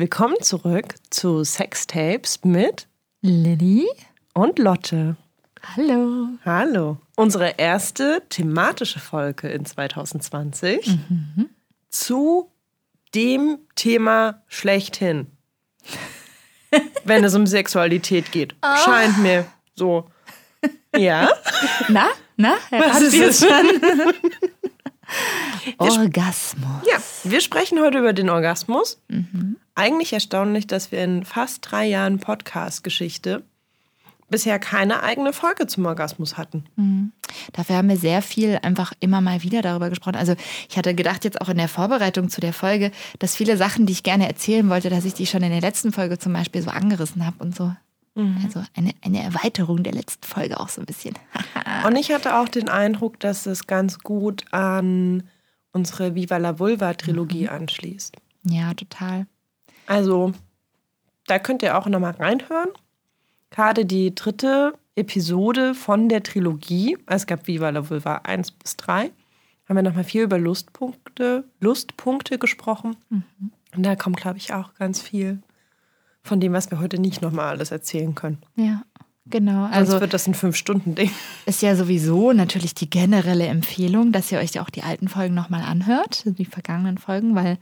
Willkommen zurück zu Sextapes mit Lilly und Lotte. Hallo. Hallo. Unsere erste thematische Folge in 2020 mhm. zu dem Thema schlechthin. Wenn es um Sexualität geht. Oh. Scheint mir so. Ja? Na? Na? Was ist es schon? Orgasmus. Ja, wir sprechen heute über den Orgasmus. Mhm. Eigentlich erstaunlich, dass wir in fast drei Jahren Podcast-Geschichte bisher keine eigene Folge zum Orgasmus hatten. Mhm. Dafür haben wir sehr viel einfach immer mal wieder darüber gesprochen. Also ich hatte gedacht jetzt auch in der Vorbereitung zu der Folge, dass viele Sachen, die ich gerne erzählen wollte, dass ich die schon in der letzten Folge zum Beispiel so angerissen habe und so. Mhm. Also eine, eine Erweiterung der letzten Folge auch so ein bisschen. und ich hatte auch den Eindruck, dass es ganz gut an unsere Viva la Vulva Trilogie mhm. anschließt. Ja, total. Also, da könnt ihr auch nochmal reinhören. Gerade die dritte Episode von der Trilogie, es gab Viva la Vulva 1 bis 3, haben wir nochmal viel über Lustpunkte, Lustpunkte gesprochen. Mhm. Und da kommt, glaube ich, auch ganz viel von dem, was wir heute nicht nochmal alles erzählen können. Ja. Genau. Also Sonst wird das ein Fünf-Stunden-Ding. Ist ja sowieso natürlich die generelle Empfehlung, dass ihr euch auch die alten Folgen nochmal anhört, die vergangenen Folgen, weil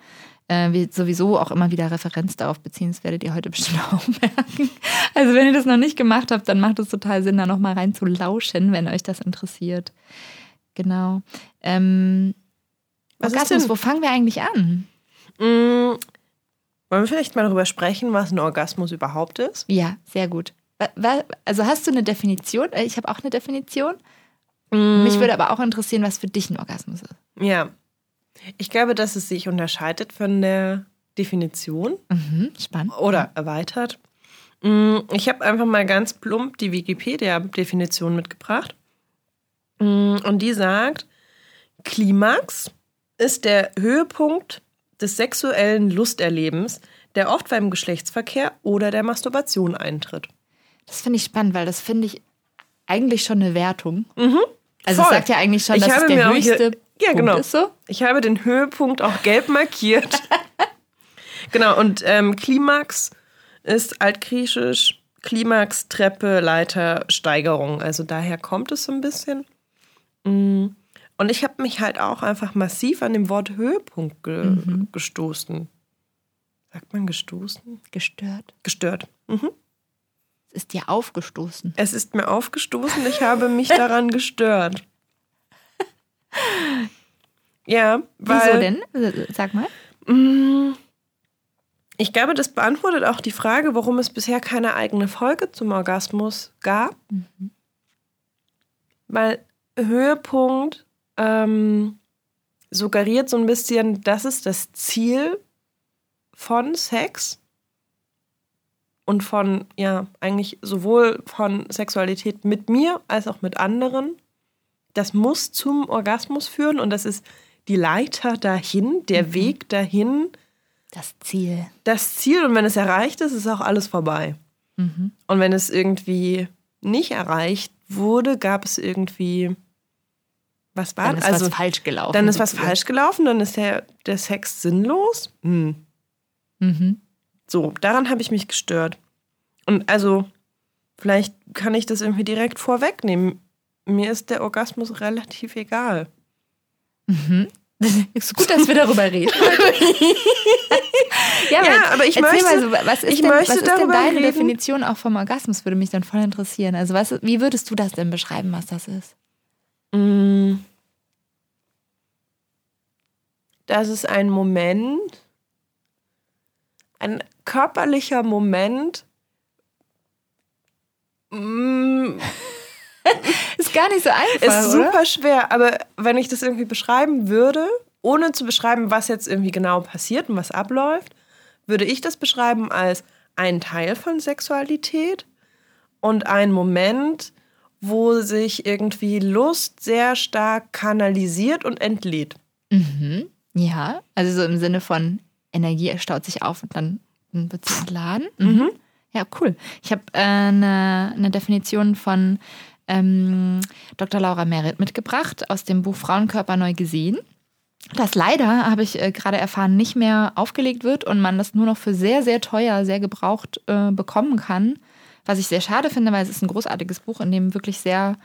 äh, wir sowieso auch immer wieder Referenz darauf beziehen. Das werdet ihr heute bestimmt auch merken. Also wenn ihr das noch nicht gemacht habt, dann macht es total Sinn, da nochmal rein zu lauschen, wenn euch das interessiert. Genau. Ähm, was Orgasmus, wo fangen wir eigentlich an? Mm, wollen wir vielleicht mal darüber sprechen, was ein Orgasmus überhaupt ist? Ja, sehr gut. Also hast du eine Definition? Äh, ich habe auch eine Definition. Mm. Mich würde aber auch interessieren, was für dich ein Orgasmus ist. Ja. Ich glaube, dass es sich unterscheidet von der Definition. Mhm, spannend. Oder erweitert. Mm, ich habe einfach mal ganz plump die Wikipedia-Definition mitgebracht. Mm, und die sagt, Klimax ist der Höhepunkt des sexuellen Lusterlebens, der oft beim Geschlechtsverkehr oder der Masturbation eintritt. Das finde ich spannend, weil das finde ich eigentlich schon eine Wertung. Mhm. Also es sagt ja eigentlich schon, dass es der höchste ja, Punkt genau. ist so. Ich habe den Höhepunkt auch gelb markiert. genau, und ähm, Klimax ist altgriechisch Klimax, Treppe, Leiter, Steigerung. Also daher kommt es so ein bisschen. Mm. Und ich habe mich halt auch einfach massiv an dem Wort Höhepunkt ge mhm. gestoßen. Sagt man gestoßen? Gestört. Gestört. Mhm ist dir aufgestoßen? Es ist mir aufgestoßen, ich habe mich daran gestört. Ja, weil. Wieso denn? Sag mal. Mm, ich glaube, das beantwortet auch die Frage, warum es bisher keine eigene Folge zum Orgasmus gab. Mhm. Weil Höhepunkt ähm, suggeriert so ein bisschen, das ist das Ziel von Sex und von, ja, eigentlich sowohl von Sexualität mit mir als auch mit anderen. Das muss zum Orgasmus führen und das ist die Leiter dahin, der mhm. Weg dahin. Das Ziel. Das Ziel und wenn es erreicht ist, ist auch alles vorbei. Mhm. Und wenn es irgendwie nicht erreicht wurde, gab es irgendwie was war Dann ist also, was falsch gelaufen. Dann ist was falsch gelaufen, dann ist der, der Sex sinnlos. Hm. Mhm. So, daran habe ich mich gestört. Und also, vielleicht kann ich das irgendwie direkt vorwegnehmen. Mir ist der Orgasmus relativ egal. Mhm. Ist gut, dass wir darüber reden. ja, ja, aber ich möchte, so, was ist, denn, was ist denn deine reden? Definition auch vom Orgasmus? Würde mich dann voll interessieren. Also, was, wie würdest du das denn beschreiben, was das ist? Mm. Das ist ein Moment, ein körperlicher Moment. Ist gar nicht so einfach. Ist super oder? schwer, aber wenn ich das irgendwie beschreiben würde, ohne zu beschreiben, was jetzt irgendwie genau passiert und was abläuft, würde ich das beschreiben als ein Teil von Sexualität und ein Moment, wo sich irgendwie Lust sehr stark kanalisiert und entlädt. Mhm. Ja, also so im Sinne von Energie staut sich auf und dann wird es entladen. Mhm. mhm. Ja, cool. Ich habe äh, eine, eine Definition von ähm, Dr. Laura Merritt mitgebracht aus dem Buch Frauenkörper neu gesehen. das leider, habe ich äh, gerade erfahren, nicht mehr aufgelegt wird und man das nur noch für sehr, sehr teuer, sehr gebraucht äh, bekommen kann. Was ich sehr schade finde, weil es ist ein großartiges Buch, in dem wirklich sehr,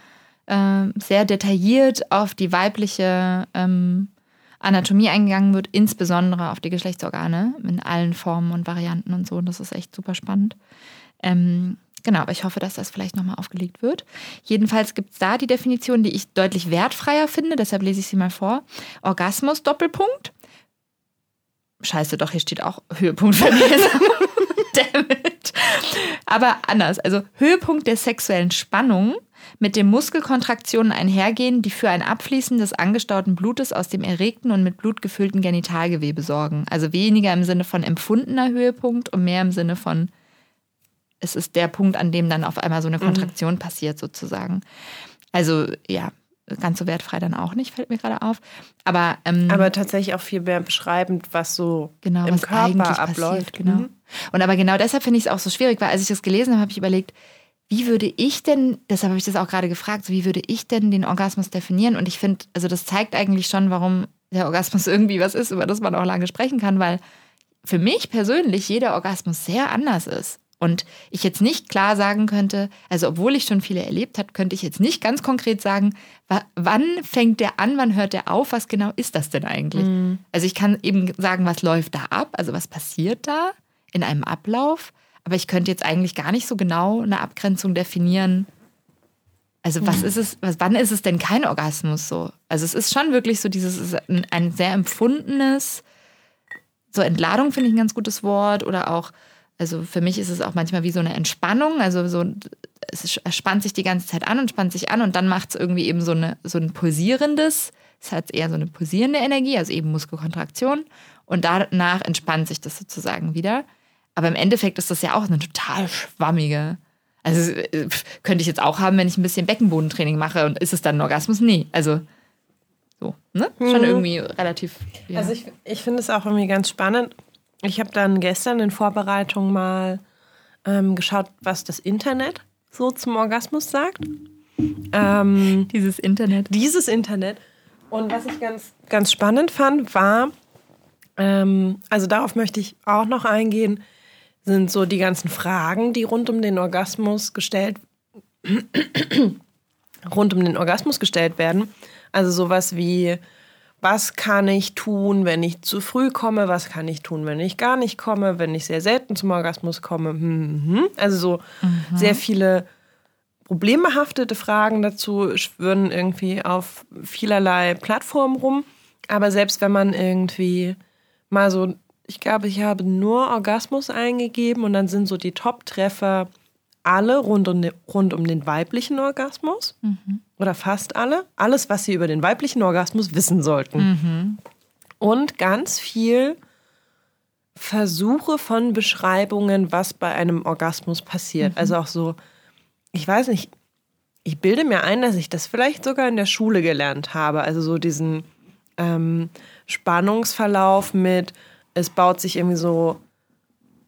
äh, sehr detailliert auf die weibliche ähm, Anatomie eingegangen wird, insbesondere auf die Geschlechtsorgane in allen Formen und Varianten und so. Und das ist echt super spannend. Ähm, genau, aber ich hoffe, dass das vielleicht nochmal aufgelegt wird. Jedenfalls gibt es da die Definition, die ich deutlich wertfreier finde, deshalb lese ich sie mal vor. Orgasmus, Doppelpunkt. Scheiße, doch, hier steht auch Höhepunkt Verlesung. Damit. Aber anders. Also Höhepunkt der sexuellen Spannung mit den Muskelkontraktionen einhergehen, die für ein Abfließen des angestauten Blutes aus dem erregten und mit Blut gefüllten Genitalgewebe sorgen. Also weniger im Sinne von empfundener Höhepunkt und mehr im Sinne von, es ist der Punkt, an dem dann auf einmal so eine mhm. Kontraktion mhm. passiert, sozusagen. Also ja, ganz so wertfrei dann auch nicht, fällt mir gerade auf. Aber, ähm, aber tatsächlich auch viel mehr beschreibend, was so genau, im was Körper abläuft. Passiert, genau. Mhm. Und aber genau deshalb finde ich es auch so schwierig, weil als ich das gelesen habe, habe ich überlegt, wie würde ich denn, deshalb habe ich das auch gerade gefragt, so wie würde ich denn den Orgasmus definieren? Und ich finde, also das zeigt eigentlich schon, warum der Orgasmus irgendwie was ist, über das man auch lange sprechen kann, weil für mich persönlich jeder Orgasmus sehr anders ist. Und ich jetzt nicht klar sagen könnte, also obwohl ich schon viele erlebt habe, könnte ich jetzt nicht ganz konkret sagen, wann fängt der an, wann hört der auf, was genau ist das denn eigentlich? Mhm. Also ich kann eben sagen, was läuft da ab, also was passiert da in einem Ablauf. Aber ich könnte jetzt eigentlich gar nicht so genau eine Abgrenzung definieren. Also was mhm. ist es, was, wann ist es denn kein Orgasmus so? Also es ist schon wirklich so dieses, ein, ein sehr empfundenes, so Entladung finde ich ein ganz gutes Wort oder auch, also für mich ist es auch manchmal wie so eine Entspannung, also so, es spannt sich die ganze Zeit an und spannt sich an und dann macht es irgendwie eben so, eine, so ein pulsierendes, es hat eher so eine pulsierende Energie, also eben Muskelkontraktion und danach entspannt sich das sozusagen wieder. Aber im Endeffekt ist das ja auch eine total schwammige. Also könnte ich jetzt auch haben, wenn ich ein bisschen Beckenbodentraining mache und ist es dann ein Orgasmus? Nee, also so, ne? Schon mhm. irgendwie relativ. Ja. Also ich, ich finde es auch irgendwie ganz spannend. Ich habe dann gestern in Vorbereitung mal ähm, geschaut, was das Internet so zum Orgasmus sagt. Ähm, dieses Internet. Dieses Internet. Und was ich ganz, ganz spannend fand, war, ähm, also darauf möchte ich auch noch eingehen, sind so die ganzen Fragen, die rund um den Orgasmus gestellt rund um den Orgasmus gestellt werden. Also sowas wie was kann ich tun, wenn ich zu früh komme? Was kann ich tun, wenn ich gar nicht komme? Wenn ich sehr selten zum Orgasmus komme? Hm, hm. hm. Also so mhm. sehr viele problembehaftete Fragen dazu schwirren irgendwie auf vielerlei Plattformen rum. Aber selbst wenn man irgendwie mal so ich glaube, ich habe nur Orgasmus eingegeben und dann sind so die Top-Treffer alle rund um, den, rund um den weiblichen Orgasmus. Mhm. Oder fast alle. Alles, was sie über den weiblichen Orgasmus wissen sollten. Mhm. Und ganz viel Versuche von Beschreibungen, was bei einem Orgasmus passiert. Mhm. Also auch so, ich weiß nicht, ich bilde mir ein, dass ich das vielleicht sogar in der Schule gelernt habe. Also so diesen ähm, Spannungsverlauf mit es baut sich irgendwie so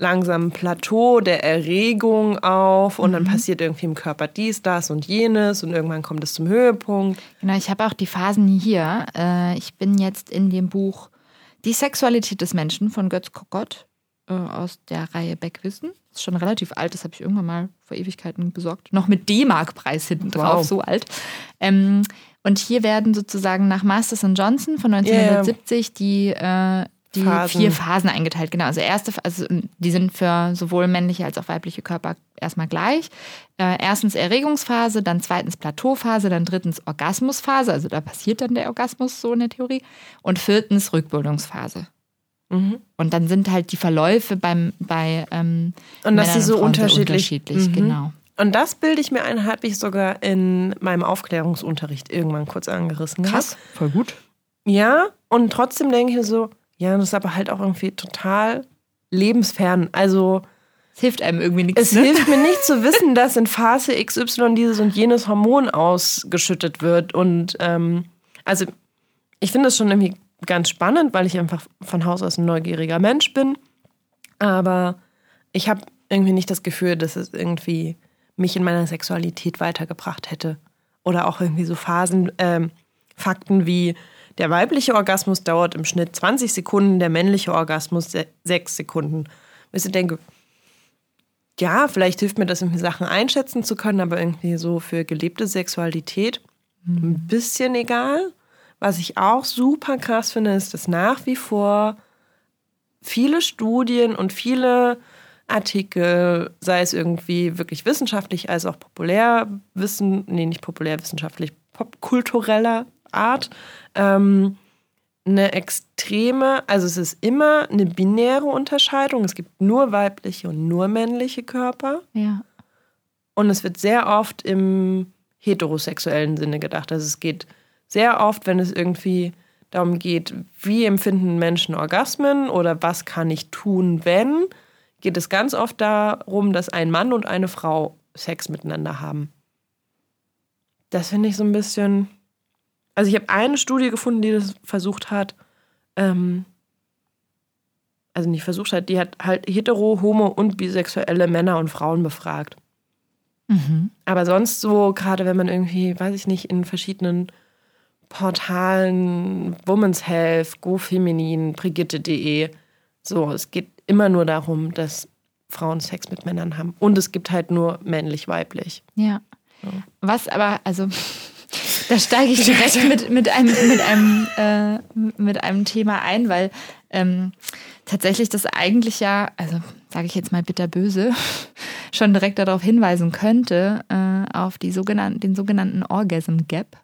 langsam ein Plateau der Erregung auf und mhm. dann passiert irgendwie im Körper dies, das und jenes und irgendwann kommt es zum Höhepunkt. Genau, ich habe auch die Phasen hier. Äh, ich bin jetzt in dem Buch Die Sexualität des Menschen von Götz Kokott äh, aus der Reihe Beckwissen. Das ist schon relativ alt, das habe ich irgendwann mal vor Ewigkeiten besorgt. Noch mit D-Mark-Preis hinten drauf, wow. so alt. Ähm, und hier werden sozusagen nach Masters Johnson von 1970 yeah. die äh, die Phasen. vier Phasen eingeteilt, genau. Also erste, also die sind für sowohl männliche als auch weibliche Körper erstmal gleich. Äh, erstens Erregungsphase, dann zweitens Plateauphase, dann drittens Orgasmusphase, also da passiert dann der Orgasmus so in der Theorie. Und viertens Rückbildungsphase. Mhm. Und dann sind halt die Verläufe beim, bei ähm, Und dass sie so unterschiedlich, unterschiedlich mhm. genau. Und das bilde ich mir ein, habe ich sogar in meinem Aufklärungsunterricht irgendwann kurz angerissen. Krass, voll gut. Ja, und trotzdem denke ich so, ja, das ist aber halt auch irgendwie total lebensfern. Also es hilft einem irgendwie nichts. Es ne? hilft mir nicht zu wissen, dass in Phase XY dieses und jenes Hormon ausgeschüttet wird. Und ähm, also ich finde das schon irgendwie ganz spannend, weil ich einfach von Haus aus ein neugieriger Mensch bin. Aber ich habe irgendwie nicht das Gefühl, dass es irgendwie mich in meiner Sexualität weitergebracht hätte. Oder auch irgendwie so Phasen, ähm, Fakten wie Der weibliche Orgasmus dauert im Schnitt 20 Sekunden, der männliche Orgasmus 6 Sekunden. Ich denke, ja, vielleicht hilft mir das, irgendwie Sachen einschätzen zu können, aber irgendwie so für gelebte Sexualität ein bisschen egal. Was ich auch super krass finde, ist, dass nach wie vor viele Studien und viele Artikel, sei es irgendwie wirklich wissenschaftlich als auch populärwissen, nee, nicht populärwissenschaftlich, popkultureller Art, ähm, eine extreme, also es ist immer eine binäre Unterscheidung. Es gibt nur weibliche und nur männliche Körper. Ja. Und es wird sehr oft im heterosexuellen Sinne gedacht. Also es geht sehr oft, wenn es irgendwie darum geht, wie empfinden Menschen Orgasmen oder was kann ich tun, wenn, geht es ganz oft darum, dass ein Mann und eine Frau Sex miteinander haben. Das finde ich so ein bisschen. Also ich habe eine Studie gefunden, die das versucht hat, ähm, also nicht versucht hat, die hat halt hetero, homo und bisexuelle Männer und Frauen befragt. Mhm. Aber sonst so, gerade wenn man irgendwie, weiß ich nicht, in verschiedenen Portalen, Women's Health, GoFeminin, Brigitte.de, so, es geht immer nur darum, dass Frauen Sex mit Männern haben. Und es gibt halt nur männlich-weiblich. Ja. Was aber, also da steige ich direkt mit, mit, einem, mit, einem, äh, mit einem Thema ein, weil ähm, tatsächlich das eigentlich ja, also sage ich jetzt mal bitterböse, schon direkt darauf hinweisen könnte, äh, auf die sogenannten, den sogenannten Orgasm Gap.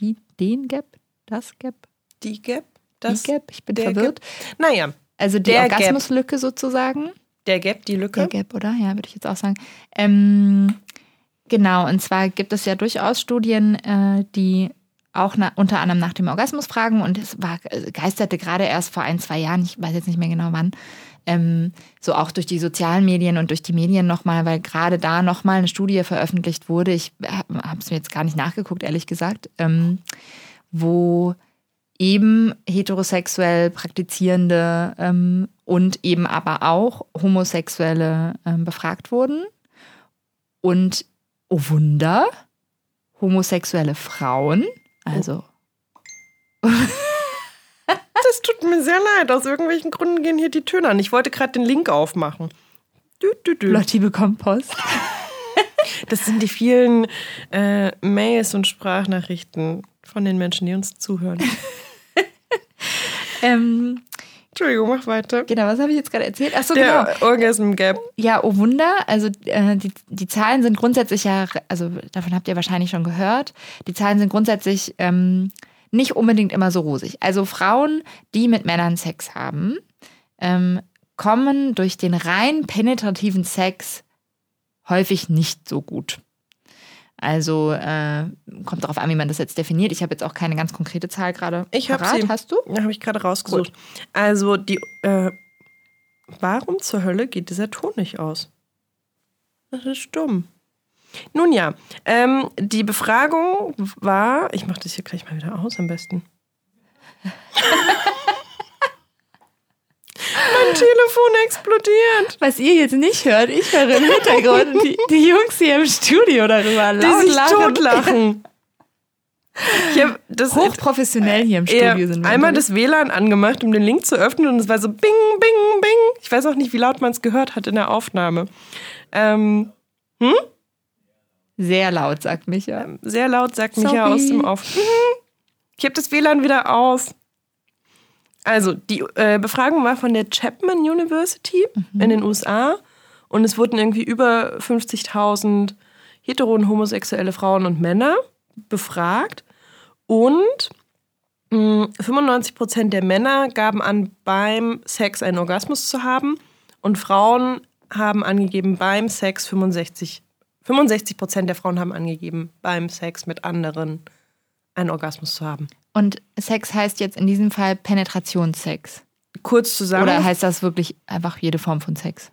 Die, den Gap? Das Gap? Die Gap? Das die Gap? Ich bin verwirrt. Gap? Naja, Also die. Orgasmuslücke sozusagen. der Gap, die Lücke. Der Gap, oder? Ja, würde ich jetzt auch sagen. Ähm, genau, und zwar gibt es ja durchaus Studien, äh, die auch na, unter anderem nach dem Orgasmus fragen und es war, äh, geisterte gerade erst vor ein, zwei Jahren, ich weiß jetzt nicht mehr genau wann, ähm, so auch durch die sozialen Medien und durch die Medien nochmal, weil gerade da nochmal eine Studie veröffentlicht wurde. Ich habe es mir jetzt gar nicht nachgeguckt, ehrlich gesagt, ähm, wo eben heterosexuell praktizierende ähm, und eben aber auch Homosexuelle ähm, befragt wurden. Und, oh Wunder, homosexuelle Frauen, also Das tut mir sehr leid. Aus irgendwelchen Gründen gehen hier die Töne an. Ich wollte gerade den Link aufmachen. Dü, dü, dü. Lotti bekommt Post. Das sind die vielen äh, Mails und Sprachnachrichten von den Menschen, die uns zuhören. ähm, Entschuldigung, mach weiter. genau, was habe ich jetzt gerade erzählt? Achso, genau. Orgasm Gap. Ja, oh Wunder. Also äh, die, die Zahlen sind grundsätzlich ja, also davon habt ihr wahrscheinlich schon gehört, die Zahlen sind grundsätzlich ähm, nicht unbedingt immer so rosig. Also Frauen, die mit Männern Sex haben, ähm, kommen durch den rein penetrativen Sex häufig nicht so gut. Also äh, kommt darauf an, wie man das jetzt definiert. Ich habe jetzt auch keine ganz konkrete Zahl gerade. Ich habe sie. Hast du? Ja, habe ich gerade rausgesucht. Also die, äh, warum zur Hölle geht dieser Ton nicht aus? Das ist dumm. Nun ja, ähm, die Befragung war, ich mache das hier gleich mal wieder aus am besten. Telefon explodiert. Was ihr jetzt nicht hört, ich höre im Hintergrund die, die Jungs hier im Studio darüber Die laut sich lachen. totlachen. Ich hab das Hochprofessionell hier im Studio sind wir. einmal unterwegs. das WLAN angemacht, um den Link zu öffnen und es war so bing, bing, bing. Ich weiß auch nicht, wie laut man es gehört hat in der Aufnahme. Ähm, Sehr laut, sagt Micha. sehr laut sagt Micha Sorry. aus dem Auf. Mhm. Ich habe das WLAN wieder aus. Also, die äh, Befragung war von der Chapman University in den USA und es wurden irgendwie über 50.000 hetero- und homosexuelle Frauen und Männer befragt und mh, 95 Prozent der Männer gaben an, beim Sex einen Orgasmus zu haben und Frauen haben angegeben, beim Sex 65 65 Prozent der Frauen haben angegeben, beim Sex mit anderen einen Orgasmus zu haben. Und Sex heißt jetzt in diesem Fall Penetrationssex. Kurz zusammen, Oder heißt das wirklich einfach jede Form von Sex?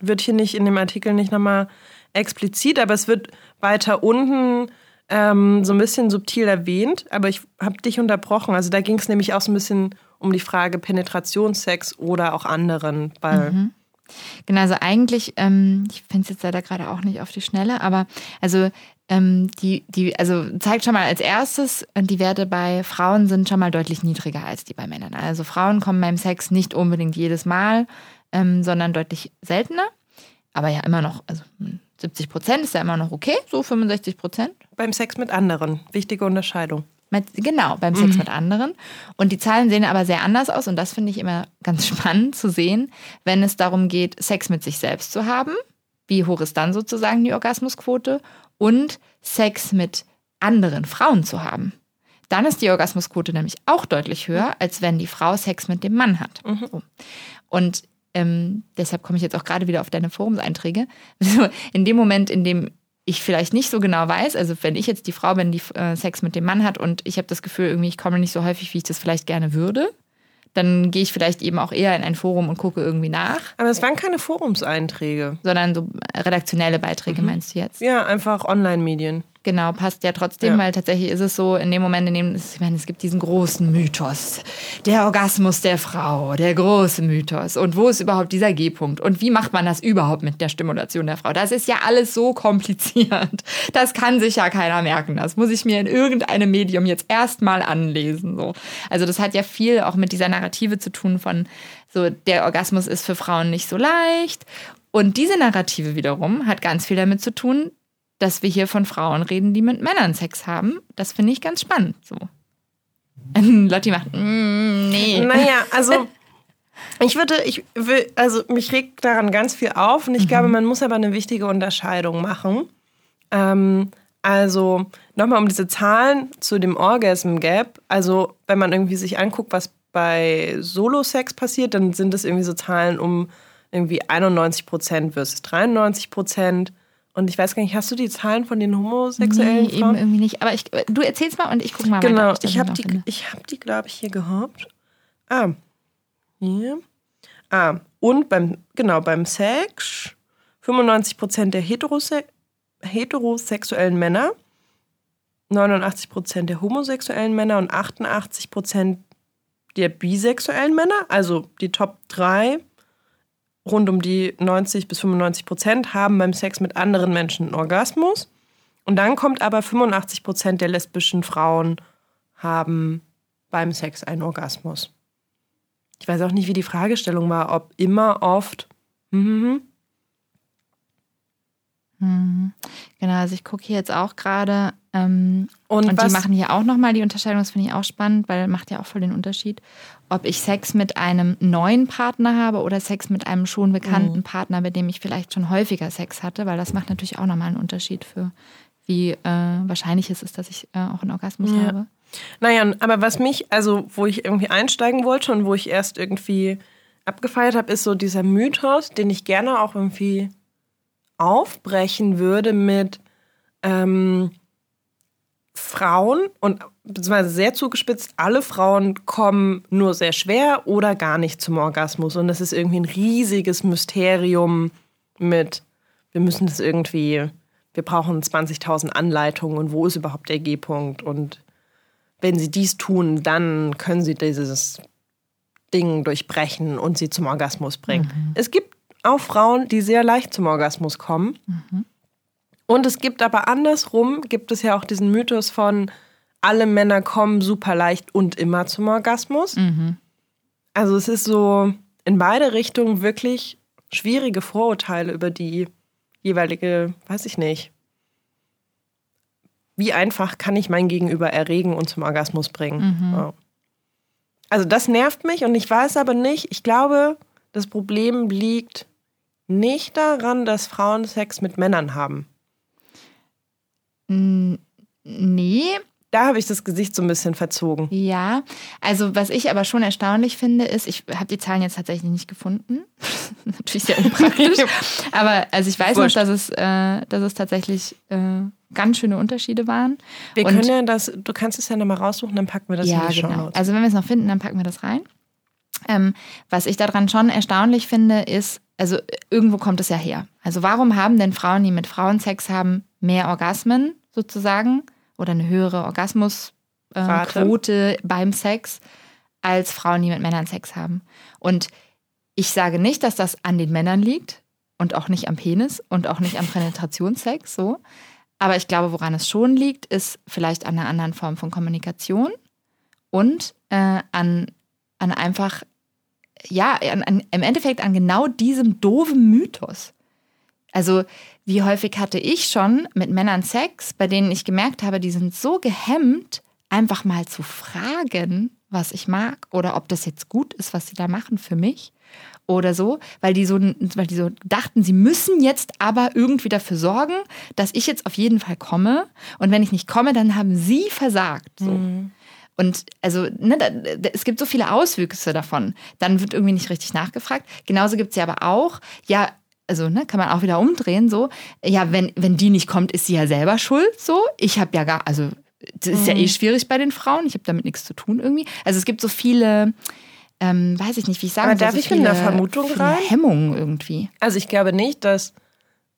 wird hier nicht in dem Artikel nicht nochmal explizit, aber es wird weiter unten ähm, so ein bisschen subtil erwähnt. Aber ich habe dich unterbrochen. Also da ging es nämlich auch so ein bisschen um die Frage Penetrationssex oder auch anderen, weil Genau, also eigentlich, ähm, ich finde es jetzt leider gerade auch nicht auf die Schnelle, aber also ähm, die, die, also zeigt schon mal als erstes, die Werte bei Frauen sind schon mal deutlich niedriger als die bei Männern. Also Frauen kommen beim Sex nicht unbedingt jedes Mal, ähm, sondern deutlich seltener. Aber ja, immer noch, also 70 Prozent ist ja immer noch okay, so 65 Prozent. Beim Sex mit anderen, wichtige Unterscheidung. Genau, beim Sex mhm. mit anderen. Und die Zahlen sehen aber sehr anders aus und das finde ich immer ganz spannend zu sehen, wenn es darum geht, Sex mit sich selbst zu haben. Wie hoch ist dann sozusagen die Orgasmusquote? Und Sex mit anderen Frauen zu haben. Dann ist die Orgasmusquote nämlich auch deutlich höher, als wenn die Frau Sex mit dem Mann hat. Mhm. So. Und ähm, deshalb komme ich jetzt auch gerade wieder auf deine Forumseinträge. in dem Moment, in dem ich vielleicht nicht so genau weiß, also wenn ich jetzt die Frau bin, die äh, Sex mit dem Mann hat und ich habe das Gefühl, irgendwie ich komme nicht so häufig, wie ich das vielleicht gerne würde, dann gehe ich vielleicht eben auch eher in ein Forum und gucke irgendwie nach. Aber es waren keine Forumseinträge. Sondern so redaktionelle Beiträge, mhm. meinst du jetzt? Ja, einfach Online-Medien. Genau, passt ja trotzdem, ja. weil tatsächlich ist es so, in dem Moment, in dem, ich meine, es gibt diesen großen Mythos, der Orgasmus der Frau, der große Mythos. Und wo ist überhaupt dieser G-Punkt? Und wie macht man das überhaupt mit der Stimulation der Frau? Das ist ja alles so kompliziert. Das kann sich ja keiner merken. Das muss ich mir in irgendeinem Medium jetzt erstmal anlesen. So. Also das hat ja viel auch mit dieser Narrative zu tun von, so, der Orgasmus ist für Frauen nicht so leicht. Und diese Narrative wiederum hat ganz viel damit zu tun, dass wir hier von Frauen reden, die mit Männern Sex haben. Das finde ich ganz spannend. So. Lotti macht, mm, nee. Naja, also ich würde, ich will, also mich regt daran ganz viel auf und ich mhm. glaube, man muss aber eine wichtige Unterscheidung machen. Ähm, also nochmal um diese Zahlen zu dem Orgasm Gap. Also wenn man irgendwie sich anguckt, was bei Solo-Sex passiert, dann sind es irgendwie so Zahlen um irgendwie 91 Prozent versus 93 Prozent. Und ich weiß gar nicht, hast du die Zahlen von den homosexuellen nee, Frauen? eben irgendwie nicht. Aber ich, du erzählst mal und ich gucke mal genau, weiter. Genau, ich habe die, ich hab die glaube ich, hier gehabt. Ah, hier. Ah, und beim, genau, beim Sex 95% der Heterose heterosexuellen Männer, 89% der homosexuellen Männer und 88% der bisexuellen Männer, also die Top 3 rund um die 90 bis 95 Prozent haben beim Sex mit anderen Menschen einen Orgasmus. Und dann kommt aber 85 Prozent der lesbischen Frauen haben beim Sex einen Orgasmus. Ich weiß auch nicht, wie die Fragestellung war, ob immer, oft. Mhm. Mhm. Genau, also ich gucke hier jetzt auch gerade ähm, und, und die machen hier auch nochmal die Unterscheidung, das finde ich auch spannend, weil macht ja auch voll den Unterschied, ob ich Sex mit einem neuen Partner habe oder Sex mit einem schon bekannten mhm. Partner, mit dem ich vielleicht schon häufiger Sex hatte, weil das macht natürlich auch nochmal einen Unterschied für, wie äh, wahrscheinlich es ist, dass ich äh, auch einen Orgasmus ja. habe. Naja, aber was mich, also wo ich irgendwie einsteigen wollte und wo ich erst irgendwie abgefeiert habe, ist so dieser Mythos, den ich gerne auch irgendwie aufbrechen würde mit ähm, Frauen und beziehungsweise sehr zugespitzt, alle Frauen kommen nur sehr schwer oder gar nicht zum Orgasmus. Und das ist irgendwie ein riesiges Mysterium mit, wir müssen das irgendwie, wir brauchen 20.000 Anleitungen und wo ist überhaupt der G-Punkt? Und wenn sie dies tun, dann können sie dieses Ding durchbrechen und sie zum Orgasmus bringen. Mhm. Es gibt auch Frauen, die sehr leicht zum Orgasmus kommen. Mhm. Und es gibt aber andersrum, gibt es ja auch diesen Mythos von, alle Männer kommen super leicht und immer zum Orgasmus. Mhm. Also es ist so in beide Richtungen wirklich schwierige Vorurteile über die jeweilige, weiß ich nicht. Wie einfach kann ich mein Gegenüber erregen und zum Orgasmus bringen? Mhm. Ja. Also das nervt mich und ich weiß aber nicht, ich glaube, das Problem liegt nicht daran, dass Frauen Sex mit Männern haben. Nee. Da habe ich das Gesicht so ein bisschen verzogen. Ja, also was ich aber schon erstaunlich finde, ist, ich habe die Zahlen jetzt tatsächlich nicht gefunden. Natürlich sehr unpraktisch. aber also ich weiß Wurscht. noch, dass es, äh, dass es tatsächlich äh, ganz schöne Unterschiede waren. Wir Und, können ja das, du kannst es ja nochmal raussuchen, dann packen wir das ja, in die genau. Shownotes. Also wenn wir es noch finden, dann packen wir das rein. Ähm, was ich daran schon erstaunlich finde, ist, also irgendwo kommt es ja her. Also warum haben denn Frauen, die mit Frauen Sex haben, mehr Orgasmen sozusagen oder eine höhere Orgasmusquote äh, beim Sex als Frauen, die mit Männern Sex haben. Und ich sage nicht, dass das an den Männern liegt und auch nicht am Penis und auch nicht am Penetrationssex so. Aber ich glaube, woran es schon liegt, ist vielleicht an einer anderen Form von Kommunikation und äh, an, an einfach, ja, an, an, im Endeffekt an genau diesem doofen Mythos. Also, wie häufig hatte ich schon mit Männern Sex, bei denen ich gemerkt habe, die sind so gehemmt, einfach mal zu fragen, was ich mag oder ob das jetzt gut ist, was sie da machen für mich oder so, weil die so, weil die so dachten, sie müssen jetzt aber irgendwie dafür sorgen, dass ich jetzt auf jeden Fall komme. Und wenn ich nicht komme, dann haben sie versagt. So. Mhm. Und also, ne, da, es gibt so viele Auswüchse davon. Dann wird irgendwie nicht richtig nachgefragt. Genauso gibt es ja aber auch, ja, also ne, kann man auch wieder umdrehen, so, ja, wenn, wenn die nicht kommt, ist sie ja selber schuld, so. Ich habe ja gar, also das ist mhm. ja eh schwierig bei den Frauen, ich habe damit nichts zu tun irgendwie. Also es gibt so viele, ähm, weiß ich nicht, wie ich sagen soll. darf so ich viele, mit einer Vermutung rein? Hemmungen irgendwie. Also ich glaube nicht, dass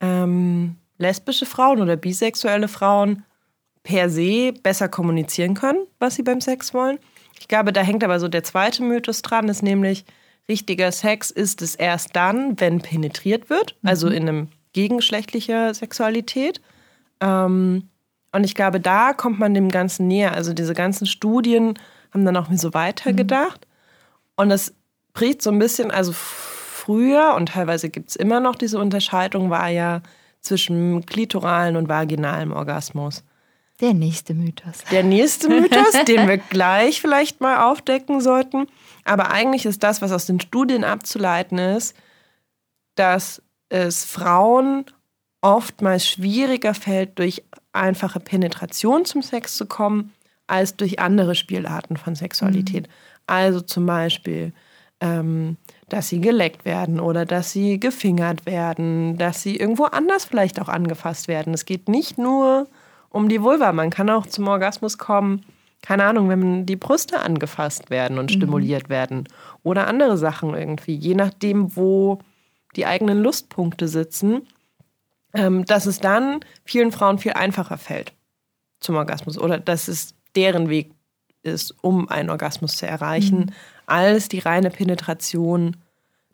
ähm, lesbische Frauen oder bisexuelle Frauen per se besser kommunizieren können, was sie beim Sex wollen. Ich glaube, da hängt aber so der zweite Mythos dran, ist nämlich, richtiger Sex ist es erst dann, wenn penetriert wird, also mhm. in einem gegengeschlechtlicher Sexualität. Ähm, und ich glaube, da kommt man dem Ganzen näher. Also diese ganzen Studien haben dann auch so weitergedacht. Mhm. Und das bricht so ein bisschen, also früher und teilweise gibt es immer noch diese Unterscheidung, war ja zwischen klitoralen und vaginalem Orgasmus. Der nächste Mythos. Der nächste Mythos, den wir gleich vielleicht mal aufdecken sollten. Aber eigentlich ist das, was aus den Studien abzuleiten ist, dass es Frauen oftmals schwieriger fällt, durch einfache Penetration zum Sex zu kommen, als durch andere Spielarten von Sexualität. Mhm. Also zum Beispiel, ähm, dass sie geleckt werden oder dass sie gefingert werden, dass sie irgendwo anders vielleicht auch angefasst werden. Es geht nicht nur um die Vulva, man kann auch zum Orgasmus kommen, keine Ahnung, wenn die Brüste angefasst werden und mhm. stimuliert werden oder andere Sachen irgendwie, je nachdem, wo die eigenen Lustpunkte sitzen, ähm, dass es dann vielen Frauen viel einfacher fällt zum Orgasmus oder dass es deren Weg ist, um einen Orgasmus zu erreichen, mhm. als die reine Penetration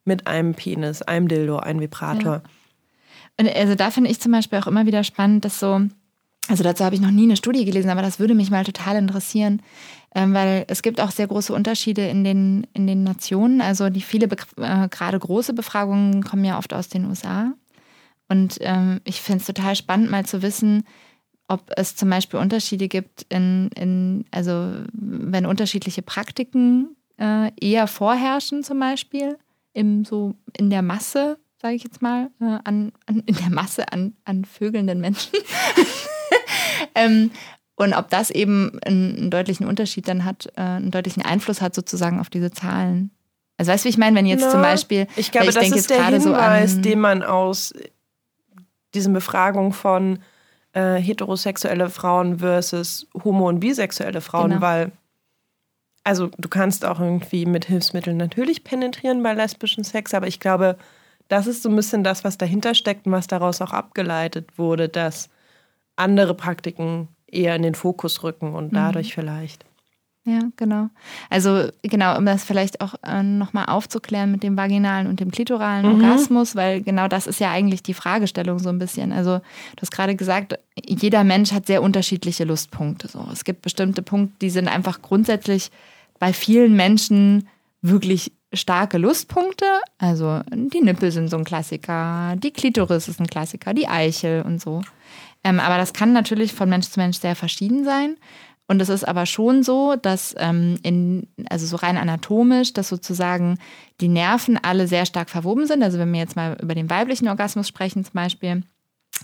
mit einem Penis, einem Dildo, einem Vibrator. Ja. Und also da finde ich zum Beispiel auch immer wieder spannend, dass so, also dazu habe ich noch nie eine Studie gelesen, aber das würde mich mal total interessieren, ähm, weil es gibt auch sehr große Unterschiede in den, in den Nationen. Also die viele, äh, gerade große Befragungen kommen ja oft aus den USA. Und ähm, ich finde es total spannend, mal zu wissen, ob es zum Beispiel Unterschiede gibt in, in also wenn unterschiedliche Praktiken äh, eher vorherrschen, zum Beispiel, im, so in der Masse, sage ich jetzt mal, äh, an, an, in der Masse an, an vögelnden Menschen. ähm, und ob das eben einen, einen, deutlichen Unterschied dann hat, äh, einen deutlichen Einfluss hat sozusagen auf diese Zahlen. Also weißt du, wie ich meine, wenn jetzt Na, zum Beispiel, ich glaube, ich das ist der Hinweis, so den man aus diesen Befragungen von äh, heterosexuelle Frauen versus homo- und bisexuelle Frauen, genau. weil also du kannst auch irgendwie mit Hilfsmitteln natürlich penetrieren bei lesbischen Sex, aber ich glaube, das ist so ein bisschen das, was dahinter steckt und was daraus auch abgeleitet wurde, dass andere Praktiken eher in den Fokus rücken und mhm. dadurch mhm. vielleicht. Ja, genau. Also genau, um das vielleicht auch äh, nochmal aufzuklären mit dem vaginalen und dem klitoralen mhm. Orgasmus, weil genau das ist ja eigentlich die Fragestellung so ein bisschen. Also du hast gerade gesagt, jeder Mensch hat sehr unterschiedliche Lustpunkte. So. Es gibt bestimmte Punkte, die sind einfach grundsätzlich bei vielen Menschen wirklich starke Lustpunkte. Also die Nippel sind so ein Klassiker, die Klitoris ist ein Klassiker, die Eichel und so. Ähm, aber das kann natürlich von Mensch zu Mensch sehr verschieden sein. Und es ist aber schon so, dass ähm, in, also so rein anatomisch, dass sozusagen die Nerven alle sehr stark verwoben sind. Also wenn wir jetzt mal über den weiblichen Orgasmus sprechen zum Beispiel,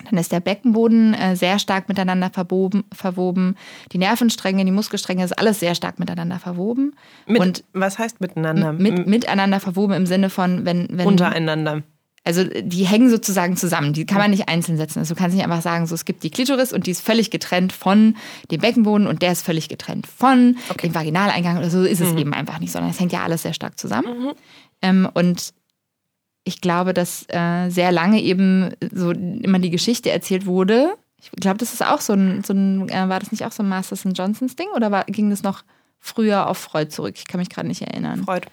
dann ist der Beckenboden äh, sehr stark miteinander verwoben, verwoben. Die Nervenstränge, die Muskelstränge, ist alles sehr stark miteinander verwoben. Mit, Und was heißt miteinander? Mit, miteinander verwoben im Sinne von, wenn. wenn Untereinander. Also die hängen sozusagen zusammen, die kann man nicht einzeln setzen. Also du kannst nicht einfach sagen, so es gibt die Klitoris und die ist völlig getrennt von dem Beckenboden und der ist völlig getrennt von okay. dem Vaginaleingang oder so ist es mhm. eben einfach nicht, sondern es hängt ja alles sehr stark zusammen. Mhm. Ähm, und ich glaube, dass äh, sehr lange eben so immer die Geschichte erzählt wurde. Ich glaube, das ist auch so ein, so ein äh, war das nicht auch so ein Masters Johnsons Ding oder war, ging das noch früher auf Freud zurück? Ich kann mich gerade nicht erinnern. Freud.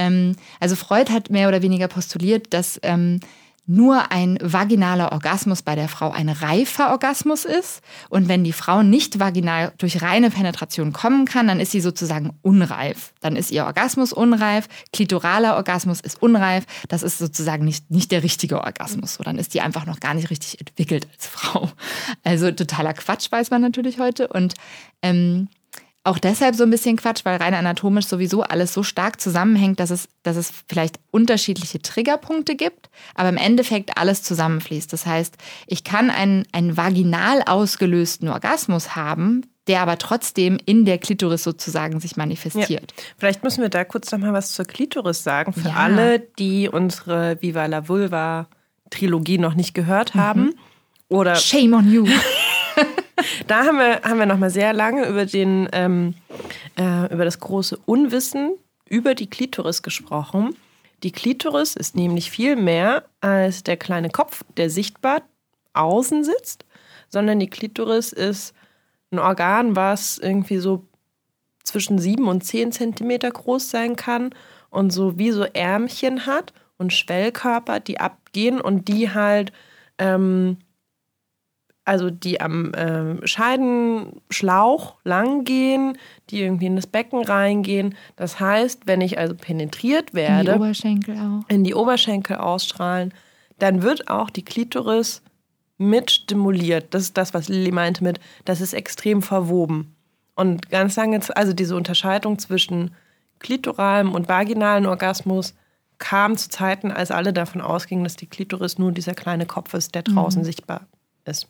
Ähm, also Freud hat mehr oder weniger postuliert, dass ähm, nur ein vaginaler Orgasmus bei der Frau ein reifer Orgasmus ist. Und wenn die Frau nicht vaginal durch reine Penetration kommen kann, dann ist sie sozusagen unreif. Dann ist ihr Orgasmus unreif, klitoraler Orgasmus ist unreif. Das ist sozusagen nicht, nicht der richtige Orgasmus. So, dann ist die einfach noch gar nicht richtig entwickelt als Frau. Also totaler Quatsch weiß man natürlich heute. Und ähm, auch deshalb so ein bisschen Quatsch, weil rein anatomisch sowieso alles so stark zusammenhängt, dass es, dass es vielleicht unterschiedliche Triggerpunkte gibt, aber im Endeffekt alles zusammenfließt. Das heißt, ich kann einen, einen vaginal ausgelösten Orgasmus haben, der aber trotzdem in der Klitoris sozusagen sich manifestiert. Ja. Vielleicht müssen wir da kurz noch mal was zur Klitoris sagen, für ja. alle, die unsere Viva la Vulva Trilogie noch nicht gehört haben. Mhm. Oder Shame on you. da haben wir, haben wir noch mal sehr lange über, den, ähm, äh, über das große Unwissen über die Klitoris gesprochen. Die Klitoris ist nämlich viel mehr als der kleine Kopf, der sichtbar außen sitzt, sondern die Klitoris ist ein Organ, was irgendwie so zwischen sieben und zehn Zentimeter groß sein kann und so wie so Ärmchen hat und Schwellkörper, die abgehen und die halt ähm, also die am äh, Scheidenschlauch lang gehen, die irgendwie in das Becken reingehen. Das heißt, wenn ich also penetriert werde, in die Oberschenkel auch, in die Oberschenkel ausstrahlen, dann wird auch die Klitoris mit stimuliert. Das ist das, was Lilly meinte mit, das ist extrem verwoben. Und ganz lange, also diese Unterscheidung zwischen klitoralem und vaginalen Orgasmus kam zu Zeiten, als alle davon ausgingen, dass die Klitoris nur dieser kleine Kopf ist, der draußen mhm. sichtbar ist.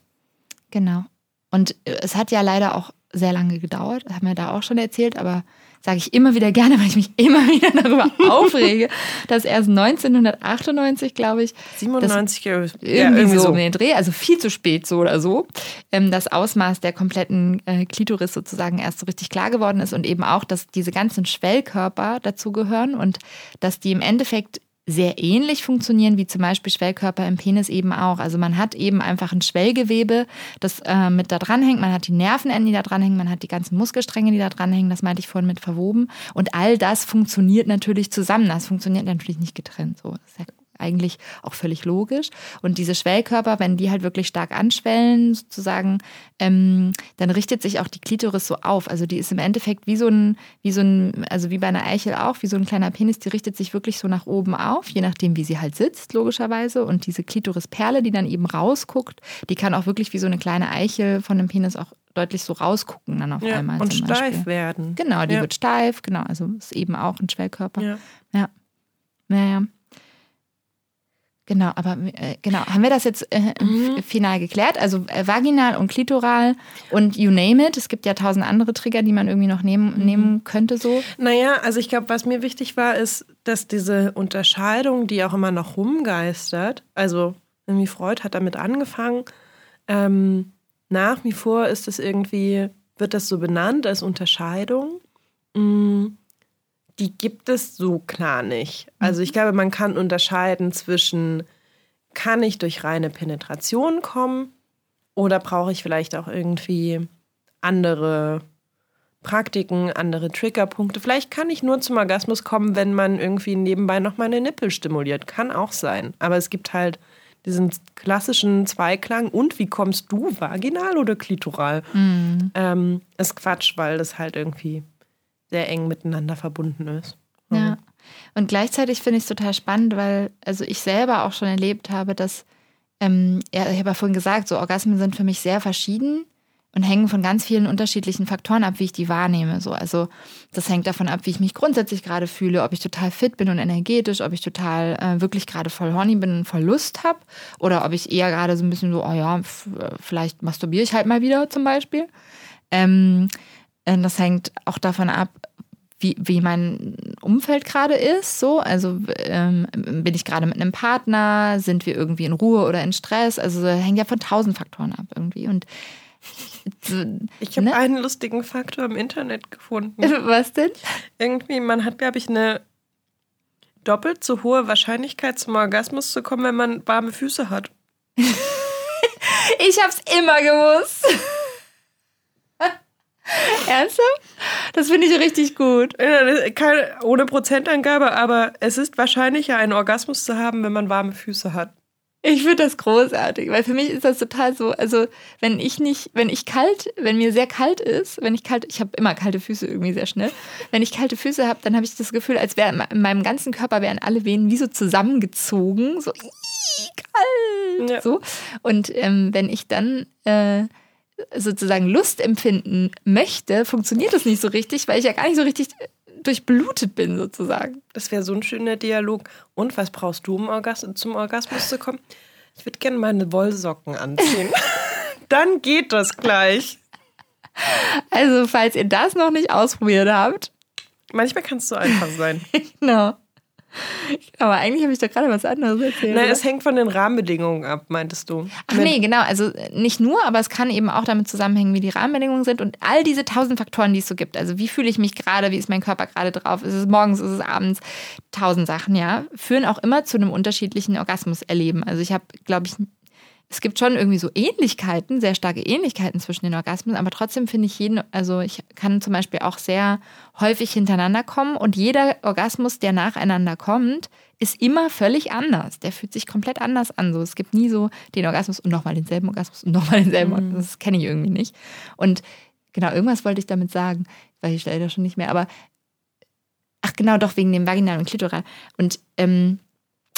Genau. Und äh, es hat ja leider auch sehr lange gedauert, haben wir da auch schon erzählt, aber sage ich immer wieder gerne, weil ich mich immer wieder darüber aufrege, dass erst 1998, glaube ich, 97 irgendwie, ja, irgendwie so um den Dreh, also viel zu spät so oder so, ähm, das Ausmaß der kompletten äh, Klitoris sozusagen erst so richtig klar geworden ist und eben auch, dass diese ganzen Schwellkörper dazugehören und dass die im Endeffekt sehr ähnlich funktionieren wie zum Beispiel Schwellkörper im Penis eben auch. Also man hat eben einfach ein Schwellgewebe, das äh, mit da dranhängt. Man hat die Nervenenden, die da dranhängen. Man hat die ganzen Muskelstränge, die da dranhängen. Das meinte ich vorhin mit verwoben. Und all das funktioniert natürlich zusammen. Das funktioniert natürlich nicht getrennt. So, ja eigentlich auch völlig logisch. Und diese Schwellkörper, wenn die halt wirklich stark anschwellen, sozusagen, ähm, dann richtet sich auch die Klitoris so auf. Also die ist im Endeffekt wie so ein, wie so ein, also wie bei einer Eichel auch, wie so ein kleiner Penis, die richtet sich wirklich so nach oben auf, je nachdem, wie sie halt sitzt, logischerweise. Und diese Klitorisperle, die dann eben rausguckt, die kann auch wirklich wie so eine kleine Eichel von dem Penis auch deutlich so rausgucken dann auf ja, einmal. Und steif werden. Genau, die ja. wird steif, genau. Also ist eben auch ein Schwellkörper. Ja. Ja. Naja. Genau, aber äh, genau, haben wir das jetzt äh, mhm. final geklärt? Also äh, vaginal und klitoral und you name it. Es gibt ja tausend andere Trigger, die man irgendwie noch nehmen, mhm. nehmen könnte so. Naja, also ich glaube, was mir wichtig war, ist, dass diese Unterscheidung, die auch immer noch rumgeistert, also irgendwie Freud hat damit angefangen, ähm, nach wie vor ist es irgendwie, wird das so benannt als Unterscheidung. Mhm die gibt es so klar nicht. Also ich glaube, man kann unterscheiden zwischen, kann ich durch reine Penetration kommen oder brauche ich vielleicht auch irgendwie andere Praktiken, andere Triggerpunkte. Vielleicht kann ich nur zum Orgasmus kommen, wenn man irgendwie nebenbei noch meine Nippel stimuliert. Kann auch sein. Aber es gibt halt diesen klassischen Zweiklang. Und wie kommst du, vaginal oder klitoral? Mhm. Ähm, ist Quatsch, weil das halt irgendwie sehr eng miteinander verbunden ist. Mhm. Ja. Und gleichzeitig finde ich es total spannend, weil also ich selber auch schon erlebt habe, dass, ähm, ja, ich habe ja vorhin gesagt, so Orgasmen sind für mich sehr verschieden und hängen von ganz vielen unterschiedlichen Faktoren ab, wie ich die wahrnehme. So, also das hängt davon ab, wie ich mich grundsätzlich gerade fühle, ob ich total fit bin und energetisch, ob ich total äh, wirklich gerade voll horny bin und voll Lust habe, oder ob ich eher gerade so ein bisschen so, oh ja, vielleicht masturbiere ich halt mal wieder zum Beispiel. Ähm, äh, das hängt auch davon ab, wie, wie mein Umfeld gerade ist. So, also ähm, bin ich gerade mit einem Partner, sind wir irgendwie in Ruhe oder in Stress? Also hängt ja von tausend Faktoren ab irgendwie. Und ich habe ne? einen lustigen Faktor im Internet gefunden. Was denn? Irgendwie, man hat, glaube ich, eine doppelt so hohe Wahrscheinlichkeit zum Orgasmus zu kommen, wenn man warme Füße hat. ich hab's immer gewusst. Ernsthaft? Das finde ich richtig gut. Keine, ohne Prozentangabe, aber es ist wahrscheinlicher, einen Orgasmus zu haben, wenn man warme Füße hat. Ich finde das großartig, weil für mich ist das total so, also wenn ich nicht, wenn ich kalt, wenn mir sehr kalt ist, wenn ich kalt, ich habe immer kalte Füße irgendwie sehr schnell, wenn ich kalte Füße habe, dann habe ich das Gefühl, als wäre in meinem ganzen Körper wären alle Venen wie so zusammengezogen, so kalt, ja. so. Und ähm, wenn ich dann äh, sozusagen Lust empfinden möchte, funktioniert das nicht so richtig, weil ich ja gar nicht so richtig durchblutet bin, sozusagen. Das wäre so ein schöner Dialog. Und was brauchst du, um Orgas zum Orgasmus zu kommen? Ich würde gerne meine Wollsocken anziehen. Dann geht das gleich. Also, falls ihr das noch nicht ausprobiert habt. Manchmal kann es so einfach sein. genau. Aber eigentlich habe ich doch gerade was anderes erzählt. Nein, es hängt von den Rahmenbedingungen ab, meintest du. Ach nee, genau. Also nicht nur, aber es kann eben auch damit zusammenhängen, wie die Rahmenbedingungen sind und all diese tausend Faktoren, die es so gibt. Also wie fühle ich mich gerade, wie ist mein Körper gerade drauf, ist es morgens, ist es abends, tausend Sachen, ja, führen auch immer zu einem unterschiedlichen Orgasmuserleben. Also ich habe, glaube ich, es gibt schon irgendwie so Ähnlichkeiten, sehr starke Ähnlichkeiten zwischen den Orgasmen, aber trotzdem finde ich jeden, also ich kann zum Beispiel auch sehr häufig hintereinander kommen und jeder Orgasmus, der nacheinander kommt, ist immer völlig anders. Der fühlt sich komplett anders an. So, es gibt nie so den Orgasmus und nochmal denselben Orgasmus und nochmal denselben mhm. Orgasmus. Das kenne ich irgendwie nicht. Und genau, irgendwas wollte ich damit sagen, weil ich leider schon nicht mehr, aber ach genau, doch wegen dem Vaginal und Klitoral. Und ähm,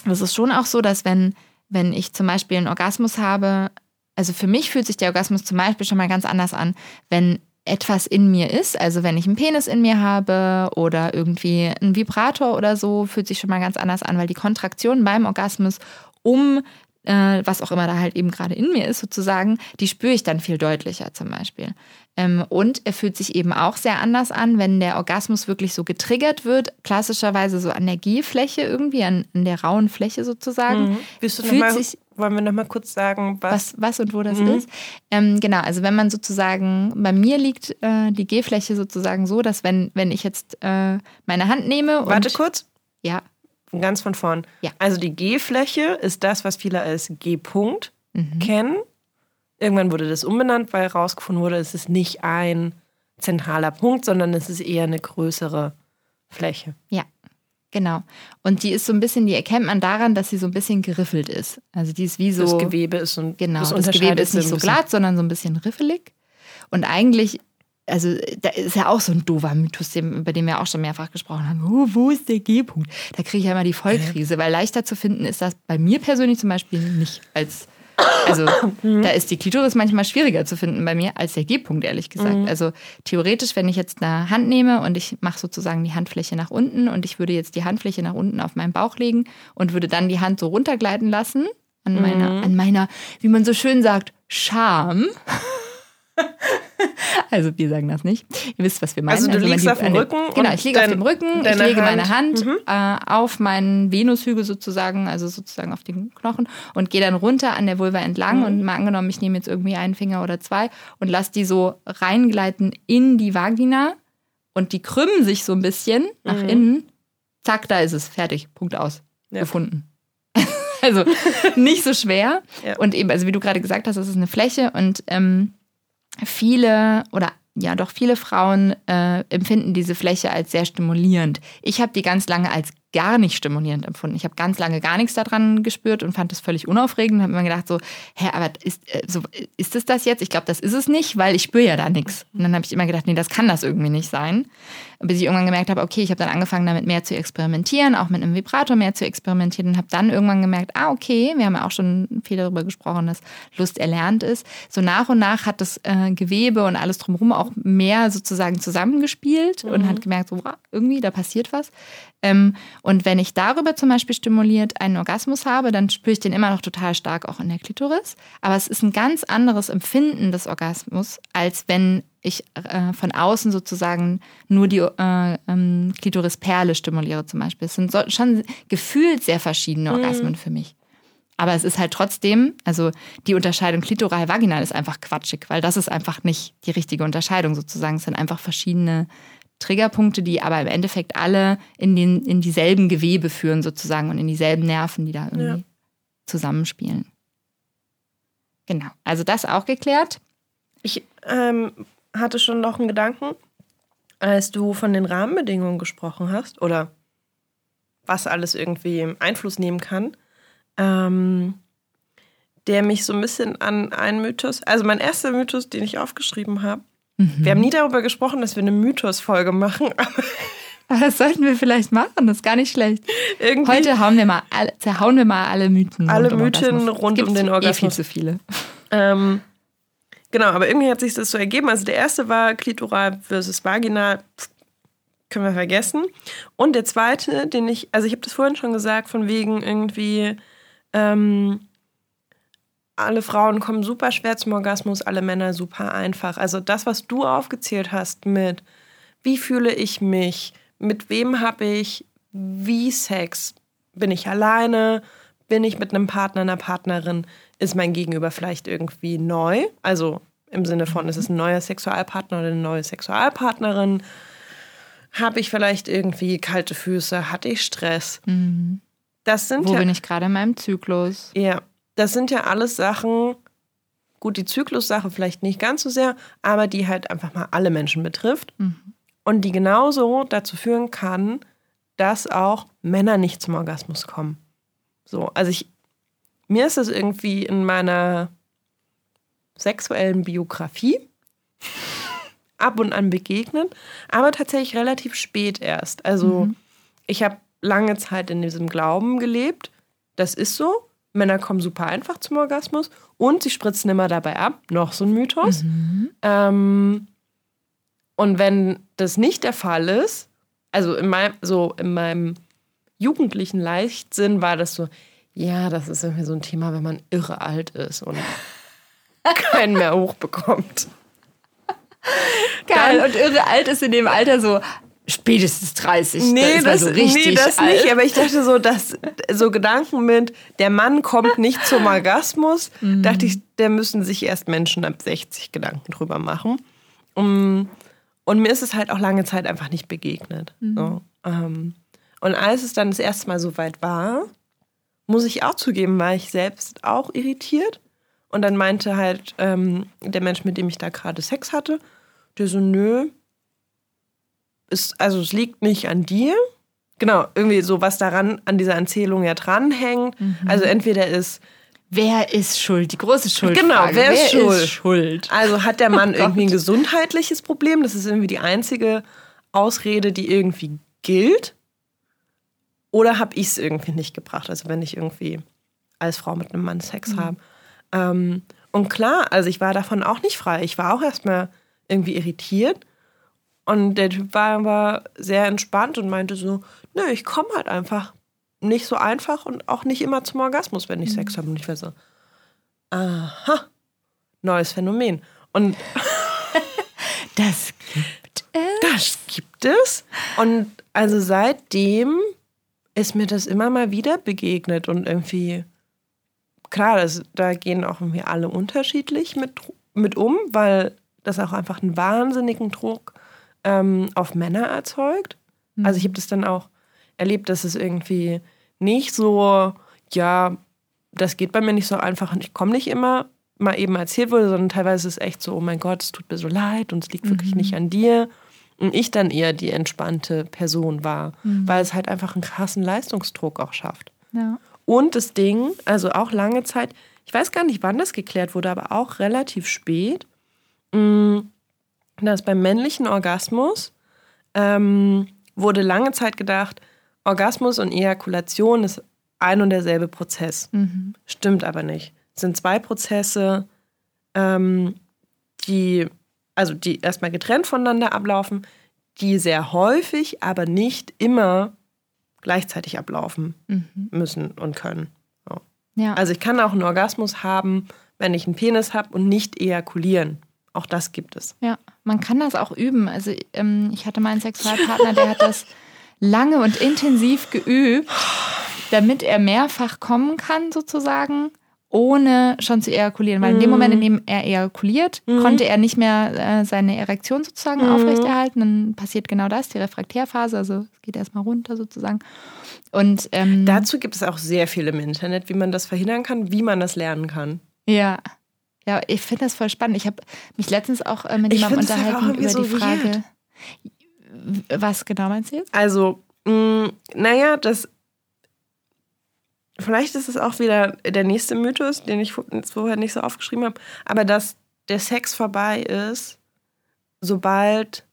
es ist schon auch so, dass wenn wenn ich zum Beispiel einen Orgasmus habe, also für mich fühlt sich der Orgasmus zum Beispiel schon mal ganz anders an, wenn etwas in mir ist, also wenn ich einen Penis in mir habe oder irgendwie einen Vibrator oder so, fühlt sich schon mal ganz anders an, weil die Kontraktion beim Orgasmus um äh, was auch immer da halt eben gerade in mir ist, sozusagen, die spüre ich dann viel deutlicher zum Beispiel. Ähm, und er fühlt sich eben auch sehr anders an, wenn der Orgasmus wirklich so getriggert wird, klassischerweise so an der G-Fläche irgendwie, an, an, der rauen Fläche sozusagen. Mhm. Willst du noch mal, sich, wollen wir noch mal kurz sagen, was, was, was und wo das mhm. ist? Ähm, genau, also wenn man sozusagen, bei mir liegt äh, die G-Fläche sozusagen so, dass wenn, wenn ich jetzt äh, meine Hand nehme Warte kurz. Ja. Ganz von vorn. Ja. Also die G-Fläche ist das, was viele als G-Punkt mhm. kennen. Irgendwann wurde das umbenannt, weil herausgefunden wurde, es ist nicht ein zentraler Punkt, sondern es ist eher eine größere Fläche. Ja, genau. Und die ist so ein bisschen, die erkennt man daran, dass sie so ein bisschen geriffelt ist. Also die ist wie so. Das Gewebe ist so Genau, das, das Gewebe ist nicht so glatt, sondern so ein bisschen riffelig. Und eigentlich also da ist ja auch so ein doofer Mythos, über den wir auch schon mehrfach gesprochen haben. Oh, wo ist der G-Punkt? Da kriege ich ja immer die Vollkrise, weil leichter zu finden ist das bei mir persönlich zum Beispiel nicht als also da ist die Klitoris manchmal schwieriger zu finden bei mir als der G-Punkt, ehrlich gesagt. Mhm. Also theoretisch, wenn ich jetzt eine Hand nehme und ich mache sozusagen die Handfläche nach unten und ich würde jetzt die Handfläche nach unten auf meinen Bauch legen und würde dann die Hand so runtergleiten lassen an meiner, mhm. an meiner, wie man so schön sagt, Scham. Also wir sagen das nicht. Ihr wisst, was wir meinen. Also du also, liegst auf dem Rücken. Genau, ich liege auf dem Rücken, ich lege Hand. meine Hand mhm. äh, auf meinen Venushügel sozusagen, also sozusagen auf den Knochen und gehe dann runter an der Vulva entlang mhm. und mal angenommen, ich nehme jetzt irgendwie einen Finger oder zwei und lasse die so reingleiten in die Vagina und die krümmen sich so ein bisschen nach mhm. innen. Zack, da ist es, fertig, Punkt aus, ja. gefunden. also nicht so schwer. Ja. Und eben, also wie du gerade gesagt hast, das ist eine Fläche und ähm, viele oder ja doch viele Frauen äh, empfinden diese Fläche als sehr stimulierend. Ich habe die ganz lange als gar nicht stimulierend empfunden. Ich habe ganz lange gar nichts daran gespürt und fand das völlig unaufregend habe mir gedacht so, hä, aber ist, äh, so, ist es das jetzt? Ich glaube, das ist es nicht, weil ich spüre ja da nichts. Und dann habe ich immer gedacht, nee, das kann das irgendwie nicht sein. Bis ich irgendwann gemerkt habe, okay, ich habe dann angefangen damit mehr zu experimentieren, auch mit einem Vibrator mehr zu experimentieren und habe dann irgendwann gemerkt, ah, okay, wir haben ja auch schon viel darüber gesprochen, dass Lust erlernt ist. So nach und nach hat das äh, Gewebe und alles drumherum auch mehr sozusagen zusammengespielt mhm. und hat gemerkt, so, wow, irgendwie, da passiert was. Ähm, und wenn ich darüber zum Beispiel stimuliert einen Orgasmus habe, dann spüre ich den immer noch total stark auch in der Klitoris. Aber es ist ein ganz anderes Empfinden des Orgasmus, als wenn ich äh, von außen sozusagen nur die äh, ähm, Klitorisperle stimuliere zum Beispiel. Es sind so, schon gefühlt sehr verschiedene mhm. Orgasmen für mich. Aber es ist halt trotzdem, also die Unterscheidung klitoral-vaginal ist einfach quatschig, weil das ist einfach nicht die richtige Unterscheidung sozusagen. Es sind einfach verschiedene Triggerpunkte, die aber im Endeffekt alle in, den, in dieselben Gewebe führen sozusagen und in dieselben Nerven, die da irgendwie ja. zusammenspielen. Genau, also das auch geklärt. Ich ähm, hatte schon noch einen Gedanken, als du von den Rahmenbedingungen gesprochen hast oder was alles irgendwie Einfluss nehmen kann. Ähm, der mich so ein bisschen an einen Mythos, also mein erster Mythos, den ich aufgeschrieben habe. Mhm. Wir haben nie darüber gesprochen, dass wir eine Mythos-Folge machen, aber das sollten wir vielleicht machen, das ist gar nicht schlecht. Irgendwie Heute hauen wir mal alle, zerhauen wir mal alle Mythen. Alle rund Mythen um rund um den Orgasmus. Eh viel zu viele. Ähm, genau, aber irgendwie hat sich das so ergeben. Also der erste war Klitoral versus Vaginal. Können wir vergessen. Und der zweite, den ich, also ich habe das vorhin schon gesagt, von wegen irgendwie, ähm, alle Frauen kommen super schwer zum Orgasmus, alle Männer super einfach. Also das, was du aufgezählt hast mit, wie fühle ich mich, mit wem habe ich wie Sex, bin ich alleine, bin ich mit einem Partner, einer Partnerin, ist mein Gegenüber vielleicht irgendwie neu, also im Sinne von, ist es ein neuer Sexualpartner oder eine neue Sexualpartnerin, habe ich vielleicht irgendwie kalte Füße? Hatte ich Stress? Mhm. Das sind Wo ja, bin ich gerade in meinem Zyklus? Ja, das sind ja alles Sachen, gut, die Zyklussache vielleicht nicht ganz so sehr, aber die halt einfach mal alle Menschen betrifft. Mhm. Und die genauso dazu führen kann, dass auch Männer nicht zum Orgasmus kommen. So, also ich, mir ist das irgendwie in meiner sexuellen Biografie ab und an begegnet, aber tatsächlich relativ spät erst. Also mhm. ich habe lange Zeit in diesem Glauben gelebt, das ist so. Männer kommen super einfach zum Orgasmus und sie spritzen immer dabei ab. Noch so ein Mythos. Mhm. Ähm, und wenn das nicht der Fall ist, also in meinem, so in meinem jugendlichen Leichtsinn war das so, ja, das ist irgendwie so ein Thema, wenn man irre alt ist und keinen mehr hochbekommt. Geil. Dann, und irre alt ist in dem Alter so spätestens 30. Nee, da das, so richtig nee, das alt. nicht. Aber ich dachte so, dass so Gedanken mit, der Mann kommt nicht zum Orgasmus, Mhm. dachte ich, da müssen sich erst Menschen ab 60 Gedanken drüber machen. Um, und mir ist es halt auch lange Zeit einfach nicht begegnet. Mhm. So, ähm, und als es dann das erste Mal so weit war, muss ich auch zugeben, war ich selbst auch irritiert. Und dann meinte halt ähm, der Mensch, mit dem ich da gerade Sex hatte, der so, nö, ist, also es liegt nicht an dir. Genau, irgendwie so, was daran an dieser Erzählung ja dranhängt. Also entweder ist, Wer ist schuld? Die große Schuld. Genau, wer ist schuld? schuld? also hat der Mann Oh irgendwie ein gesundheitliches Problem. Das ist irgendwie die einzige Ausrede, die irgendwie gilt. Oder habe ich es irgendwie nicht gebracht? Also wenn ich irgendwie als Frau mit einem Mann Sex habe. Ähm, und klar, also ich war davon auch nicht frei. Ich war auch erstmal irgendwie irritiert. Und der Typ war aber sehr entspannt und meinte so, nö, ich komme halt einfach nicht so einfach und auch nicht immer zum Orgasmus, wenn ich Sex habe. Und ich war so, aha, neues Phänomen. Und Das gibt es. das gibt es. Und also seitdem ist mir das immer mal wieder begegnet und irgendwie, klar, das, da gehen auch irgendwie alle unterschiedlich mit, mit um, weil das auch einfach einen wahnsinnigen Druck ähm, auf Männer erzeugt. Also ich habe das dann auch erlebt, dass es irgendwie nicht so, ja, das geht bei mir nicht so einfach und ich komme nicht immer, mal eben erzählt wurde, sondern teilweise ist es echt so, oh mein Gott, es tut mir so leid und es liegt wirklich nicht an dir. Und ich dann eher die entspannte Person war, weil es halt einfach einen krassen Leistungsdruck auch schafft. Ja. Und das Ding, also auch lange Zeit, ich weiß gar nicht, wann das geklärt wurde, aber auch relativ spät, mh, dass beim männlichen Orgasmus ähm, wurde lange Zeit gedacht, Orgasmus und Ejakulation ist ein und derselbe Prozess. Mhm. Stimmt aber nicht. Es sind zwei Prozesse, ähm, die, also die erstmal getrennt voneinander ablaufen, die sehr häufig, aber nicht immer gleichzeitig ablaufen Mhm. müssen und können. So. Ja. Also ich kann auch einen Orgasmus haben, wenn ich einen Penis habe und nicht ejakulieren. Auch das gibt es. Ja, man kann das auch üben. Also ähm, ich hatte meinen Sexualpartner, der hat das lange und intensiv geübt, damit er mehrfach kommen kann, sozusagen, ohne schon zu ejakulieren. Weil in dem Moment, in dem er ejakuliert, konnte er nicht mehr äh, seine Erektion sozusagen aufrechterhalten. Dann passiert genau das, die Refraktärphase, also es geht erstmal runter sozusagen. Und ähm, Dazu gibt es auch sehr viel im Internet, wie man das verhindern kann, wie man das lernen kann. Ja. Ja, ich finde das voll spannend. Ich habe mich letztens auch äh, mit jemandem unterhalten über irgendwie die so Frage. Was genau meinst du jetzt? Also, mh, naja, das vielleicht ist es auch wieder der nächste Mythos, den ich vorher nicht so aufgeschrieben habe, aber dass der Sex vorbei ist, sobald,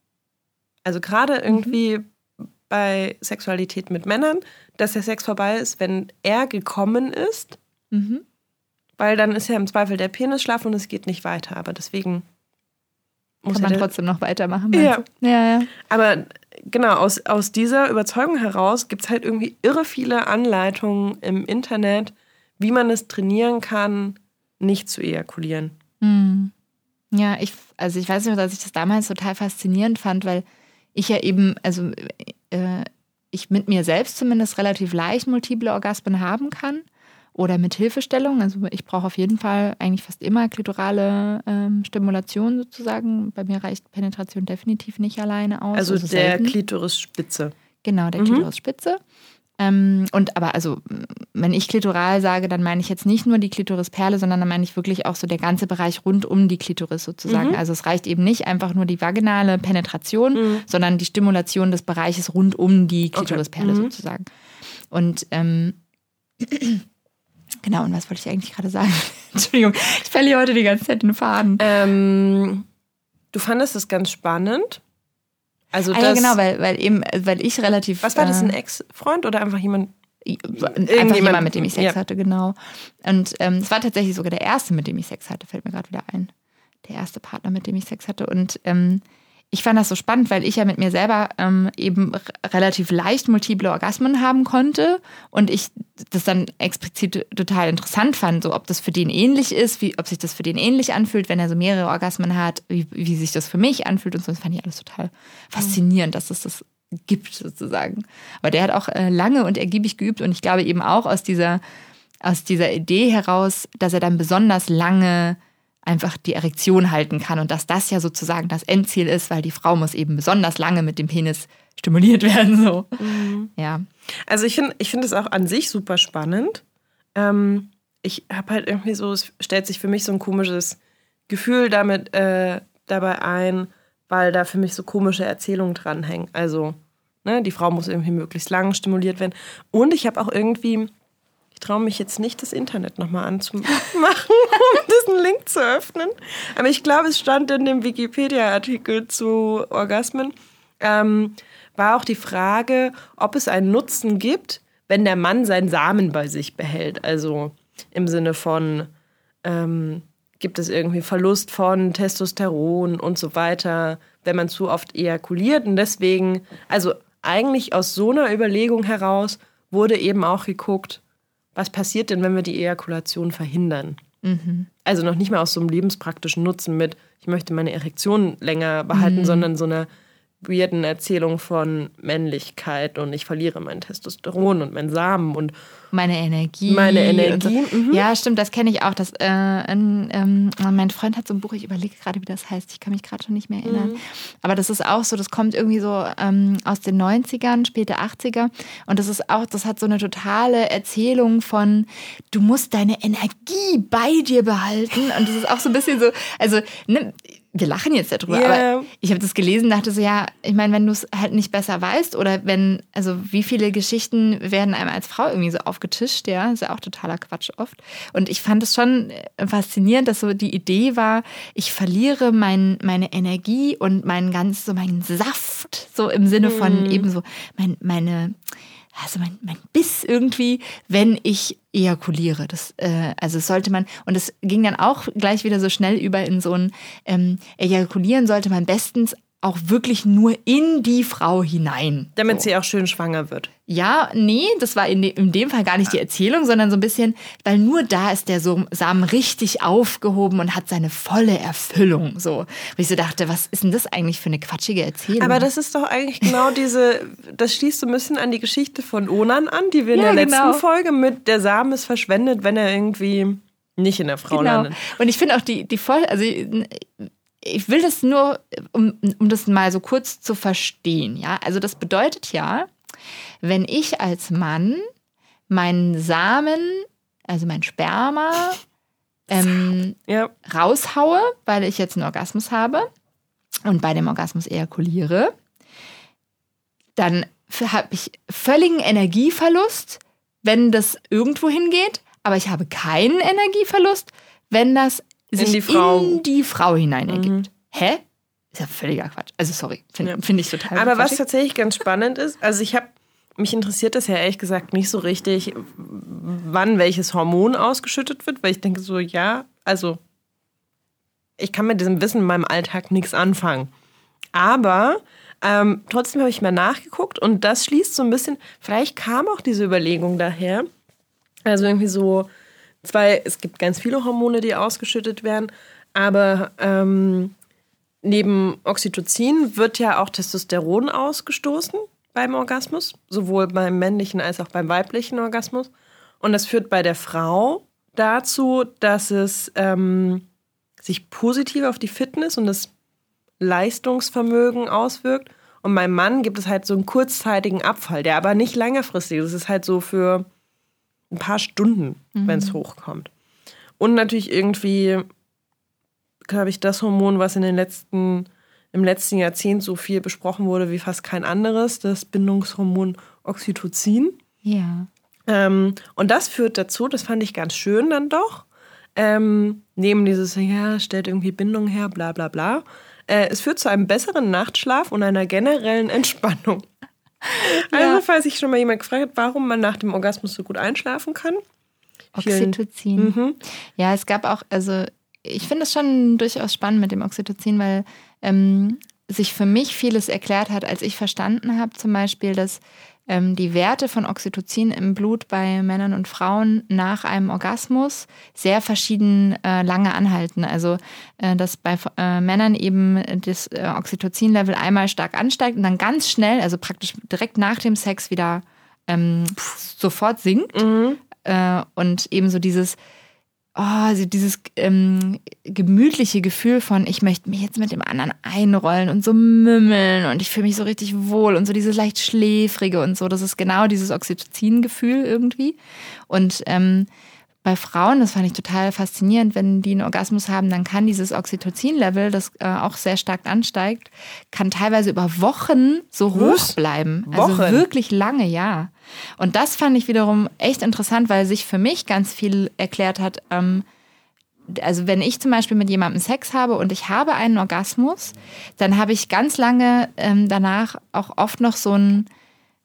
also gerade Mhm. irgendwie bei Sexualität mit Männern, dass der Sex vorbei ist, wenn er gekommen ist, Mhm. weil dann ist ja im Zweifel der Penis schlaff und es geht nicht weiter. Aber deswegen muss Kann man trotzdem noch weitermachen. Ja. ja, ja. Aber genau, aus, aus dieser Überzeugung heraus gibt es halt irgendwie irre viele Anleitungen im Internet, wie man es trainieren kann, nicht zu ejakulieren. Hm. Ja, ich, also ich weiß nicht, dass ich das damals total faszinierend fand, weil ich ja eben, also äh, ich mit mir selbst zumindest relativ leicht multiple Orgasmen haben kann oder mit Hilfestellung. Also ich brauche auf jeden Fall eigentlich fast immer klitorale ähm, Stimulation sozusagen. Bei mir reicht Penetration definitiv nicht alleine aus. Also, der selten. Klitorisspitze. Genau, der Mhm. Klitorisspitze. Ähm, und aber also, wenn ich klitoral sage, dann meine ich jetzt nicht nur die Klitorisperle, sondern dann meine ich wirklich auch so der ganze Bereich rund um die Klitoris sozusagen. Mhm. Also es reicht eben nicht einfach nur die vaginale Penetration, Mhm. sondern die Stimulation des Bereiches rund um die Klitorisperle Mhm. sozusagen. Und ähm, genau, und was wollte ich eigentlich gerade sagen? Entschuldigung, ich verliere heute die ganze Zeit den Faden. Ähm, du fandest es ganz spannend. Also ah, ja, genau, weil, weil eben, weil ich relativ. was war das, ein äh, Ex-Freund oder einfach jemand? Einfach Irgendjemand- jemand, mit dem ich Sex ja. hatte, genau. Und ähm, es war tatsächlich sogar der erste, mit dem ich Sex hatte, fällt mir gerade wieder ein. Der erste Partner, mit dem ich Sex hatte. Und ähm, ich fand das so spannend, weil ich ja mit mir selber ähm, eben relativ leicht multiple Orgasmen haben konnte und ich das dann explizit total interessant fand, so ob das für den ähnlich ist, wie ob sich das für den ähnlich anfühlt, wenn er so mehrere Orgasmen hat, wie, wie sich das für mich anfühlt und so. Das fand ich alles total faszinierend, dass es das gibt sozusagen. Aber der hat auch äh, lange und ergiebig geübt und ich glaube eben auch aus dieser aus dieser Idee heraus, dass er dann besonders lange einfach die Erektion halten kann und dass das ja sozusagen das Endziel ist, weil die Frau muss eben besonders lange mit dem Penis stimuliert werden. So. Ja. Also ich finde ich finde es auch an sich super spannend. Ähm, ich habe halt irgendwie so, es stellt sich für mich so ein komisches Gefühl damit äh, dabei ein, weil da für mich so komische Erzählungen dranhängen. Also, ne, die Frau muss irgendwie möglichst lang stimuliert werden. Und ich habe auch irgendwie, ich traue mich jetzt nicht, das Internet nochmal anzumachen, um diesen Link zu öffnen. Aber ich glaube, es stand in dem Wikipedia-Artikel zu Orgasmen, ähm, war auch die Frage, ob es einen Nutzen gibt, wenn der Mann seinen Samen bei sich behält. Also im Sinne von, ähm, gibt es irgendwie Verlust von Testosteron und so weiter, wenn man zu oft ejakuliert. Und deswegen, also eigentlich aus so einer Überlegung heraus wurde eben auch geguckt, was passiert denn, wenn wir die Ejakulation verhindern? Also noch nicht mal aus so einem lebenspraktischen Nutzen mit, ich möchte meine Erektion länger behalten, sondern so einer weirden Erzählung von Männlichkeit und ich verliere mein Testosteron und mein Samen und Meine Energie. Meine und Energie, So. mhm. Ja, stimmt, das kenne ich auch. Das, äh, ein, ähm, mein Freund hat so ein Buch, ich überlege gerade, wie das heißt. Ich kann mich gerade schon nicht mehr erinnern. Aber das ist auch so, das kommt irgendwie so ähm, aus den 90ern, späte 80er. Und das ist auch, das hat so eine totale Erzählung von, du musst deine Energie bei dir behalten. Und das ist auch so ein bisschen so, also, ne, wir lachen jetzt darüber, Ja. aber ich habe das gelesen, dachte so, ja, ich meine, wenn du es halt nicht besser weißt oder wenn, also wie viele Geschichten werden einem als Frau irgendwie so aufgetischt, ja, ist ja auch totaler Quatsch oft. Und ich fand es schon äh, faszinierend, dass so die Idee war, ich verliere mein, meine Energie und meinen ganz, so meinen Saft, so im Sinne von eben so mein, meine, also mein, mein Biss irgendwie, wenn ich ejakuliere. Das, äh, also sollte man, und es ging dann auch gleich wieder so schnell über in so ein ähm, Ejakulieren sollte man bestens auch wirklich nur in die Frau hinein. damit so. sie auch schön schwanger wird. Ja, nee, das war in, de in dem Fall gar nicht die Erzählung, sondern so ein bisschen, weil nur da ist der Samen richtig aufgehoben und hat seine volle Erfüllung. So, wo ich so dachte, was ist denn das eigentlich für eine quatschige Erzählung? Aber das ist doch eigentlich genau diese, das schließt so ein bisschen an die Geschichte von Onan an, die wir in Ja, der letzten genau. Folge mit der Samen ist verschwendet, wenn er irgendwie nicht in der Frau Genau. landet. Und ich finde auch die, die voll, also ich will das nur, um, um das mal so kurz zu verstehen, ja. Also das bedeutet ja, wenn ich als Mann meinen Samen, also mein Sperma, ähm, Ja. raushaue, weil ich jetzt einen Orgasmus habe und bei dem Orgasmus ejakuliere, dann habe ich völligen Energieverlust wenn das irgendwo hingeht, aber ich habe keinen Energieverlust, wenn das sich In die Frau. in die Frau hinein ergibt. Hä? Ist ja völliger Quatsch. Also sorry, finde Ja. find ich total Aber was tatsächlich ganz spannend ist, also ich habe, mich interessiert das ja ehrlich gesagt nicht so richtig, wann welches Hormon ausgeschüttet wird, weil ich denke so, ja, also ich kann mit diesem Wissen in meinem Alltag nichts anfangen. Aber ähm, trotzdem habe ich mal nachgeguckt und das schließt so ein bisschen, vielleicht kam auch diese Überlegung daher, also irgendwie so zwei, es gibt ganz viele Hormone, die ausgeschüttet werden, aber ähm, neben Oxytocin wird ja auch Testosteron ausgestoßen beim Orgasmus, sowohl beim männlichen als auch beim weiblichen Orgasmus. Und das führt bei der Frau dazu, dass es ähm, sich positiv auf die Fitness und das Leistungsvermögen auswirkt. Und beim Mann gibt es halt so einen kurzzeitigen Abfall, der aber nicht längerfristig ist. Es ist halt so für ein paar Stunden, wenn es hochkommt. Und natürlich irgendwie, glaube ich, das Hormon, was in den letzten, im letzten Jahrzehnt so viel besprochen wurde wie fast kein anderes, das Bindungshormon Oxytocin. Ja. Ähm, und das führt dazu, das fand ich ganz schön dann doch, ähm, neben dieses, ja, stellt irgendwie Bindung her, bla bla bla. Äh, es führt zu einem besseren Nachtschlaf und einer generellen Entspannung. Also, Ja. falls sich schon mal jemand gefragt hat, warum man nach dem Orgasmus so gut einschlafen kann. Oxytocin. Mhm. Ja, es gab auch, also ich finde es schon durchaus spannend mit dem Oxytocin, weil ähm, sich für mich vieles erklärt hat, als ich verstanden habe, zum Beispiel, dass ähm, die Werte von Oxytocin im Blut bei Männern und Frauen nach einem Orgasmus sehr verschieden äh, lange anhalten. Also, äh, dass bei äh, Männern eben das äh, Oxytocin-Level einmal stark ansteigt und dann ganz schnell, also praktisch direkt nach dem Sex wieder ähm, sofort sinkt äh, und eben so dieses, oh, dieses ähm, gemütliche Gefühl von, ich möchte mich jetzt mit dem anderen einrollen und so mümmeln und ich fühle mich so richtig wohl und so dieses leicht schläfrige und so. Das ist genau dieses Oxytocin-Gefühl irgendwie. Und ähm, bei Frauen, das fand ich total faszinierend, wenn die einen Orgasmus haben, dann kann dieses Oxytocin-Level, das äh, auch sehr stark ansteigt, kann teilweise über Wochen so hoch bleiben. Also Wochen? wirklich lange, ja. Und das fand ich wiederum echt interessant, weil sich für mich ganz viel erklärt hat. Ähm, also wenn ich zum Beispiel mit jemandem Sex habe und ich habe einen Orgasmus, dann habe ich ganz lange ähm, danach auch oft noch so ein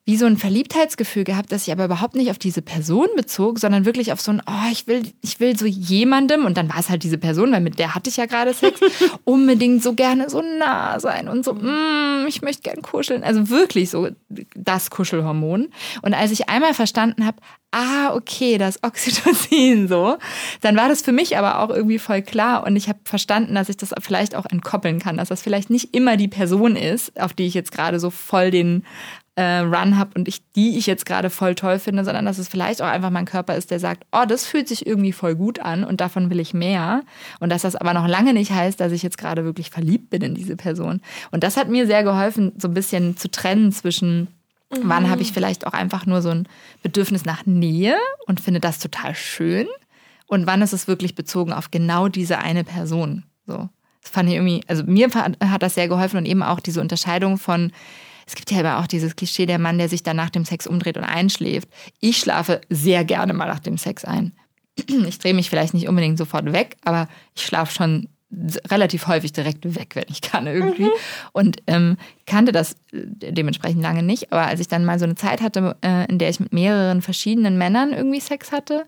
wie so ein Verliebtheitsgefühl gehabt, das ich aber überhaupt nicht auf diese Person bezog, sondern wirklich auf so ein, oh, ich will, ich will so jemandem, und dann war es halt diese Person, weil mit der hatte ich ja gerade Sex, unbedingt so gerne so nah sein und so, mm, ich möchte gern kuscheln. Also wirklich so das Kuschelhormon. Und als ich einmal verstanden habe, ah, okay, das Oxytocin so, dann war das für mich aber auch irgendwie voll klar und ich habe verstanden, dass ich das vielleicht auch entkoppeln kann, dass das vielleicht nicht immer die Person ist, auf die ich jetzt gerade so voll den äh, Run habe und ich, die ich jetzt gerade voll toll finde, sondern dass es vielleicht auch einfach mein Körper ist, der sagt, oh, das fühlt sich irgendwie voll gut an und davon will ich mehr. Und dass das aber noch lange nicht heißt, dass ich jetzt gerade wirklich verliebt bin in diese Person. Und das hat mir sehr geholfen, so ein bisschen zu trennen zwischen Wann habe ich vielleicht auch einfach nur so ein Bedürfnis nach Nähe und finde das total schön? Und wann ist es wirklich bezogen auf genau diese eine Person? So. Das fand ich irgendwie, also mir hat das sehr geholfen und eben auch diese Unterscheidung von, es gibt ja aber auch dieses Klischee, der Mann, der sich dann nach dem Sex umdreht und einschläft. Ich schlafe sehr gerne mal nach dem Sex ein. Ich drehe mich vielleicht nicht unbedingt sofort weg, aber ich schlafe schon relativ häufig direkt weg, wenn ich kann irgendwie. Und ähm, kannte das äh, dementsprechend lange nicht. Aber als ich dann mal so eine Zeit hatte, äh, in der ich mit mehreren verschiedenen Männern irgendwie Sex hatte,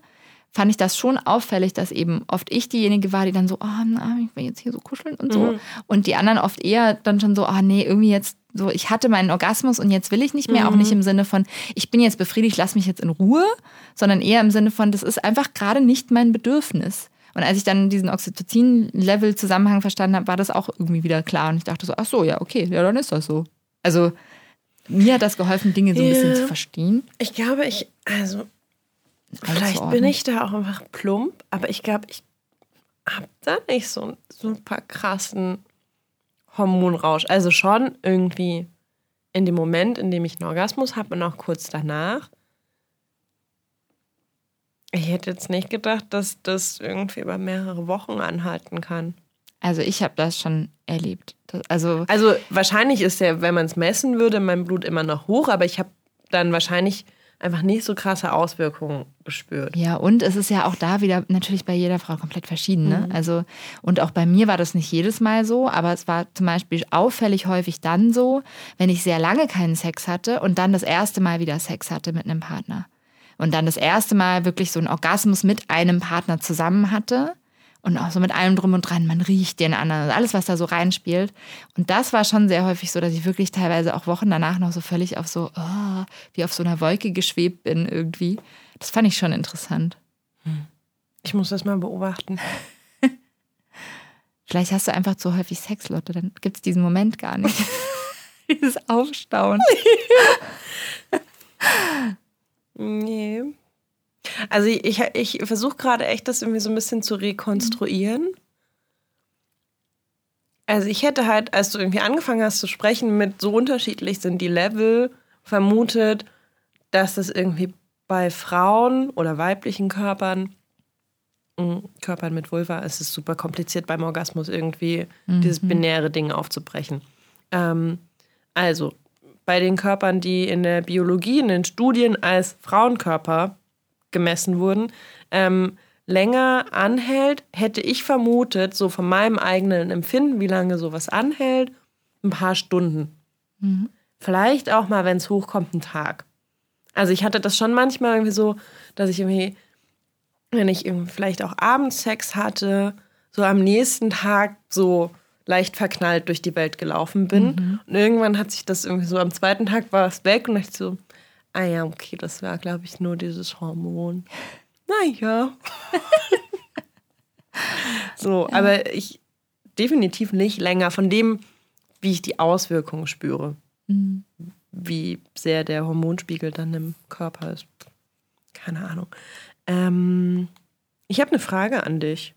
fand ich das schon auffällig, dass eben oft ich diejenige war, die dann so, oh, na, ich will jetzt hier so kuscheln und so. Und die anderen oft eher dann schon so, oh nee, irgendwie jetzt so, ich hatte meinen Orgasmus und jetzt will ich nicht mehr, auch nicht im Sinne von, ich bin jetzt befriedigt, lass mich jetzt in Ruhe, sondern eher im Sinne von, das ist einfach gerade nicht mein Bedürfnis. Und als ich dann diesen Oxytocin-Level-Zusammenhang verstanden habe, war das auch irgendwie wieder klar. Und ich dachte so, ach so, ja, okay, ja, dann ist das so. Also mir hat das geholfen, Dinge so ein bisschen Ja. zu verstehen. Ich glaube, ich, also, vielleicht bin ich da auch einfach plump, aber ich glaube, ich habe da nicht so einen super krassen Hormonrausch. Also schon irgendwie in dem Moment, in dem ich einen Orgasmus habe und auch kurz danach. Ich hätte jetzt nicht gedacht, dass das irgendwie über mehrere Wochen anhalten kann. Also ich habe das schon erlebt. Das, also Also wahrscheinlich ist der, wenn man es messen würde, mein Blut immer noch hoch, aber ich habe dann wahrscheinlich einfach nicht so krasse Auswirkungen gespürt. Ja, und es ist ja auch da wieder natürlich bei jeder Frau komplett verschieden. Ne? Also, und auch bei mir war das nicht jedes Mal so, aber es war zum Beispiel auffällig häufig dann so, wenn ich sehr lange keinen Sex hatte und dann das erste Mal wieder Sex hatte mit einem Partner. Und dann das erste Mal wirklich so einen Orgasmus mit einem Partner zusammen hatte. Und auch so mit allem drum und dran, man riecht den anderen, alles, was da so reinspielt. Und das war schon sehr häufig so, dass ich wirklich teilweise auch Wochen danach noch so völlig auf so, oh, wie auf so einer Wolke geschwebt bin irgendwie. Das fand ich schon interessant. Ich muss das mal beobachten. Vielleicht hast du einfach zu häufig Sex, Lotte, dann gibt es diesen Moment gar nicht. Dieses Aufstauen. Nee. Also ich, ich, versuche gerade echt, das irgendwie so ein bisschen zu rekonstruieren. Also ich hätte halt, als du irgendwie angefangen hast zu sprechen, mit so unterschiedlich sind die Level, vermutet, dass das irgendwie bei Frauen oder weiblichen Körpern, mh, Körpern mit Vulva, es ist super kompliziert beim Orgasmus irgendwie dieses binäre Ding aufzubrechen. Ähm, also bei den Körpern, die in der Biologie, in den Studien als Frauenkörper gemessen wurden, ähm, länger anhält, hätte ich vermutet, so von meinem eigenen Empfinden, wie lange sowas anhält, ein paar Stunden. Vielleicht auch mal, wenn es hochkommt, ein Tag. Also ich hatte das schon manchmal irgendwie so, dass ich irgendwie, wenn ich irgendwie vielleicht auch abends Sex hatte, so am nächsten Tag so leicht verknallt durch die Welt gelaufen bin. Und irgendwann hat sich das irgendwie so, am zweiten Tag war es weg und ich so, ah ja, okay, das war, glaube ich, nur dieses Hormon. Naja. so, aber ich definitiv nicht länger von dem, wie ich die Auswirkungen spüre. Wie sehr der Hormonspiegel dann im Körper ist. Keine Ahnung. Ähm, ich habe eine Frage an dich.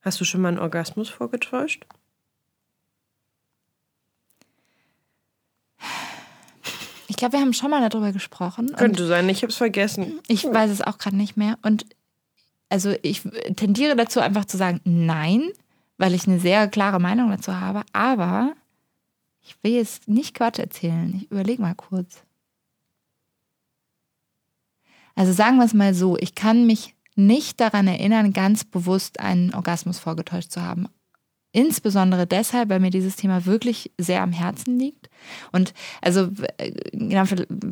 Hast du schon mal einen Orgasmus vorgetäuscht? Ich glaube, wir haben schon mal darüber gesprochen. Könnte sein, ich habe es vergessen. Ich weiß es auch gerade nicht mehr. Und also ich tendiere dazu einfach zu sagen, nein, weil ich eine sehr klare Meinung dazu habe. Aber ich will jetzt nicht Quatsch erzählen. Ich überlege mal kurz. Also sagen wir es mal so, ich kann mich nicht daran erinnern, ganz bewusst einen Orgasmus vorgetäuscht zu haben. Insbesondere deshalb, weil mir dieses Thema wirklich sehr am Herzen liegt. Und also, äh, genau,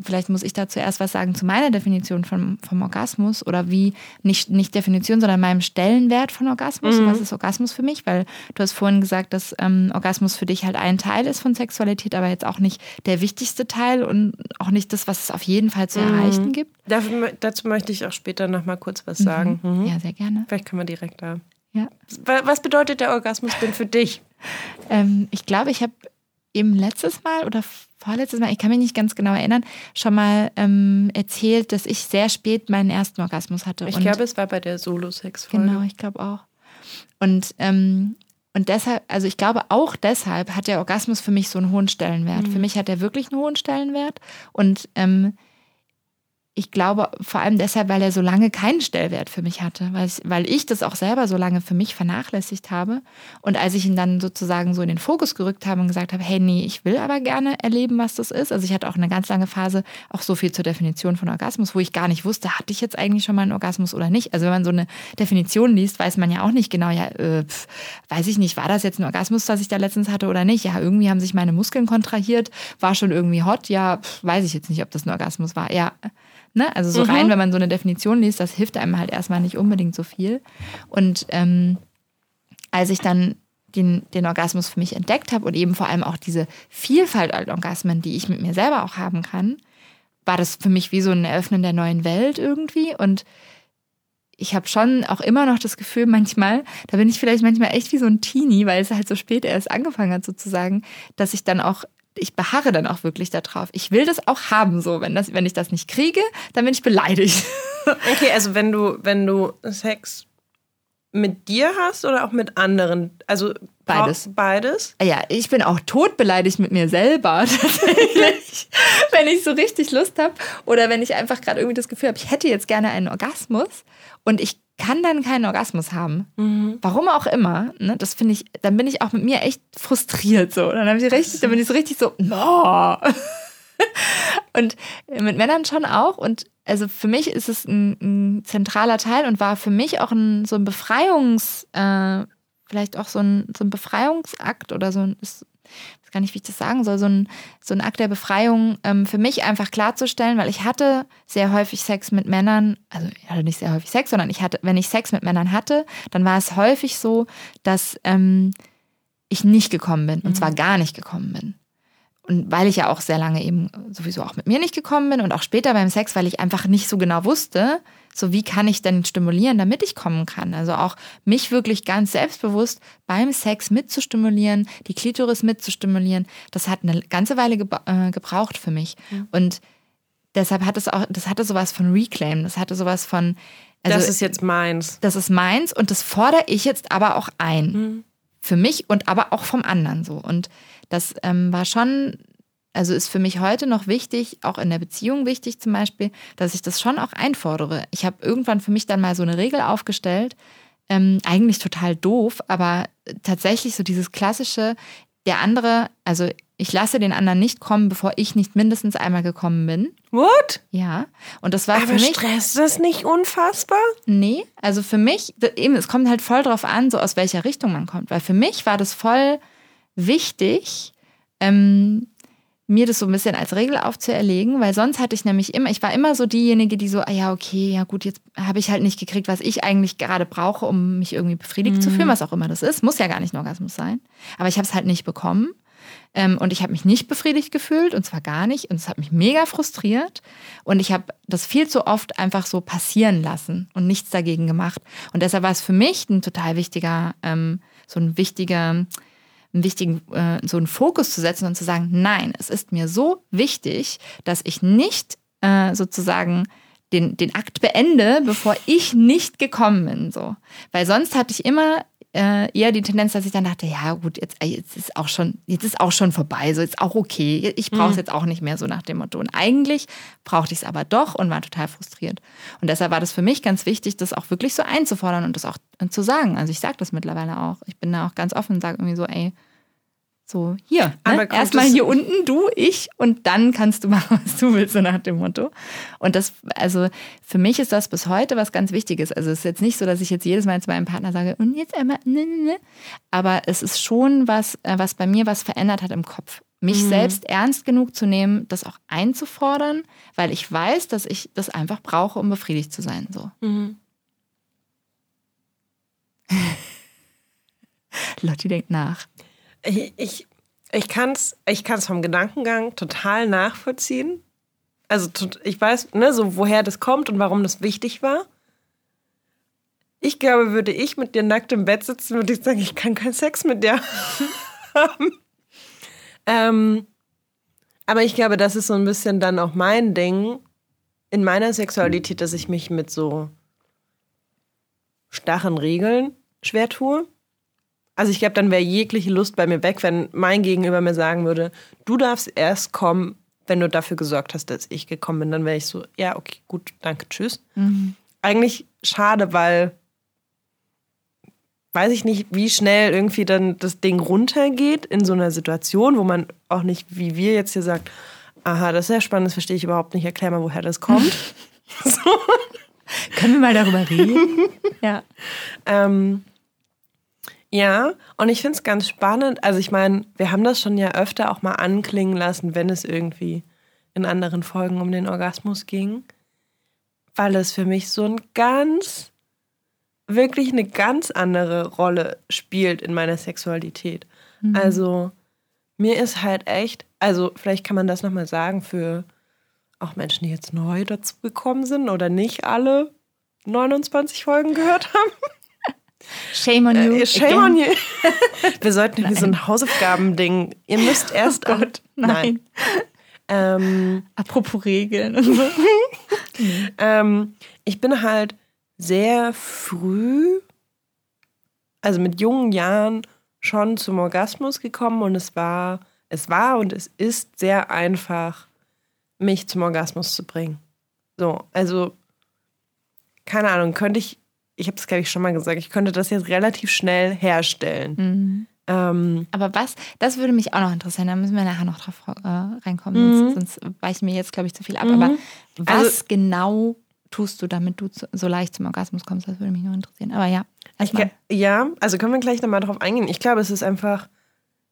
vielleicht muss ich da zuerst was sagen zu meiner Definition vom, vom Orgasmus oder wie, nicht, nicht Definition, sondern meinem Stellenwert von Orgasmus. Was ist Orgasmus für mich? Weil du hast vorhin gesagt, dass ähm, Orgasmus für dich halt ein Teil ist von Sexualität, aber jetzt auch nicht der wichtigste Teil und auch nicht das, was es auf jeden Fall zu erreichen gibt. Dafür, dazu möchte ich auch später noch mal kurz was sagen. Mhm. Ja, sehr gerne. Vielleicht können wir direkt da. Ja. Wa- Was bedeutet der Orgasmus denn für dich? Ähm, ich glaube, ich habe eben letztes Mal oder vorletztes Mal, ich kann mich nicht ganz genau erinnern, schon mal ähm, erzählt, dass ich sehr spät meinen ersten Orgasmus hatte. Ich glaube, es war bei der Solo-Sex-Folge. Genau, ich glaube auch. Und, ähm, und deshalb, also ich glaube auch deshalb hat der Orgasmus für mich so einen hohen Stellenwert. Für mich hat er wirklich einen hohen Stellenwert. Und ähm, ich glaube vor allem deshalb, weil er so lange keinen Stellwert für mich hatte, weil ich, weil ich das auch selber so lange für mich vernachlässigt habe. Und als ich ihn dann sozusagen so in den Fokus gerückt habe und gesagt habe, hey, nee, ich will aber gerne erleben, was das ist. Also ich hatte auch eine ganz lange Phase, auch so viel zur Definition von Orgasmus, wo ich gar nicht wusste, hatte ich jetzt eigentlich schon mal einen Orgasmus oder nicht. Also wenn man so eine Definition liest, weiß man ja auch nicht genau, ja, äh, pf, weiß ich nicht, war das jetzt ein Orgasmus, das ich da letztens hatte oder nicht? Ja, irgendwie haben sich meine Muskeln kontrahiert, war schon irgendwie hot, ja, pf, weiß ich jetzt nicht, ob das ein Orgasmus war. Ja, Ne? Also so rein, wenn man so eine Definition liest, das hilft einem halt erstmal nicht unbedingt so viel. Und ähm, als ich dann den, den Orgasmus für mich entdeckt habe und eben vor allem auch diese Vielfalt an Orgasmen, die ich mit mir selber auch haben kann, war das für mich wie so ein Eröffnen der neuen Welt irgendwie. Und ich habe schon auch immer noch das Gefühl, manchmal, da bin ich vielleicht manchmal echt wie so ein Teenie, weil es halt so spät erst angefangen hat sozusagen, dass ich dann auch ich beharre dann auch wirklich darauf. Ich will das auch haben, so. Wenn, das, wenn ich das nicht kriege, dann bin ich beleidigt. Okay, also wenn du, wenn du Sex mit dir hast oder auch mit anderen? Also Beides. Beides? Ja, ich bin auch totbeleidigt mit mir selber tatsächlich, wenn ich so richtig Lust habe oder wenn ich einfach gerade irgendwie das Gefühl habe, ich hätte jetzt gerne einen Orgasmus und ich kann dann keinen Orgasmus haben. Warum auch immer, ne, das finde ich, dann bin ich auch mit mir echt frustriert so. Dann habe ich richtig, dann bin ich so richtig so, no. Und mit Männern schon auch. Und also für mich ist es ein, ein zentraler Teil und war für mich auch ein, so ein Befreiungs, äh, vielleicht auch so ein, so ein Befreiungsakt oder so ein, ist, gar nicht, wie ich das sagen soll, so ein, so ein Akt der Befreiung ähm, für mich einfach klarzustellen, weil ich hatte sehr häufig Sex mit Männern, also ich hatte nicht sehr häufig Sex, sondern ich hatte, wenn ich Sex mit Männern hatte, dann war es häufig so, dass ähm, ich nicht gekommen bin und mhm. zwar gar nicht gekommen bin. Und weil ich ja auch sehr lange eben sowieso auch mit mir nicht gekommen bin und auch später beim Sex, weil ich einfach nicht so genau wusste, so wie kann ich denn stimulieren, damit ich kommen kann. Also auch mich wirklich ganz selbstbewusst beim Sex mitzustimulieren, die Klitoris mitzustimulieren, das hat eine ganze Weile äh, gebraucht für mich. Mhm. Und deshalb hat es auch, das hatte sowas von Reclaim, das hatte sowas von. Also, das ist jetzt meins. Das ist meins und das fordere ich jetzt aber auch ein. Mhm. Für mich und aber auch vom anderen so. Und das ähm, war schon, also ist für mich heute noch wichtig, auch in der Beziehung wichtig zum Beispiel, dass ich das schon auch einfordere. Ich habe irgendwann für mich dann mal so eine Regel aufgestellt, ähm, eigentlich total doof, aber tatsächlich so dieses klassische, der andere, also ich lasse den anderen nicht kommen, bevor ich nicht mindestens einmal gekommen bin. What? Ja. Und das war Aber für mich. stresst das nicht unfassbar? Nee, also für mich, eben, es kommt halt voll drauf an, so aus welcher Richtung man kommt. Weil für mich war das voll wichtig, ähm, mir das so ein bisschen als Regel aufzuerlegen, weil sonst hatte ich nämlich immer, ich war immer so diejenige, die so, ah ja, okay, ja gut, jetzt habe ich halt nicht gekriegt, was ich eigentlich gerade brauche, um mich irgendwie befriedigt mhm. zu fühlen, was auch immer das ist. Muss ja gar nicht ein Orgasmus sein. Aber ich habe es halt nicht bekommen. Ähm, und ich habe mich nicht befriedigt gefühlt, und zwar gar nicht. Und es hat mich mega frustriert. Und ich habe das viel zu oft einfach so passieren lassen und nichts dagegen gemacht. Und deshalb war es für mich ein total wichtiger, ähm, so ein wichtiger, einen wichtigen, äh, so einen Fokus zu setzen und zu sagen, nein, es ist mir so wichtig, dass ich nicht äh, sozusagen den, den Akt beende, bevor ich nicht gekommen bin. So. Weil sonst hatte ich immer äh, eher die Tendenz, dass ich dann dachte, ja gut, jetzt, äh, jetzt ist auch schon, jetzt ist auch schon vorbei, so jetzt auch okay. Ich brauche es mhm. jetzt auch nicht mehr so nach dem Motto. Und eigentlich brauchte ich es aber doch und war total frustriert. Und deshalb war das für mich ganz wichtig, das auch wirklich so einzufordern und das auch zu sagen. Also ich sage das mittlerweile auch. Ich bin da auch ganz offen und sage irgendwie so, ey, so, hier, ne? erstmal hier unten, du, ich und dann kannst du machen, was du willst, so nach dem Motto. Und das, also für mich ist das bis heute was ganz Wichtiges. Also es ist jetzt nicht so, dass ich jetzt jedes Mal zu meinem Partner sage, und jetzt einmal, ne, ne, ne. Aber es ist schon was, äh, was bei mir was verändert hat im Kopf. Mich mhm. selbst ernst genug zu nehmen, das auch einzufordern, weil ich weiß, dass ich das einfach brauche, um befriedigt zu sein. So. Mhm. Lotti denkt nach. Ich, ich, ich kann es ich kann's vom Gedankengang total nachvollziehen. Also ich weiß, ne, so woher das kommt und warum das wichtig war. Ich glaube, würde ich mit dir nackt im Bett sitzen, würde ich sagen, ich kann keinen Sex mit dir haben. ähm, aber ich glaube, das ist so ein bisschen dann auch mein Ding in meiner Sexualität, dass ich mich mit so starren Regeln schwer tue. Also ich glaube, dann wäre jegliche Lust bei mir weg, wenn mein Gegenüber mir sagen würde, du darfst erst kommen, wenn du dafür gesorgt hast, dass ich gekommen bin. Dann wäre ich so, ja, okay, gut, danke, tschüss. Mhm. Eigentlich schade, weil weiß ich nicht, wie schnell irgendwie dann das Ding runtergeht in so einer Situation, wo man auch nicht, wie wir jetzt hier sagt, aha, das ist ja spannend, das verstehe ich überhaupt nicht, erklär mal, woher das kommt. so. Können wir mal darüber reden? ja. Ähm, ja, und ich finde es ganz spannend. Also ich meine, wir haben das schon ja öfter auch mal anklingen lassen, wenn es irgendwie in anderen Folgen um den Orgasmus ging, weil es für mich so ein ganz, wirklich eine ganz andere Rolle spielt in meiner Sexualität. Mhm. Also mir ist halt echt, also vielleicht kann man das nochmal sagen für auch Menschen, die jetzt neu dazu gekommen sind oder nicht alle 29 Folgen gehört haben. Shame on you. Äh, shame again. on you. Wir sollten irgendwie so ein Hausaufgabending. Ihr müsst oh erst. Oh Gott, nein. nein. Ähm, Apropos Regeln und so. ähm, ich bin halt sehr früh, also mit jungen Jahren, schon zum Orgasmus gekommen und es war, es war und es ist sehr einfach, mich zum Orgasmus zu bringen. So, also keine Ahnung, könnte ich ich habe es, glaube ich, schon mal gesagt, ich könnte das jetzt relativ schnell herstellen. Mhm. Ähm, Aber was, das würde mich auch noch interessieren, da müssen wir nachher noch drauf äh, reinkommen, mhm. sonst, sonst weichen mir jetzt, glaube ich, zu viel ab. Mhm. Aber was also, genau tust du, damit du zu, so leicht zum Orgasmus kommst? Das würde mich noch interessieren. Aber ja. Ich, ja, also können wir gleich nochmal drauf eingehen. Ich glaube, es ist einfach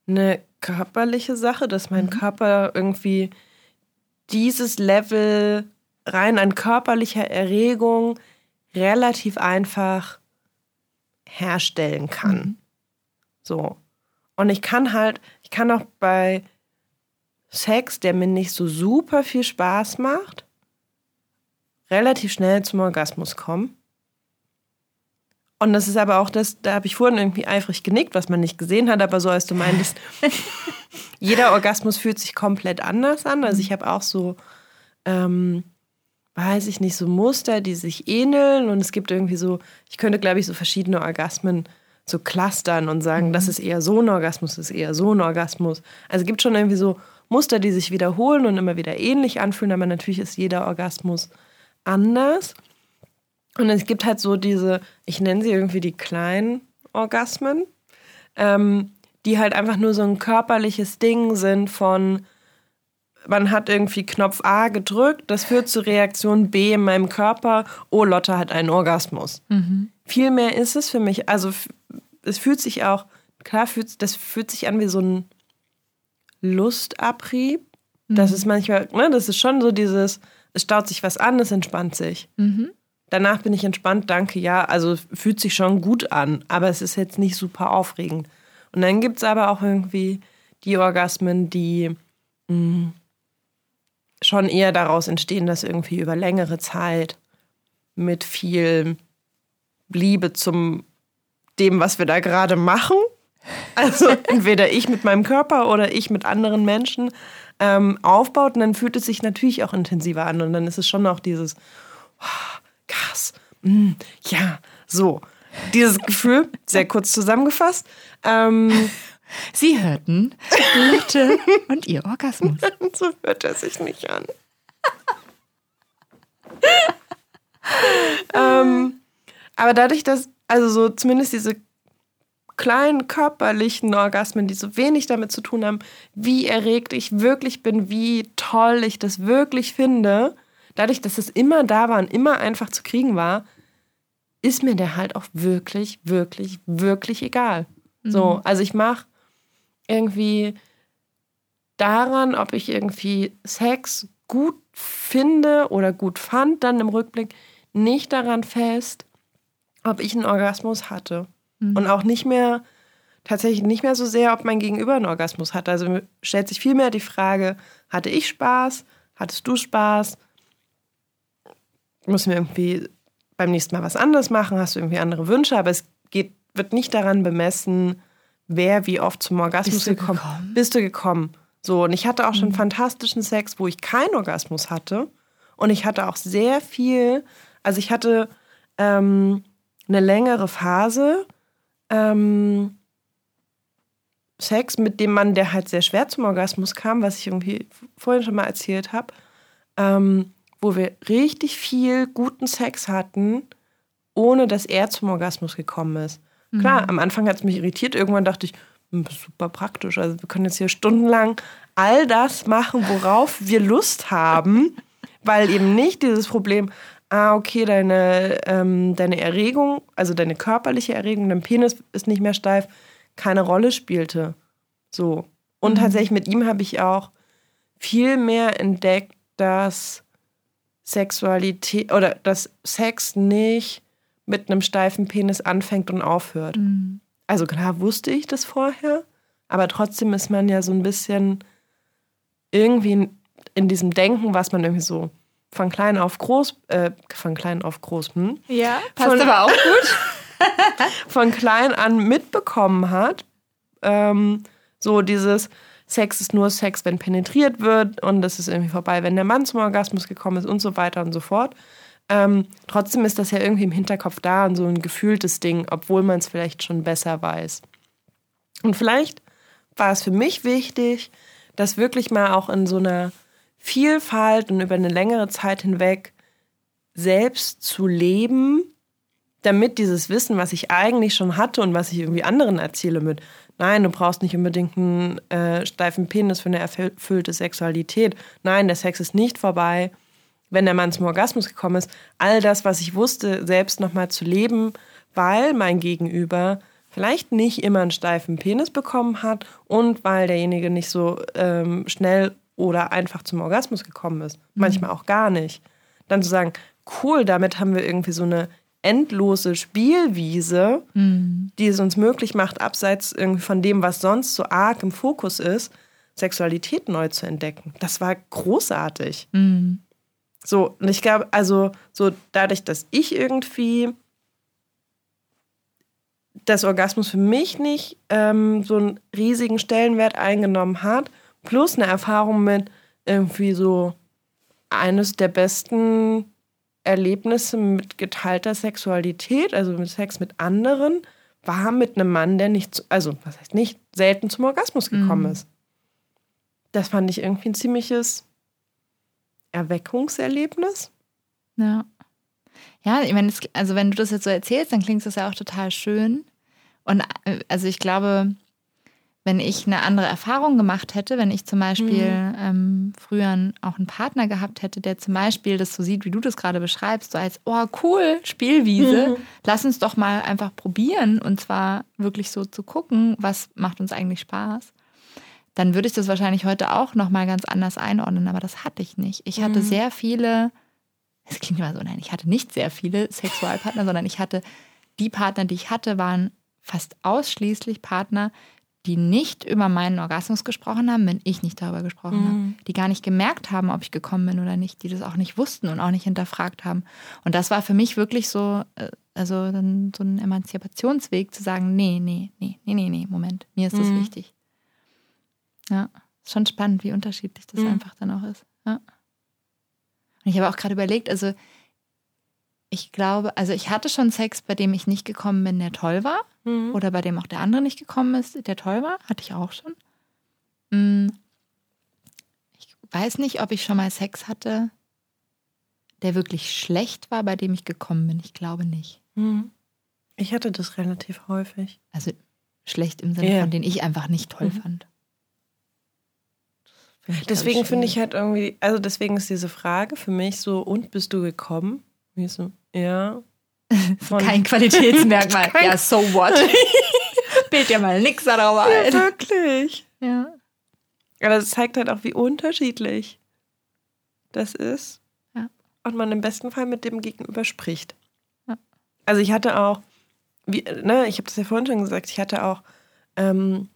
eine körperliche Sache, dass mein mhm. Körper irgendwie dieses Level rein an körperlicher Erregung relativ einfach herstellen kann. Mhm. So. Und ich kann halt, ich kann auch bei Sex, der mir nicht so super viel Spaß macht, relativ schnell zum Orgasmus kommen. Und das ist aber auch das, da habe ich vorhin irgendwie eifrig genickt, was man nicht gesehen hat, aber so als du meintest, jeder Orgasmus fühlt sich komplett anders an. Also ich habe auch so, ähm, weiß ich nicht, so Muster, die sich ähneln und es gibt irgendwie so, ich könnte glaube ich so verschiedene Orgasmen so clustern und sagen, mhm. das ist eher so ein Orgasmus, das ist eher so ein Orgasmus. Also es gibt schon irgendwie so Muster, die sich wiederholen und immer wieder ähnlich anfühlen, aber natürlich ist jeder Orgasmus anders. Und es gibt halt so diese, ich nenne sie irgendwie die kleinen Orgasmen, ähm, die halt einfach nur so ein körperliches Ding sind von, man hat irgendwie Knopf A gedrückt, das führt zu Reaktion B in meinem Körper, oh, Lotte hat einen Orgasmus. Mhm. Viel mehr ist es für mich, also es fühlt sich auch, klar, fühlt, das fühlt sich an wie so ein Lustabrieb. Mhm. Das ist manchmal, ne, das ist schon so dieses, es staut sich was an, es entspannt sich. Mhm. Danach bin ich entspannt, danke, ja. Also fühlt sich schon gut an, aber es ist jetzt nicht super aufregend. Und dann gibt es aber auch irgendwie die Orgasmen, die mh, mm, schon eher daraus entstehen, dass irgendwie über längere Zeit mit viel Liebe zum dem, was wir da gerade machen. Also entweder ich mit meinem Körper oder ich mit anderen Menschen ähm, aufbaut. Und dann fühlt es sich natürlich auch intensiver an. Und dann ist es schon auch dieses oh, Gas. Mm, ja, so. Dieses Gefühl, sehr kurz zusammengefasst. Ähm, Sie hörten Lotte und ihr Orgasmus. so hört er sich nicht an. ähm, aber dadurch, dass, also so zumindest diese kleinen körperlichen Orgasmen, die so wenig damit zu tun haben, wie erregt ich wirklich bin, wie toll ich das wirklich finde, dadurch, dass es immer da war und immer einfach zu kriegen war, ist mir der halt auch wirklich, wirklich, wirklich egal. Mhm. So, also ich mache irgendwie daran, ob ich irgendwie Sex gut finde oder gut fand, dann im Rückblick nicht daran fest, ob ich einen Orgasmus hatte. Mhm. Und auch nicht mehr, tatsächlich nicht mehr so sehr, ob mein Gegenüber einen Orgasmus hat. Also stellt sich vielmehr die Frage, hatte ich Spaß? Hattest du Spaß? Müssen wir irgendwie beim nächsten Mal was anderes machen? Hast du irgendwie andere Wünsche? Aber es geht, wird nicht daran bemessen, wer wie oft zum Orgasmus Bist gekommen. gekommen. Bist du gekommen? So, und ich hatte auch schon mhm. fantastischen Sex, wo ich keinen Orgasmus hatte. Und ich hatte auch sehr viel, also ich hatte ähm, eine längere Phase, ähm, Sex mit dem Mann, der halt sehr schwer zum Orgasmus kam, was ich irgendwie vorhin schon mal erzählt habe, ähm, wo wir richtig viel guten Sex hatten, ohne dass er zum Orgasmus gekommen ist. Mhm. Klar, am Anfang hat es mich irritiert, irgendwann dachte ich, hm, super praktisch. Also wir können jetzt hier stundenlang all das machen, worauf wir Lust haben, weil eben nicht dieses Problem, ah, okay, deine, ähm, deine Erregung, also deine körperliche Erregung, dein Penis ist nicht mehr steif, keine Rolle spielte. So. Und mhm. tatsächlich mit ihm habe ich auch viel mehr entdeckt, dass Sexualität oder dass Sex nicht mit einem steifen Penis anfängt und aufhört. Mhm. Also klar wusste ich das vorher, aber trotzdem ist man ja so ein bisschen irgendwie in, in diesem Denken, was man irgendwie so von klein auf groß, äh, von klein auf groß, hm? Ja, passt von, aber auch gut. von klein an mitbekommen hat. Ähm, so dieses Sex ist nur Sex, wenn penetriert wird und das ist irgendwie vorbei, wenn der Mann zum Orgasmus gekommen ist und so weiter und so fort. Ähm, trotzdem ist das ja irgendwie im Hinterkopf da und so ein gefühltes Ding, obwohl man es vielleicht schon besser weiß. Und vielleicht war es für mich wichtig, das wirklich mal auch in so einer Vielfalt und über eine längere Zeit hinweg selbst zu leben, damit dieses Wissen, was ich eigentlich schon hatte und was ich irgendwie anderen erzähle mit, Nein, du brauchst nicht unbedingt einen äh, steifen Penis für eine erfüllte Sexualität. Nein, der Sex ist nicht vorbei, wenn der Mann zum Orgasmus gekommen ist. All das, was ich wusste, selbst nochmal zu leben, weil mein Gegenüber vielleicht nicht immer einen steifen Penis bekommen hat und weil derjenige nicht so ähm, schnell oder einfach zum Orgasmus gekommen ist. Mhm. Manchmal auch gar nicht. Dann zu sagen, cool, damit haben wir irgendwie so eine endlose Spielwiese, mhm. die es uns möglich macht, abseits irgendwie von dem, was sonst so arg im Fokus ist, Sexualität neu zu entdecken. Das war großartig. Mhm. So, und ich glaube, also so dadurch, dass ich irgendwie das Orgasmus für mich nicht ähm, so einen riesigen Stellenwert eingenommen hat, plus eine Erfahrung mit irgendwie so eines der besten Erlebnisse mit geteilter Sexualität, also mit Sex mit anderen, war mit einem Mann, der nicht, also was heißt nicht, selten zum Orgasmus gekommen mhm. ist. Das fand ich irgendwie ein ziemliches Erweckungserlebnis. Ja. Ja, ich meine, also wenn du das jetzt so erzählst, dann klingt das ja auch total schön. Und äh, also ich glaube, wenn ich eine andere Erfahrung gemacht hätte, wenn ich zum Beispiel mhm. ähm, früher auch einen Partner gehabt hätte, der zum Beispiel das so sieht, wie du das gerade beschreibst, so als, oh cool, Spielwiese, mhm. lass uns doch mal einfach probieren und zwar wirklich so zu gucken, was macht uns eigentlich Spaß, dann würde ich das wahrscheinlich heute auch nochmal ganz anders einordnen, aber das hatte ich nicht. Ich hatte mhm. sehr viele, es klingt immer so, nein, ich hatte nicht sehr viele Sexualpartner, sondern ich hatte, die Partner, die ich hatte, waren fast ausschließlich Partner, die nicht über meinen Orgasmus gesprochen haben, wenn ich nicht darüber gesprochen mhm. habe. Die gar nicht gemerkt haben, ob ich gekommen bin oder nicht, die das auch nicht wussten und auch nicht hinterfragt haben. Und das war für mich wirklich so, äh, also so ein Emanzipationsweg zu sagen, nee, nee, nee, nee, nee, nee, Moment, mir ist das mhm. wichtig. Ja, ist schon spannend, wie unterschiedlich das mhm. einfach dann auch ist. Ja. Und ich habe auch gerade überlegt, also ich glaube, also ich hatte schon Sex, bei dem ich nicht gekommen bin, der toll war. Mhm. Oder bei dem auch der andere nicht gekommen ist, der toll war. Hatte ich auch schon. Mm. Ich weiß nicht, ob ich schon mal Sex hatte, der wirklich schlecht war, bei dem ich gekommen bin. Ich glaube nicht. Mhm. Ich hatte das relativ häufig. Also schlecht im Sinne yeah. von, den ich einfach nicht toll mhm. fand. Deswegen finde ich halt irgendwie, also deswegen ist diese Frage für mich so, und bist du gekommen? Wie so, ja. Kein Qualitätsmerkmal. Kein ja, so what? Bild dir mal nix darüber ein. Ja, wirklich. Ja. Aber das zeigt halt auch, wie unterschiedlich das ist. Ja. Und man im besten Fall mit dem Gegenüber spricht. Ja. Also ich hatte auch, wie, ne, ich habe das ja vorhin schon gesagt, ich hatte auch ähm,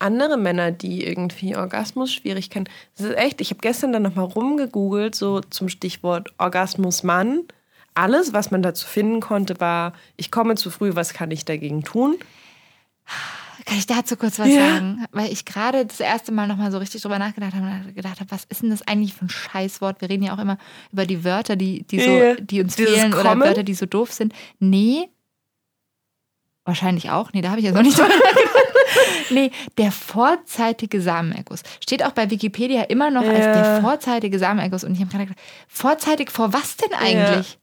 andere Männer, die irgendwie Orgasmus-Schwierigkeiten. Das ist echt, ich habe gestern dann nochmal rumgegoogelt, so zum Stichwort Orgasmus-Mann alles, was man dazu finden konnte, war, ich komme zu früh, was kann ich dagegen tun? Kann ich dazu kurz was ja. sagen? Weil ich gerade das erste Mal nochmal so richtig drüber nachgedacht habe und gedacht habe, was ist denn das eigentlich für ein Scheißwort? Wir reden ja auch immer über die Wörter, die, die, so, ja. die uns Dieses fehlen Kommen. oder Wörter, die so doof sind. Nee. Wahrscheinlich auch. Nee, da habe ich ja noch nicht drüber nachgedacht. nee, der vorzeitige Samenerguss. Steht auch bei Wikipedia immer noch ja. als der vorzeitige Samenerguss. Und ich habe gerade gedacht, vorzeitig vor was denn eigentlich?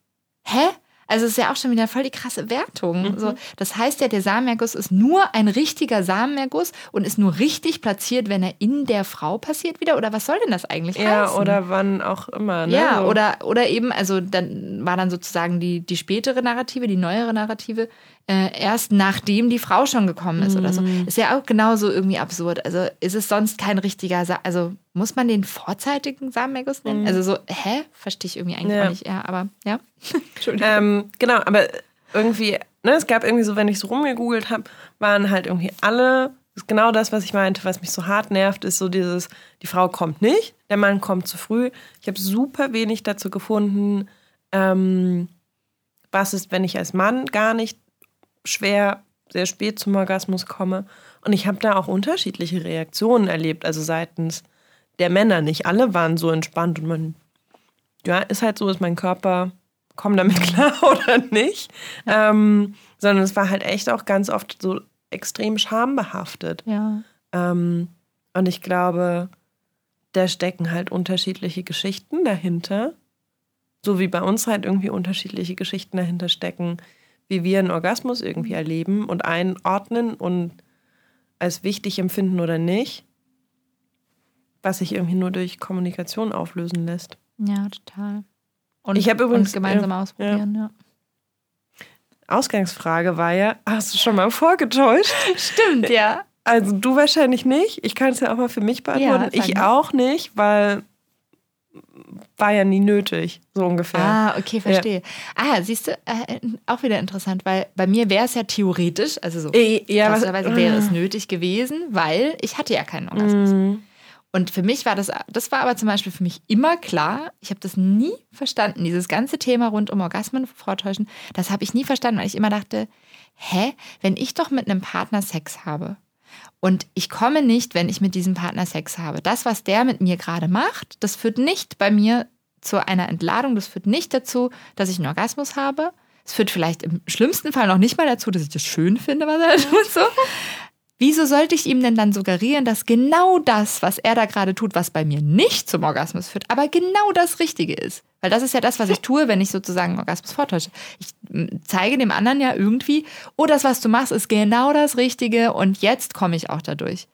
hä? Also es ist ja auch schon wieder voll die krasse Wertung. Mhm. So, das heißt ja, der Samenerguss ist nur ein richtiger Samenerguss und ist nur richtig platziert, wenn er in der Frau passiert wieder. Oder was soll denn das eigentlich ja, heißen? Ja, oder wann auch immer. Ne? Ja, so. oder, oder eben, also dann war dann sozusagen die, die spätere Narrative, die neuere Narrative, äh, erst nachdem die Frau schon gekommen ist mhm. oder so. Mhm. Ist ja auch genauso irgendwie absurd. Also ist es sonst kein richtiger, Sa also muss man den vorzeitigen Samenerguss nennen? Mhm. Also so, hä? Verstehe ich irgendwie eigentlich ja. auch nicht. Ja, aber ja. Entschuldigung. Ähm, genau, aber irgendwie, ne, es gab irgendwie so, wenn ich so rumgegoogelt habe, waren halt irgendwie alle genau das, was ich meinte, was mich so hart nervt, ist so dieses, die Frau kommt nicht, der Mann kommt zu früh. Ich habe super wenig dazu gefunden, ähm, was ist, wenn ich als Mann gar nicht schwer, sehr spät zum Orgasmus komme. Und ich habe da auch unterschiedliche Reaktionen erlebt, also seitens der Männer. Nicht alle waren so entspannt und man, ja, ist halt so, ist mein Körper, komm damit klar oder nicht. Ähm, sondern es war halt echt auch ganz oft so extrem schambehaftet. Ja. Ähm, und ich glaube, da stecken halt unterschiedliche Geschichten dahinter. So wie bei uns halt irgendwie unterschiedliche Geschichten dahinter stecken, wie wir einen Orgasmus irgendwie erleben und einordnen und als wichtig empfinden oder nicht, was sich irgendwie nur durch Kommunikation auflösen lässt. Ja, total. Und Ich hab übrigens- gemeinsam ja, ausprobieren, ja. Ausgangsfrage war ja, hast du schon mal vorgetäuscht? Stimmt, ja. Also du wahrscheinlich nicht. Ich kann es ja auch mal für mich beantworten. Ja, ich auch nicht, weil war ja nie nötig, so ungefähr. Ah, okay, verstehe. Ah, siehst du, äh, auch wieder interessant, weil bei mir wäre es ja theoretisch, also so Eh, ja, Krasserweise wäre es nötig gewesen, weil ich hatte ja keinen Orgasmus. Mhm. Und für mich war das, das war aber zum Beispiel für mich immer klar, ich habe das nie verstanden, dieses ganze Thema rund um Orgasmen vortäuschen, das habe ich nie verstanden, weil ich immer dachte, hä, wenn ich doch mit einem Partner Sex habe und ich komme nicht, wenn ich mit diesem Partner Sex habe, das, was der mit mir gerade macht, das führt nicht bei mir zu einer Entladung, das führt nicht dazu, dass ich einen Orgasmus habe. Es führt vielleicht im schlimmsten Fall noch nicht mal dazu, dass ich das schön finde, was er tut. So. Wieso sollte ich ihm denn dann suggerieren, dass genau das, was er da gerade tut, was bei mir nicht zum Orgasmus führt, aber genau das Richtige ist? Weil das ist ja das, was ich tue, wenn ich sozusagen Orgasmus vortäusche. Ich zeige dem anderen ja irgendwie, oh, das, was du machst, ist genau das Richtige und jetzt komme ich auch dadurch.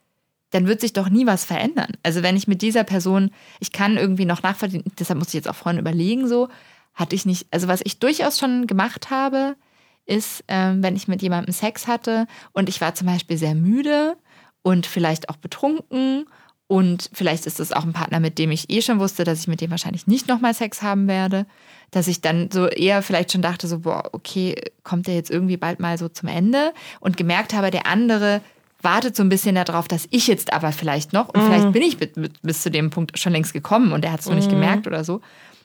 Dann wird sich doch nie was verändern. Also wenn ich mit dieser Person, ich kann irgendwie noch nachvollziehen, deshalb muss ich jetzt auch vorhin überlegen, so, hatte ich nicht, also was ich durchaus schon gemacht habe, ist, ähm, wenn ich mit jemandem Sex hatte und ich war zum Beispiel sehr müde und vielleicht auch betrunken und vielleicht ist es auch ein Partner, mit dem ich eh schon wusste, dass ich mit dem wahrscheinlich nicht nochmal Sex haben werde, dass ich dann so eher vielleicht schon dachte, so, boah, okay, kommt der jetzt irgendwie bald mal so zum Ende? Und gemerkt habe, der andere wartet so ein bisschen darauf, dass ich jetzt aber vielleicht noch, und vielleicht bin ich mit, bis zu dem Punkt schon längst gekommen und er hat es noch nicht gemerkt oder so,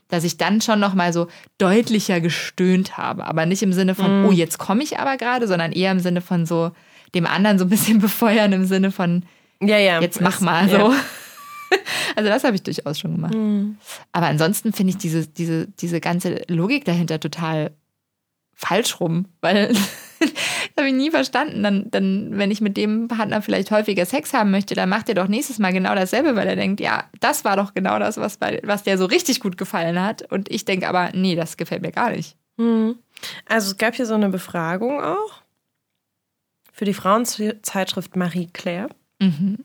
dass ich dann schon noch mal so deutlicher gestöhnt habe. Aber nicht im Sinne von, oh, jetzt komme ich aber gerade, sondern eher im Sinne von so dem anderen so ein bisschen befeuern, im Sinne von, Ja, ja. jetzt mach mal ja. so. Also das habe ich durchaus schon gemacht. Aber ansonsten finde ich diese, diese, diese ganze Logik dahinter total falsch rum, weil habe ich nie verstanden. Dann, dann, wenn ich mit dem Partner vielleicht häufiger Sex haben möchte, dann macht er doch nächstes Mal genau dasselbe, weil er denkt, ja, das war doch genau das, was, bei, was der so richtig gut gefallen hat. Und ich denke aber, nee, das gefällt mir gar nicht. Mhm. Also es gab hier so eine Befragung auch für die Frauenzeitschrift Marie Claire. Mhm.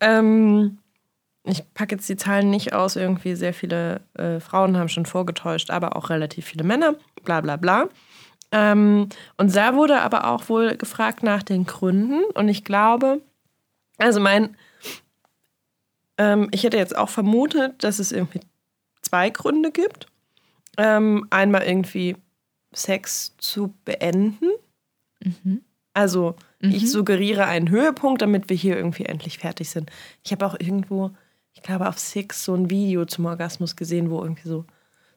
Ähm, ich packe jetzt die Zahlen nicht aus, irgendwie sehr viele äh, Frauen haben schon vorgetäuscht, aber auch relativ viele Männer, bla bla bla. Ähm, und da wurde aber auch wohl gefragt nach den Gründen und ich glaube, also mein, ähm, ich hätte jetzt auch vermutet, dass es irgendwie zwei Gründe gibt. Ähm, einmal irgendwie Sex zu beenden. Also ich suggeriere einen Höhepunkt, damit wir hier irgendwie endlich fertig sind. Ich habe auch irgendwo, ich glaube auf Six, so ein Video zum Orgasmus gesehen, wo irgendwie so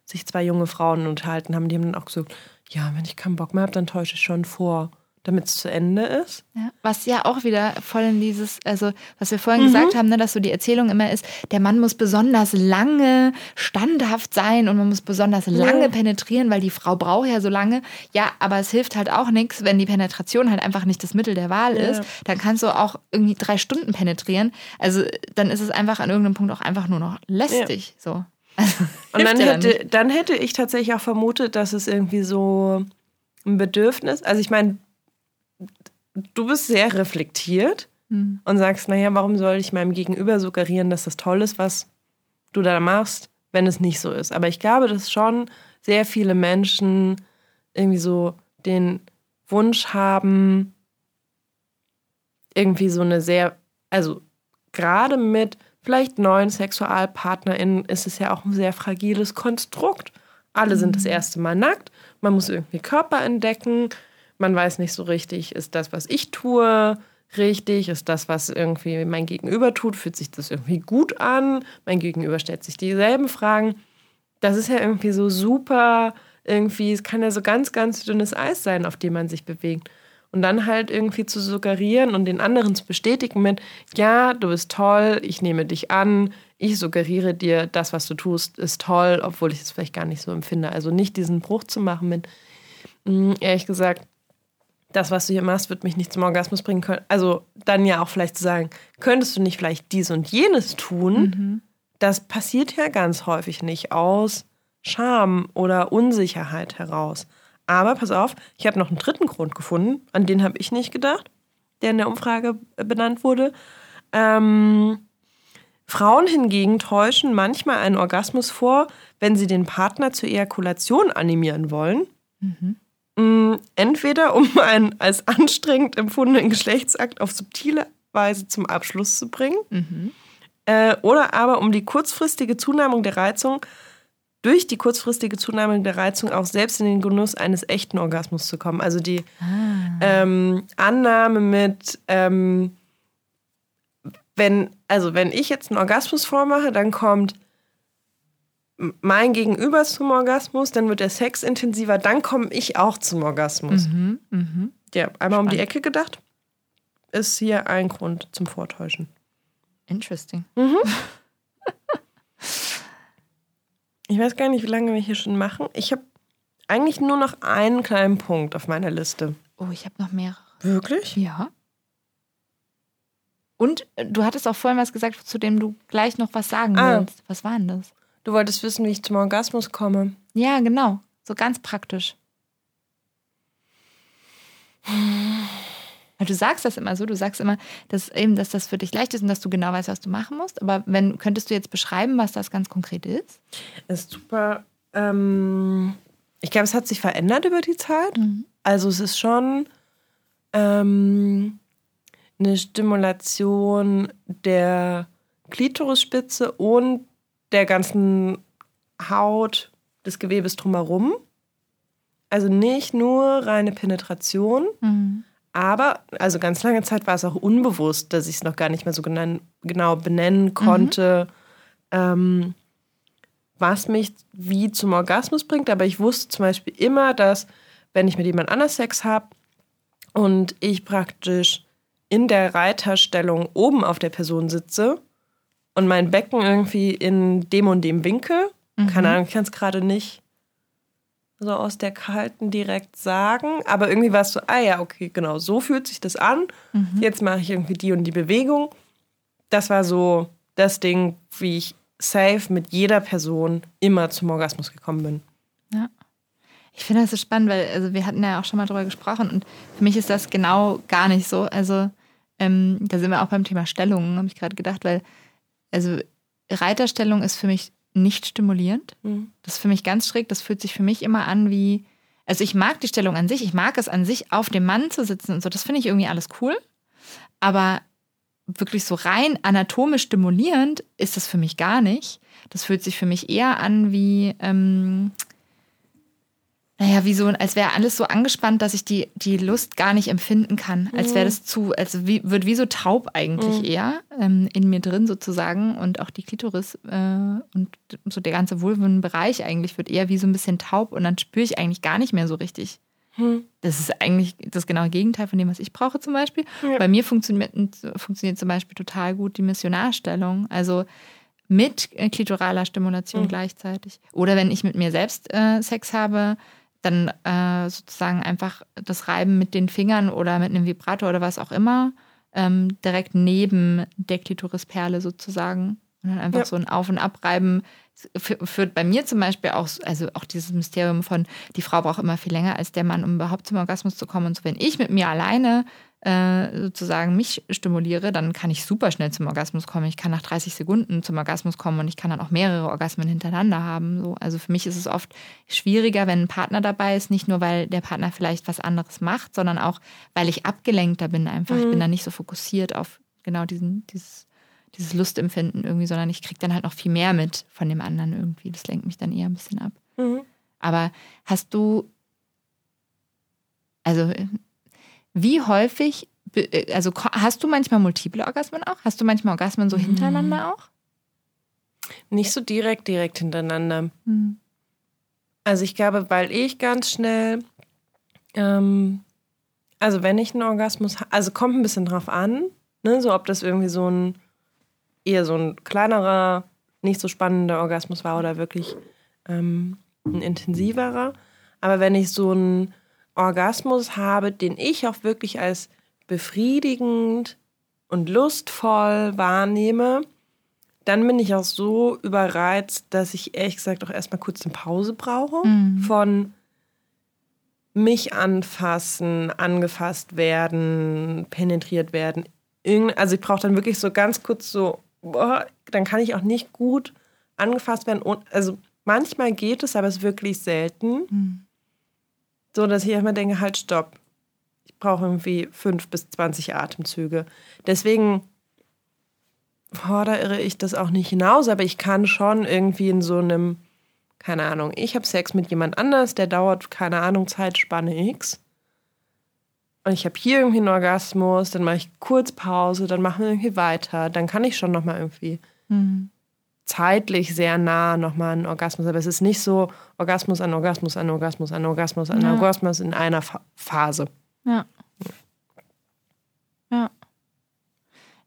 sich zwei junge Frauen unterhalten haben. Die haben dann auch gesagt, ja, wenn ich keinen Bock mehr habe, dann täusche ich schon vor, damit es zu Ende ist. Ja, was ja auch wieder voll in dieses, also was wir vorhin gesagt haben, ne, dass so die Erzählung immer ist, der Mann muss besonders lange standhaft sein und man muss besonders lange penetrieren, weil die Frau braucht ja so lange. Ja, aber es hilft halt auch nichts, wenn die Penetration halt einfach nicht das Mittel der Wahl ist. Dann kannst du auch irgendwie drei Stunden penetrieren. Also dann ist es einfach an irgendeinem Punkt auch einfach nur noch lästig. So. Also, Und dann hätte, dann hätte ich tatsächlich auch vermutet, dass es irgendwie so ein Bedürfnis, also ich meine, du bist sehr reflektiert Hm. und sagst, naja, warum soll ich meinem Gegenüber suggerieren, dass das toll ist, was du da machst, wenn es nicht so ist. Aber ich glaube, dass schon sehr viele Menschen irgendwie so den Wunsch haben, irgendwie so eine sehr, also gerade mit vielleicht neuen SexualpartnerInnen ist es ja auch ein sehr fragiles Konstrukt. Alle sind das erste Mal nackt, man muss irgendwie Körper entdecken, man weiß nicht so richtig, ist das, was ich tue, richtig, ist das, was irgendwie mein Gegenüber tut, fühlt sich das irgendwie gut an, mein Gegenüber stellt sich dieselben Fragen. Das ist ja irgendwie so super, irgendwie, es kann ja so ganz, ganz dünnes Eis sein, auf dem man sich bewegt. Und dann halt irgendwie zu suggerieren und den anderen zu bestätigen mit, ja, du bist toll, ich nehme dich an, ich suggeriere dir, das, was du tust, ist toll, obwohl ich es vielleicht gar nicht so empfinde. Also nicht diesen Bruch zu machen mit, mh, ehrlich gesagt, das, was du hier machst, wird mich nicht zum Orgasmus bringen können. Also dann ja auch vielleicht zu sagen, könntest du nicht vielleicht dies und jenes tun? Das passiert ja ganz häufig nicht aus Scham oder Unsicherheit heraus. Aber pass auf, ich habe noch einen dritten Grund gefunden, an den habe ich nicht gedacht. der in der Umfrage benannt wurde. Ähm, Frauen hingegen täuschen manchmal einen Orgasmus vor, wenn sie den Partner zur Ejakulation animieren wollen. Mhm. Entweder um einen als anstrengend empfundenen Geschlechtsakt auf subtile Weise zum Abschluss zu bringen, mhm. äh, oder aber um die kurzfristige Zunahme der Reizung durch die kurzfristige Zunahme der Reizung auch selbst in den Genuss eines echten Orgasmus zu kommen. Also die ah. ähm, Annahme mit, ähm, wenn, also wenn ich jetzt einen Orgasmus vormache, dann kommt mein Gegenüber zum Orgasmus, dann wird der Sex intensiver, dann komme ich auch zum Orgasmus. Mhm, mh. Ja, einmal Spannend. um die Ecke gedacht, ist hier ein Grund zum Vortäuschen. Interesting. Mhm. ich weiß gar nicht, wie lange wir hier schon machen. Ich habe eigentlich nur noch einen kleinen Punkt auf meiner Liste. Oh, ich habe noch mehrere. Wirklich? Ja. Und äh, du hattest auch vorhin was gesagt, zu dem du gleich noch was sagen ah. willst. Was war denn das? Du wolltest wissen, wie ich zum Orgasmus komme. Ja, genau. So ganz praktisch. Weil du sagst das immer so, du sagst immer, dass eben, dass das für dich leicht ist und dass du genau weißt, was du machen musst. Aber wenn könntest du jetzt beschreiben, was das ganz konkret ist? Das ist super. Ähm, ich glaube, es hat sich verändert über die Zeit. Mhm. Also es ist schon ähm, eine Stimulation der Klitorisspitze und der ganzen Haut des Gewebes drumherum. Also nicht nur reine Penetration, mhm. Aber also ganz lange Zeit war es auch unbewusst, dass ich es noch gar nicht mehr so genau benennen konnte, mhm. ähm, was mich wie zum Orgasmus bringt. Aber ich wusste zum Beispiel immer, dass wenn ich mit jemand anders Sex habe und ich praktisch in der Reiterstellung oben auf der Person sitze und mein Becken irgendwie in dem und dem Winkel, mhm. keine Ahnung, ich kann es gerade nicht so aus der kalten direkt sagen, aber irgendwie war es so, ah ja, okay, genau, so fühlt sich das an. Mhm. Jetzt mache ich irgendwie die und die Bewegung. Das war so das Ding, wie ich safe mit jeder Person immer zum Orgasmus gekommen bin. Ja. Ich finde das so spannend, weil also wir hatten ja auch schon mal drüber gesprochen und für mich ist das genau gar nicht so. Also ähm, da sind wir auch beim Thema Stellungen, habe ich gerade gedacht, weil also Reiterstellung ist für mich nicht stimulierend. Mhm. Das ist für mich ganz schräg. Das fühlt sich für mich immer an wie, also ich mag die Stellung an sich, ich mag es an sich, auf dem Mann zu sitzen und so. Das finde ich irgendwie alles cool. Aber wirklich so rein anatomisch stimulierend ist das für mich gar nicht. Das fühlt sich für mich eher an wie, ähm, naja, wie so, als wäre alles so angespannt, dass ich die, die Lust gar nicht empfinden kann. Als wäre mhm. das zu, also wie, wird wie so taub eigentlich mhm. eher ähm, in mir drin sozusagen und auch die Klitoris äh, und so der ganze Vulvenbereich eigentlich wird eher wie so ein bisschen taub und dann spüre ich eigentlich gar nicht mehr so richtig. Mhm. Das ist eigentlich das genaue Gegenteil von dem, was ich brauche zum Beispiel. Ja. Bei mir funktioniert, funktioniert zum Beispiel total gut die Missionarstellung. Also mit klitoraler Stimulation mhm. gleichzeitig. Oder wenn ich mit mir selbst äh, Sex habe, dann äh, sozusagen einfach das Reiben mit den Fingern oder mit einem Vibrator oder was auch immer ähm, direkt neben der Klitorisperle sozusagen. Und dann einfach ja. so ein Auf- und Abreiben führt bei mir zum Beispiel auch, also auch dieses Mysterium von, die Frau braucht immer viel länger als der Mann, um überhaupt zum Orgasmus zu kommen. Und so, wenn ich mit mir alleine äh, sozusagen mich stimuliere, dann kann ich super schnell zum Orgasmus kommen. Ich kann nach 30 Sekunden zum Orgasmus kommen und ich kann dann auch mehrere Orgasmen hintereinander haben. So. Also für mich ist es oft schwieriger, wenn ein Partner dabei ist, nicht nur, weil der Partner vielleicht was anderes macht, sondern auch, weil ich abgelenkter bin einfach. Mhm. Ich bin mhm. dann nicht so fokussiert auf genau diesen, dieses, dieses Lustempfinden irgendwie, sondern ich kriege dann halt noch viel mehr mit von dem anderen irgendwie. Das lenkt mich dann eher ein bisschen ab. Mhm. Aber hast du, also wie häufig, äh, also hast du manchmal multiple Orgasmen auch? Hast du manchmal Orgasmen so hintereinander mhm. auch? Nicht so direkt, direkt hintereinander. Mhm. Also ich glaube, weil ich ganz schnell, ähm, also wenn ich einen Orgasmus, also kommt ein bisschen drauf an, ne, so ob das irgendwie so ein eher so ein kleinerer, nicht so spannender Orgasmus war oder wirklich ähm, ein intensiverer. Aber wenn ich so ein Orgasmus habe, den ich auch wirklich als befriedigend und lustvoll wahrnehme, dann bin ich auch so überreizt, dass ich ehrlich gesagt auch erstmal kurz eine Pause brauche mhm. von mich anfassen, angefasst werden, penetriert werden. Also ich brauche dann wirklich so ganz kurz so, boah, dann kann ich auch nicht gut angefasst werden. Also manchmal geht es, aber es ist wirklich selten. Mhm. So, dass ich immer denke, halt, stopp. Ich brauche irgendwie fünf bis zwanzig Atemzüge. Deswegen fordere ich das auch nicht hinaus, aber ich kann schon irgendwie in so einem keine Ahnung, ich habe Sex mit jemand anders, der dauert, keine Ahnung, Zeitspanne X. Und ich habe hier irgendwie einen Orgasmus, dann mache ich kurz Pause, dann machen wir irgendwie weiter. Dann kann ich schon nochmal irgendwie mhm. zeitlich sehr nah nochmal einen Orgasmus. Aber es ist nicht so Orgasmus an Orgasmus an Orgasmus an Orgasmus an ja. Orgasmus in einer Phase. Ja. Ja.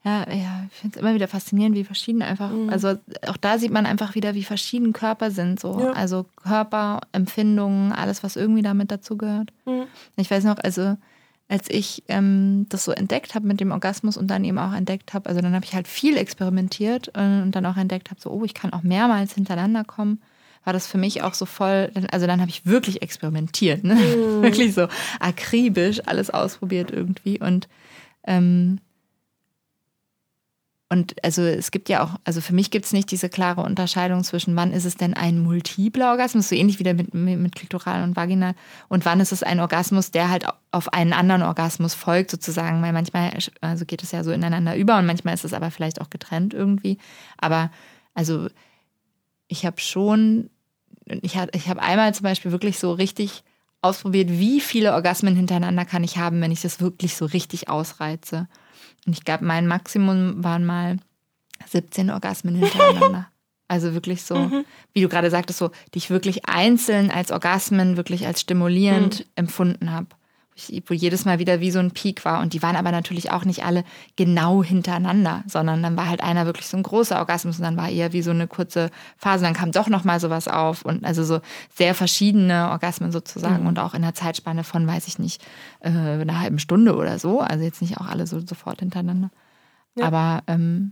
Ja, ja, ich finde es immer wieder faszinierend, wie verschieden einfach, mhm. also auch da sieht man einfach wieder, wie verschieden Körper sind. So. Ja. Also Körper, Empfindungen, alles, was irgendwie damit dazu gehört. Mhm. Ich weiß noch, also als ich ähm, das so entdeckt habe mit dem Orgasmus und dann eben auch entdeckt habe, also dann habe ich halt viel experimentiert und dann auch entdeckt habe, so, oh, ich kann auch mehrmals hintereinander kommen, war das für mich auch so voll, also dann habe ich wirklich experimentiert, ne? Mhm. wirklich so akribisch alles ausprobiert irgendwie und ähm, und also es gibt ja auch, also für mich gibt es nicht diese klare Unterscheidung zwischen wann ist es denn ein multipler Orgasmus, so ähnlich wie der mit, mit Klitoral und Vaginal, und wann ist es ein Orgasmus, der halt auf einen anderen Orgasmus folgt, sozusagen. Weil manchmal also geht es ja so ineinander über und manchmal ist es aber vielleicht auch getrennt irgendwie. Aber also ich habe schon, ich habe ich hab einmal zum Beispiel wirklich so richtig ausprobiert, wie viele Orgasmen hintereinander kann ich haben, wenn ich das wirklich so richtig ausreize. Und ich glaube, mein Maximum waren mal 17 Orgasmen hintereinander. Also wirklich so, mhm. wie du gerade sagtest, so, die ich wirklich einzeln als Orgasmen, wirklich als stimulierend mhm. empfunden habe wo jedes Mal wieder wie so ein Peak war. Und die waren aber natürlich auch nicht alle genau hintereinander, sondern dann war halt einer wirklich so ein großer Orgasmus und dann war eher wie so eine kurze Phase. Dann kam doch nochmal sowas auf und also so sehr verschiedene Orgasmen sozusagen mhm. und auch in der Zeitspanne von, weiß ich nicht, äh, einer halben Stunde oder so. Also jetzt nicht auch alle so sofort hintereinander. Ja. Aber ähm,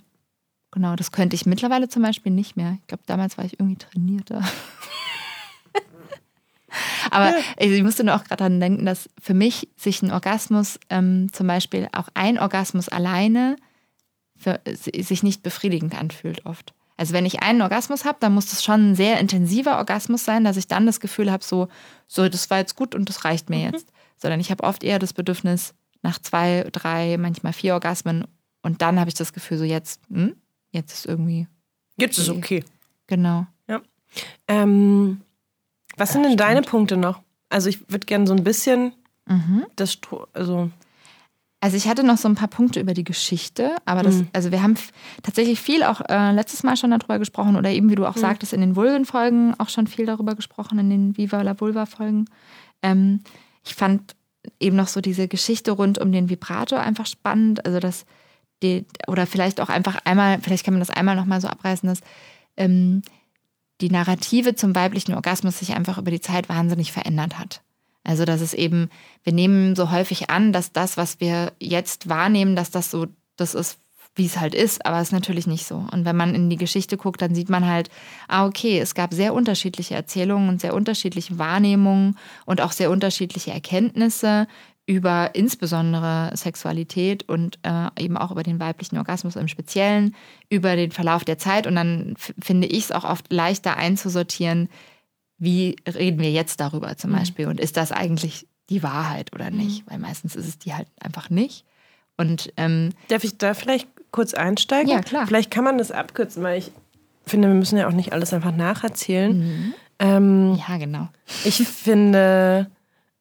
genau, das könnte ich mittlerweile zum Beispiel nicht mehr. Ich glaube, damals war ich irgendwie trainierter. Aber ich musste nur auch gerade daran denken, dass für mich sich ein Orgasmus, ähm, zum Beispiel auch ein Orgasmus alleine, für, sich nicht befriedigend anfühlt oft. Also wenn ich einen Orgasmus habe, dann muss das schon ein sehr intensiver Orgasmus sein, dass ich dann das Gefühl habe, so, so, das war jetzt gut und das reicht mir mhm. jetzt. Sondern ich habe oft eher das Bedürfnis nach zwei, drei, manchmal vier Orgasmen und dann habe ich das Gefühl, so jetzt, hm, jetzt ist irgendwie. Jetzt ist okay. Genau. Ja. Ähm, was sind denn stimmt. deine Punkte noch? Also ich würde gerne so ein bisschen mhm. das, also also ich hatte noch so ein paar Punkte über die Geschichte, aber das, mhm. also wir haben tatsächlich viel auch äh, letztes Mal schon darüber gesprochen oder eben wie du auch mhm. sagtest in den Vulven-Folgen auch schon viel darüber gesprochen in den Viva la Vulva-Folgen. Ähm, ich fand eben noch so diese Geschichte rund um den Vibrator einfach spannend, also dass die, oder vielleicht auch einfach einmal, vielleicht kann man das einmal noch mal so abreißen, dass ähm, die Narrative zum weiblichen Orgasmus sich einfach über die Zeit wahnsinnig verändert hat. Also, dass es eben, wir nehmen so häufig an, dass das, was wir jetzt wahrnehmen, dass das so, das ist, wie es halt ist, aber es ist natürlich nicht so. Und wenn man in die Geschichte guckt, dann sieht man halt, ah, okay, es gab sehr unterschiedliche Erzählungen und sehr unterschiedliche Wahrnehmungen und auch sehr unterschiedliche Erkenntnisse über insbesondere Sexualität und äh, eben auch über den weiblichen Orgasmus im Speziellen, über den Verlauf der Zeit. Und dann finde ich es auch oft leichter einzusortieren, wie reden wir jetzt darüber zum mhm. Beispiel und ist das eigentlich die Wahrheit oder nicht? Mhm. Weil meistens ist es die halt einfach nicht. Und ähm, darf ich da vielleicht kurz einsteigen? Ja, klar. Vielleicht kann man das abkürzen, weil ich finde, wir müssen ja auch nicht alles einfach nacherzählen. Mhm. Ähm, ja, genau. Ich finde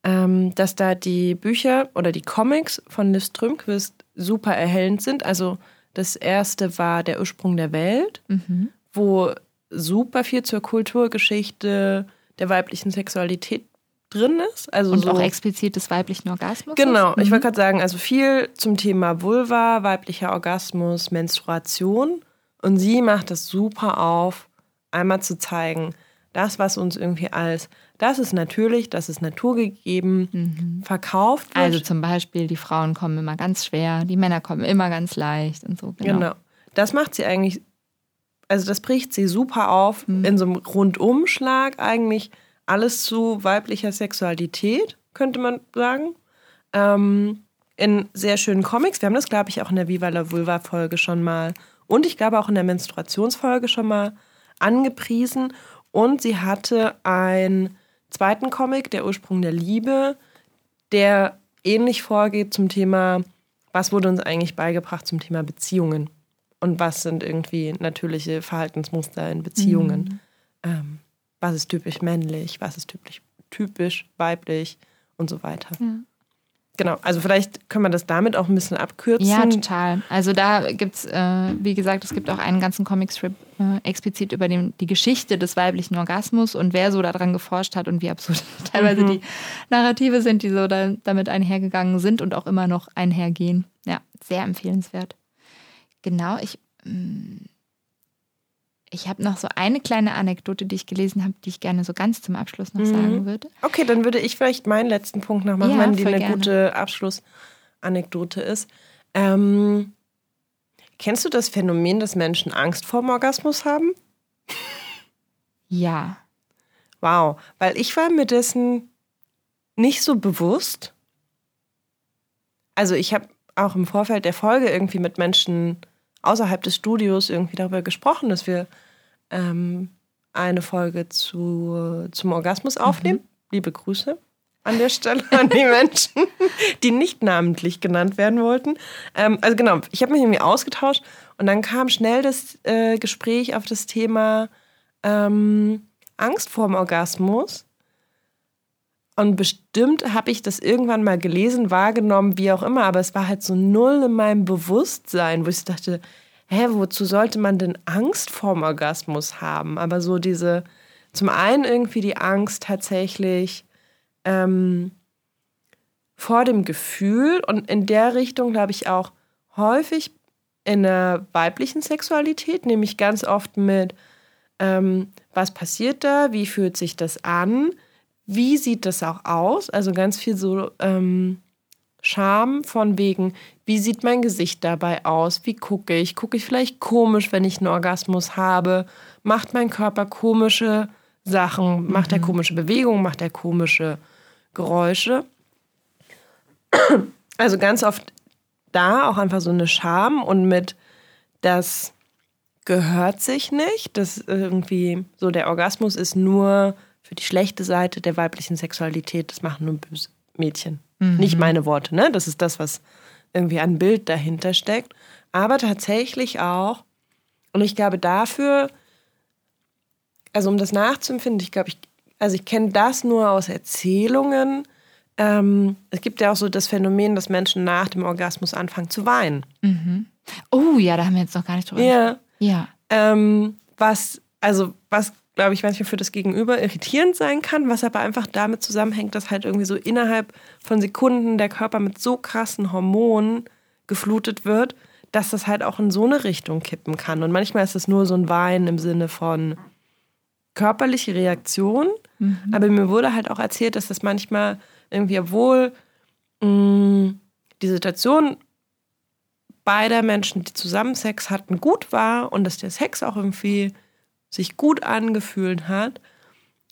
ähm, dass da die Bücher oder die Comics von Liv Strömquist super erhellend sind. Also das erste war Der Ursprung der Welt, mhm. wo super viel zur Kulturgeschichte der weiblichen Sexualität drin ist. Also und so, auch explizit des weiblichen Orgasmus. Genau, mhm. ich wollte gerade sagen, also viel zum Thema Vulva, weiblicher Orgasmus, Menstruation. Und sie macht das super auf, einmal zu zeigen, das, was uns irgendwie als das ist natürlich, das ist naturgegeben, mhm. verkauft wird. Also zum Beispiel, die Frauen kommen immer ganz schwer, die Männer kommen immer ganz leicht und so. Genau. genau. Das macht sie eigentlich, also das bricht sie super auf mhm. in so einem Rundumschlag eigentlich alles zu weiblicher Sexualität. könnte man sagen. Ähm, in sehr schönen Comics. Wir haben das, glaube ich, auch in der Viva la Vulva-Folge schon mal und ich glaube auch in der Menstruationsfolge schon mal angepriesen. Und sie hatte einen zweiten Comic, Der Ursprung der Liebe, der ähnlich vorgeht zum Thema, was wurde uns eigentlich beigebracht zum Thema Beziehungen und was sind irgendwie natürliche Verhaltensmuster in Beziehungen. Mhm. Ähm, was ist typisch männlich, was ist typisch, typisch weiblich und so weiter. Ja. Genau, also vielleicht können wir das damit auch ein bisschen abkürzen. Ja, total. Also da gibt es, äh, wie gesagt, es gibt auch einen ganzen Comicstrip äh, explizit über den, die Geschichte des weiblichen Orgasmus und wer so daran geforscht hat und wie absurd teilweise mhm. die Narrative sind, die so da, damit einhergegangen sind und auch immer noch einhergehen. Ja, sehr empfehlenswert. Genau, ich. Ich habe noch so eine kleine Anekdote, die ich gelesen habe, die ich gerne so ganz zum Abschluss noch mhm. sagen würde. Okay, dann würde ich vielleicht meinen letzten Punkt noch machen, ja, wenn die eine gerne. gute Abschlussanekdote ist. Ähm, kennst du das Phänomen, dass Menschen Angst vor dem Orgasmus haben? Ja. Wow, weil ich war mir dessen nicht so bewusst. Also ich habe auch im Vorfeld der Folge irgendwie mit Menschen außerhalb des Studios irgendwie darüber gesprochen, dass wir ähm, eine Folge zu, zum Orgasmus mhm. aufnehmen. Mhm. Liebe Grüße an der Stelle an die Menschen, die nicht namentlich genannt werden wollten. Ähm, also genau, ich habe mich irgendwie ausgetauscht und dann kam schnell das äh, Gespräch auf das Thema ähm, Angst vorm Orgasmus. Und bestimmt habe ich das irgendwann mal gelesen, wahrgenommen, wie auch immer, aber es war halt so null in meinem Bewusstsein, wo ich dachte, hä, wozu sollte man denn Angst vorm Orgasmus haben? Aber so diese, zum einen irgendwie die Angst tatsächlich ähm, vor dem Gefühl und in der Richtung glaube ich auch häufig in der weiblichen Sexualität, nämlich ganz oft mit, ähm, was passiert da, wie fühlt sich das an, wie sieht das auch aus? Also ganz viel so ähm, Scham von wegen, wie sieht mein Gesicht dabei aus? Wie gucke ich? Gucke ich vielleicht komisch, wenn ich einen Orgasmus habe? Macht mein Körper komische Sachen? Macht er mhm. komische Bewegungen? Macht er komische Geräusche? Also ganz oft da auch einfach so eine Scham und mit das gehört sich nicht, dass irgendwie so der Orgasmus ist nur für die schlechte Seite der weiblichen Sexualität, das machen nur böse Mädchen. Mhm. Nicht meine Worte, ne? Das ist das, was irgendwie ein Bild dahinter steckt. Aber tatsächlich auch, und ich glaube dafür, also um das nachzuempfinden, ich glaube, ich, also ich kenne das nur aus Erzählungen. Ähm, es gibt ja auch so das Phänomen, dass Menschen nach dem Orgasmus anfangen zu weinen. Mhm. Oh ja, da haben wir jetzt noch gar nicht drüber Ja. Ja. Ähm, was, also was glaube ich, manchmal für das Gegenüber irritierend sein kann, was aber einfach damit zusammenhängt, dass halt irgendwie so innerhalb von Sekunden der Körper mit so krassen Hormonen geflutet wird, dass das halt auch in so eine Richtung kippen kann. Und manchmal ist es nur so ein Wein im Sinne von körperliche Reaktion. Mhm. Aber mir wurde halt auch erzählt, dass das manchmal irgendwie, obwohl mh, mm, die Situation beider Menschen, die zusammen Sex hatten, gut war und dass der Sex auch irgendwie sich gut angefühlt hat.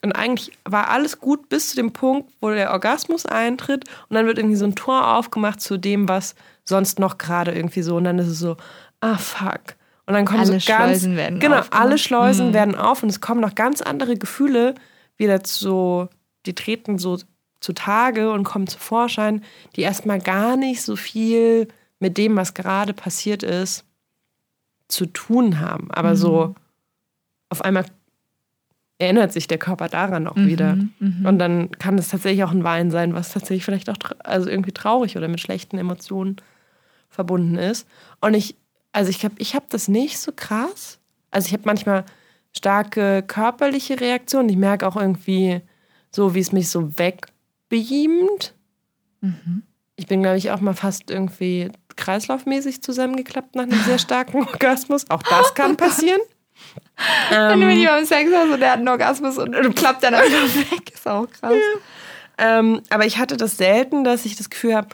Und eigentlich war alles gut bis zu dem Punkt, wo der Orgasmus eintritt und dann wird irgendwie so ein Tor aufgemacht zu dem, was sonst noch gerade irgendwie so und dann ist es so, ah fuck. Und dann kommen alle so ganz, Schleusen werden genau, auf, alle Schleusen mhm. werden auf und es kommen noch ganz andere Gefühle wieder zu, die treten so zutage und kommen zu Vorschein, die erstmal gar nicht so viel mit dem, was gerade passiert ist, zu tun haben. Aber mhm. so auf einmal erinnert sich der Körper daran auch mhm, wieder. Mhm. Und dann kann es tatsächlich auch ein Wein sein, was tatsächlich vielleicht auch also irgendwie traurig oder mit schlechten Emotionen verbunden ist. Und ich, also ich habe ich hab das nicht so krass. Also ich habe manchmal starke körperliche Reaktionen. Ich merke auch irgendwie so, wie es mich so wegbeamt. Mhm. Ich bin, glaube ich, auch mal fast irgendwie kreislaufmäßig zusammengeklappt nach einem sehr starken Orgasmus. Auch das kann passieren. Wenn du mit ähm. jemandem Sex hast und der hat einen Orgasmus und, und klappt dann einfach weg, ist auch krass. Ja. Ähm, aber ich hatte das selten, dass ich das Gefühl habe,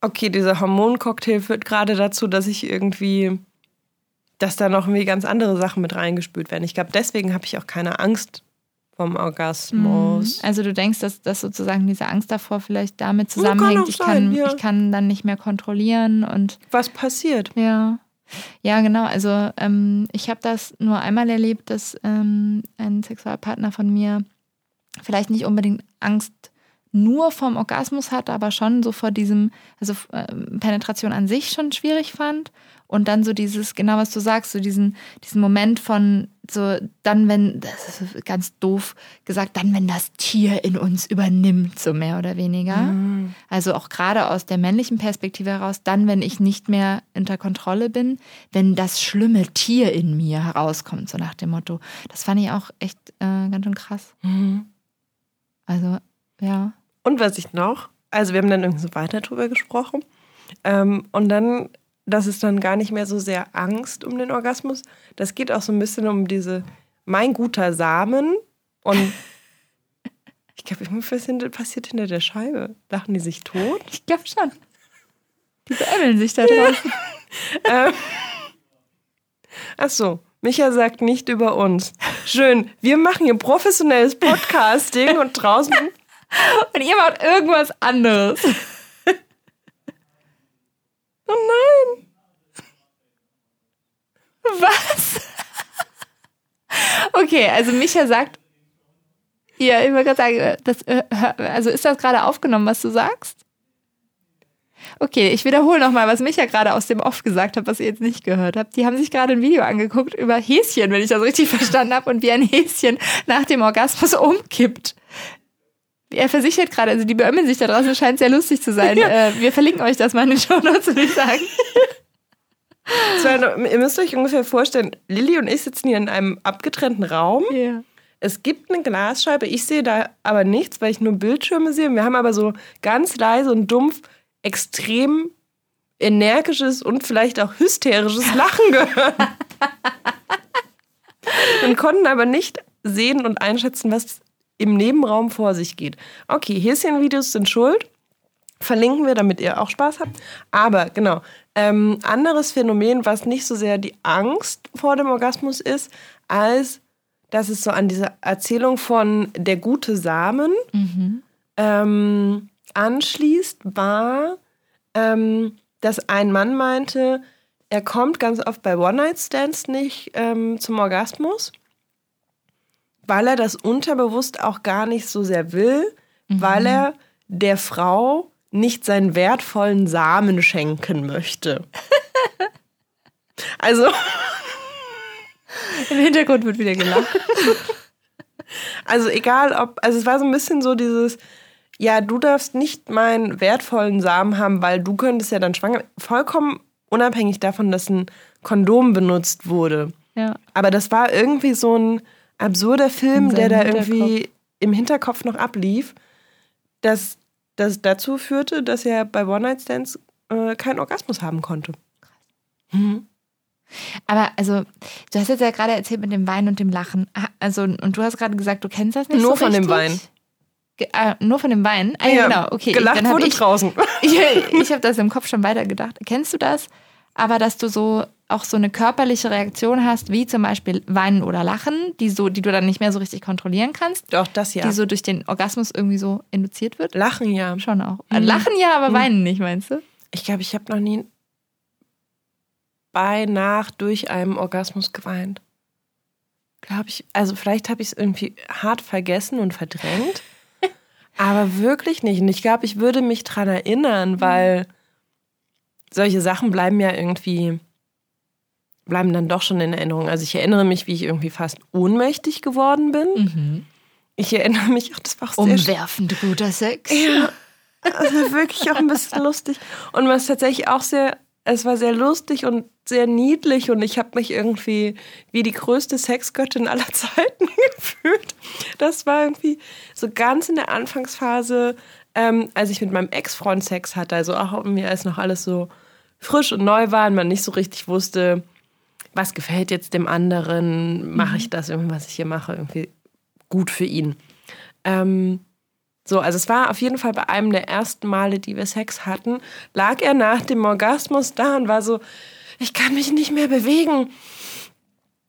okay, dieser Hormoncocktail führt gerade dazu, dass ich irgendwie, dass da noch irgendwie ganz andere Sachen mit reingespült werden. Ich glaube, deswegen habe ich auch keine Angst vom Orgasmus. Also du denkst, dass, dass sozusagen diese Angst davor vielleicht damit zusammenhängt, ich, kann, sein, ja. ich kann dann nicht mehr kontrollieren und Was passiert? ja. Ja, genau. Also ähm, ich habe das nur einmal erlebt, dass ähm, ein Sexualpartner von mir vielleicht nicht unbedingt Angst nur vom Orgasmus hat, aber schon so vor diesem, also ähm, Penetration an sich schon schwierig fand. Und dann so dieses, genau was du sagst, so diesen, diesen Moment von so, dann, wenn, das ist ganz doof gesagt, dann, wenn das Tier in uns übernimmt, so mehr oder weniger. Also auch gerade aus der männlichen Perspektive heraus, dann, wenn ich nicht mehr unter Kontrolle bin, wenn das schlimme Tier in mir herauskommt, so nach dem Motto. Das fand ich auch echt äh, ganz schön krass. Also, ja. Und was ich noch, also wir haben dann irgendwie so weiter drüber gesprochen. Ähm, und dann, das ist dann gar nicht mehr so sehr Angst um den Orgasmus. Das geht auch so ein bisschen um diese mein guter Samen. Und ich glaube, irgendwas hinter- passiert hinter der Scheibe. Lachen die sich tot? Ich glaube schon. Die beämmeln sich da draußen. Ach so. Micha sagt nicht über uns. Schön. Wir machen hier professionelles Podcasting und draußen. Und ihr macht irgendwas anderes. Oh nein. Was? Okay, also Micha sagt. Ja, ich wollte gerade sagen, das, äh, also ist das gerade aufgenommen, was du sagst? Okay, ich wiederhole nochmal, was Micha gerade aus dem Off gesagt hat, was ihr jetzt nicht gehört habt. Die haben sich gerade ein Video angeguckt über Häschen, wenn ich das richtig verstanden habe, und wie ein Häschen nach dem Orgasmus umkippt. Er versichert gerade, also die beömmeln sich da draußen, scheint sehr lustig zu sein. Äh, wir verlinken euch das mal in den Show Notes, würde ich sagen. Es war, ihr müsst euch ungefähr vorstellen, Lilly und ich sitzen hier in einem abgetrennten Raum. Ja. Es gibt eine Glasscheibe, ich sehe da aber nichts, weil ich nur Bildschirme sehe. Wir haben aber so ganz leise und dumpf extrem energisches und vielleicht auch hysterisches Lachen gehört. und konnten aber nicht sehen und einschätzen, was im Nebenraum vor sich geht. Okay, Häschenvideos sind schuld. Verlinken wir, damit ihr auch Spaß habt. Aber genau, ähm, anderes Phänomen, was nicht so sehr die Angst vor dem Orgasmus ist, als dass es so an diese Erzählung von der gute Samen ähm, anschließt, war, ähm, dass ein Mann meinte, er kommt ganz oft bei One-Night-Stands nicht ähm, zum Orgasmus, weil er das unterbewusst auch gar nicht so sehr will, weil er der Frau nicht seinen wertvollen Samen schenken möchte. also, Im Hintergrund wird wieder gelacht. also egal ob, also es war so ein bisschen so dieses, ja, du darfst nicht meinen wertvollen Samen haben, weil du könntest ja dann schwanger, vollkommen unabhängig davon, dass ein Kondom benutzt wurde. Ja. Aber das war irgendwie so ein absurder Film, der da irgendwie im Hinterkopf noch ablief, dass das dazu führte, dass er bei One-Night-Stands äh, keinen Orgasmus haben konnte. Aber also, du hast jetzt ja gerade erzählt mit dem Wein und dem Lachen. Ah, Also, und du hast gerade gesagt, du kennst das nicht Nur so von dem richtig? Wein. Ge ah, nur von dem Wein? Ah, ja, genau, okay. Gelacht habe wurde ich, draußen. ich, ich habe das im Kopf schon weitergedacht. Kennst du das? Aber dass du so auch so eine körperliche Reaktion hast, wie zum Beispiel Weinen oder Lachen, die so, die du dann nicht mehr so richtig kontrollieren kannst, Doch, das ja. die so durch den Orgasmus irgendwie so induziert wird? Lachen ja. Schon auch. Äh, Lachen ja, aber weinen nicht, meinst du? Ich glaube, ich habe noch nie bei, nach, durch einen Orgasmus geweint. Glaube ich. Also vielleicht habe ich es irgendwie hart vergessen und verdrängt. aber wirklich nicht. Und ich glaube, ich würde mich dran erinnern, weil solche Sachen bleiben ja irgendwie, bleiben dann doch schon in Erinnerung. Also ich erinnere mich, wie ich irgendwie fast ohnmächtig geworden bin. Ich erinnere mich, ach, das war auch sehr Umwerfend guter Sex. ja, also wirklich auch ein bisschen lustig. Und was tatsächlich auch sehr, es war sehr lustig und sehr niedlich und ich habe mich irgendwie wie die größte Sexgöttin aller Zeiten gefühlt. Das war irgendwie so ganz in der Anfangsphase, ähm, als ich mit meinem Ex-Freund Sex hatte, also auch mir als noch alles so frisch und neu war und man nicht so richtig wusste, was gefällt jetzt dem anderen, mache ich das was ich hier mache, irgendwie gut für ihn. Ähm, so, also es war auf jeden Fall bei einem der ersten Male, die wir Sex hatten, lag er nach dem Orgasmus da und war so, ich kann mich nicht mehr bewegen.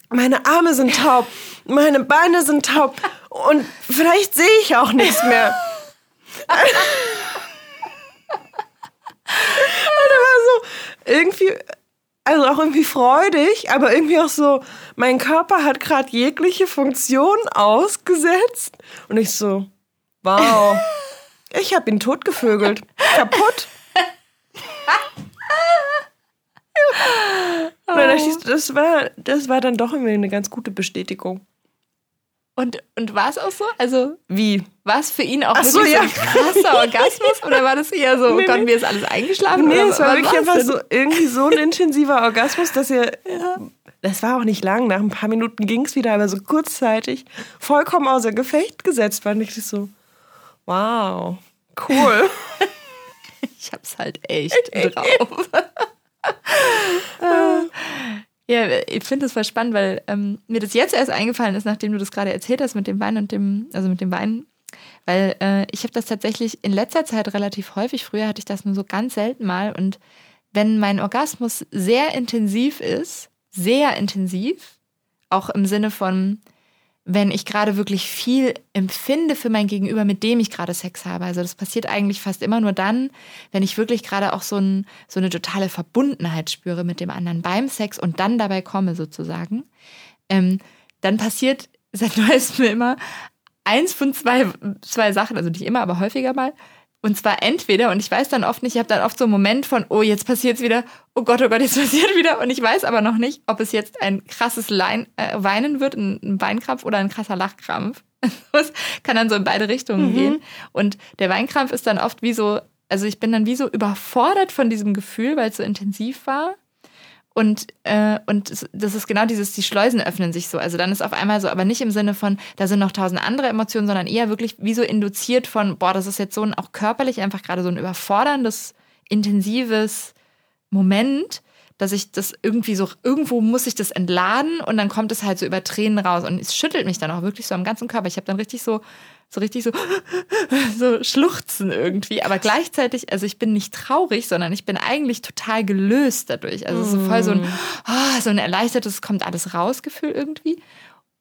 Meine Arme sind taub, meine Beine sind taub Und vielleicht sehe ich auch nichts mehr. Und er war so irgendwie, also auch irgendwie freudig, aber irgendwie auch so, mein Körper hat gerade jegliche Funktion ausgesetzt. Und ich so, wow, ich habe ihn totgevögelt. Kaputt. Und dann dachte ich, das war, das war dann doch irgendwie eine ganz gute Bestätigung. Und, und war es auch so? Also, Wie? war es für ihn auch Ach so, ja. so ein krasser Orgasmus? Oder war das eher so, Nee, Gott, mir ist alles eingeschlafen? Nee, es war wirklich einfach so irgendwie so ein intensiver Orgasmus, dass ihr. Das war auch nicht lang, nach ein paar Minuten ging es wieder, aber so kurzzeitig vollkommen außer Gefecht gesetzt war. Und ich so, wow, cool. Ich hab's halt echt drauf. Ja, ich finde das voll spannend, weil ähm, mir das jetzt erst eingefallen ist, nachdem du das gerade erzählt hast mit dem Wein und dem, also mit dem Wein. Weil äh, ich habe das tatsächlich in letzter Zeit relativ häufig. Früher hatte ich das nur so ganz selten mal. Und wenn mein Orgasmus sehr intensiv ist, sehr intensiv, auch im Sinne von, wenn ich gerade wirklich viel empfinde für mein Gegenüber, mit dem ich gerade Sex habe. Also das passiert eigentlich fast immer nur dann, wenn ich wirklich gerade auch so, ein, so eine totale Verbundenheit spüre mit dem anderen beim Sex und dann dabei komme sozusagen. Ähm, dann passiert seit neuestem immer eins von zwei, zwei Sachen, also nicht immer, aber häufiger mal. Und zwar entweder, und ich weiß dann oft nicht, ich habe dann oft so einen Moment von, oh, jetzt passiert's wieder, oh Gott, oh Gott, jetzt passiert wieder. Und ich weiß aber noch nicht, ob es jetzt ein krasses Lein, äh, Weinen wird, ein, ein Weinkrampf oder ein krasser Lachkrampf. Das kann dann so in beide Richtungen gehen. Und der Weinkrampf ist dann oft wie so, also ich bin dann wie so überfordert von diesem Gefühl, weil es so intensiv war. Und, äh, und das ist genau dieses, die Schleusen öffnen sich so. Also dann ist auf einmal so, aber nicht im Sinne von, da sind noch tausend andere Emotionen, sondern eher wirklich wie so induziert von, boah, das ist jetzt so ein auch körperlich einfach gerade so ein überforderndes, intensives Moment, dass ich das irgendwie so, irgendwo muss ich das entladen und dann kommt es halt so über Tränen raus. Und es schüttelt mich dann auch wirklich so am ganzen Körper. Ich habe dann richtig so, so richtig so, so schluchzen irgendwie. Aber gleichzeitig, also ich bin nicht traurig, sondern ich bin eigentlich total gelöst dadurch. Also es ist so voll so ein, ah, so ein erleichtertes, kommt alles raus Gefühl irgendwie.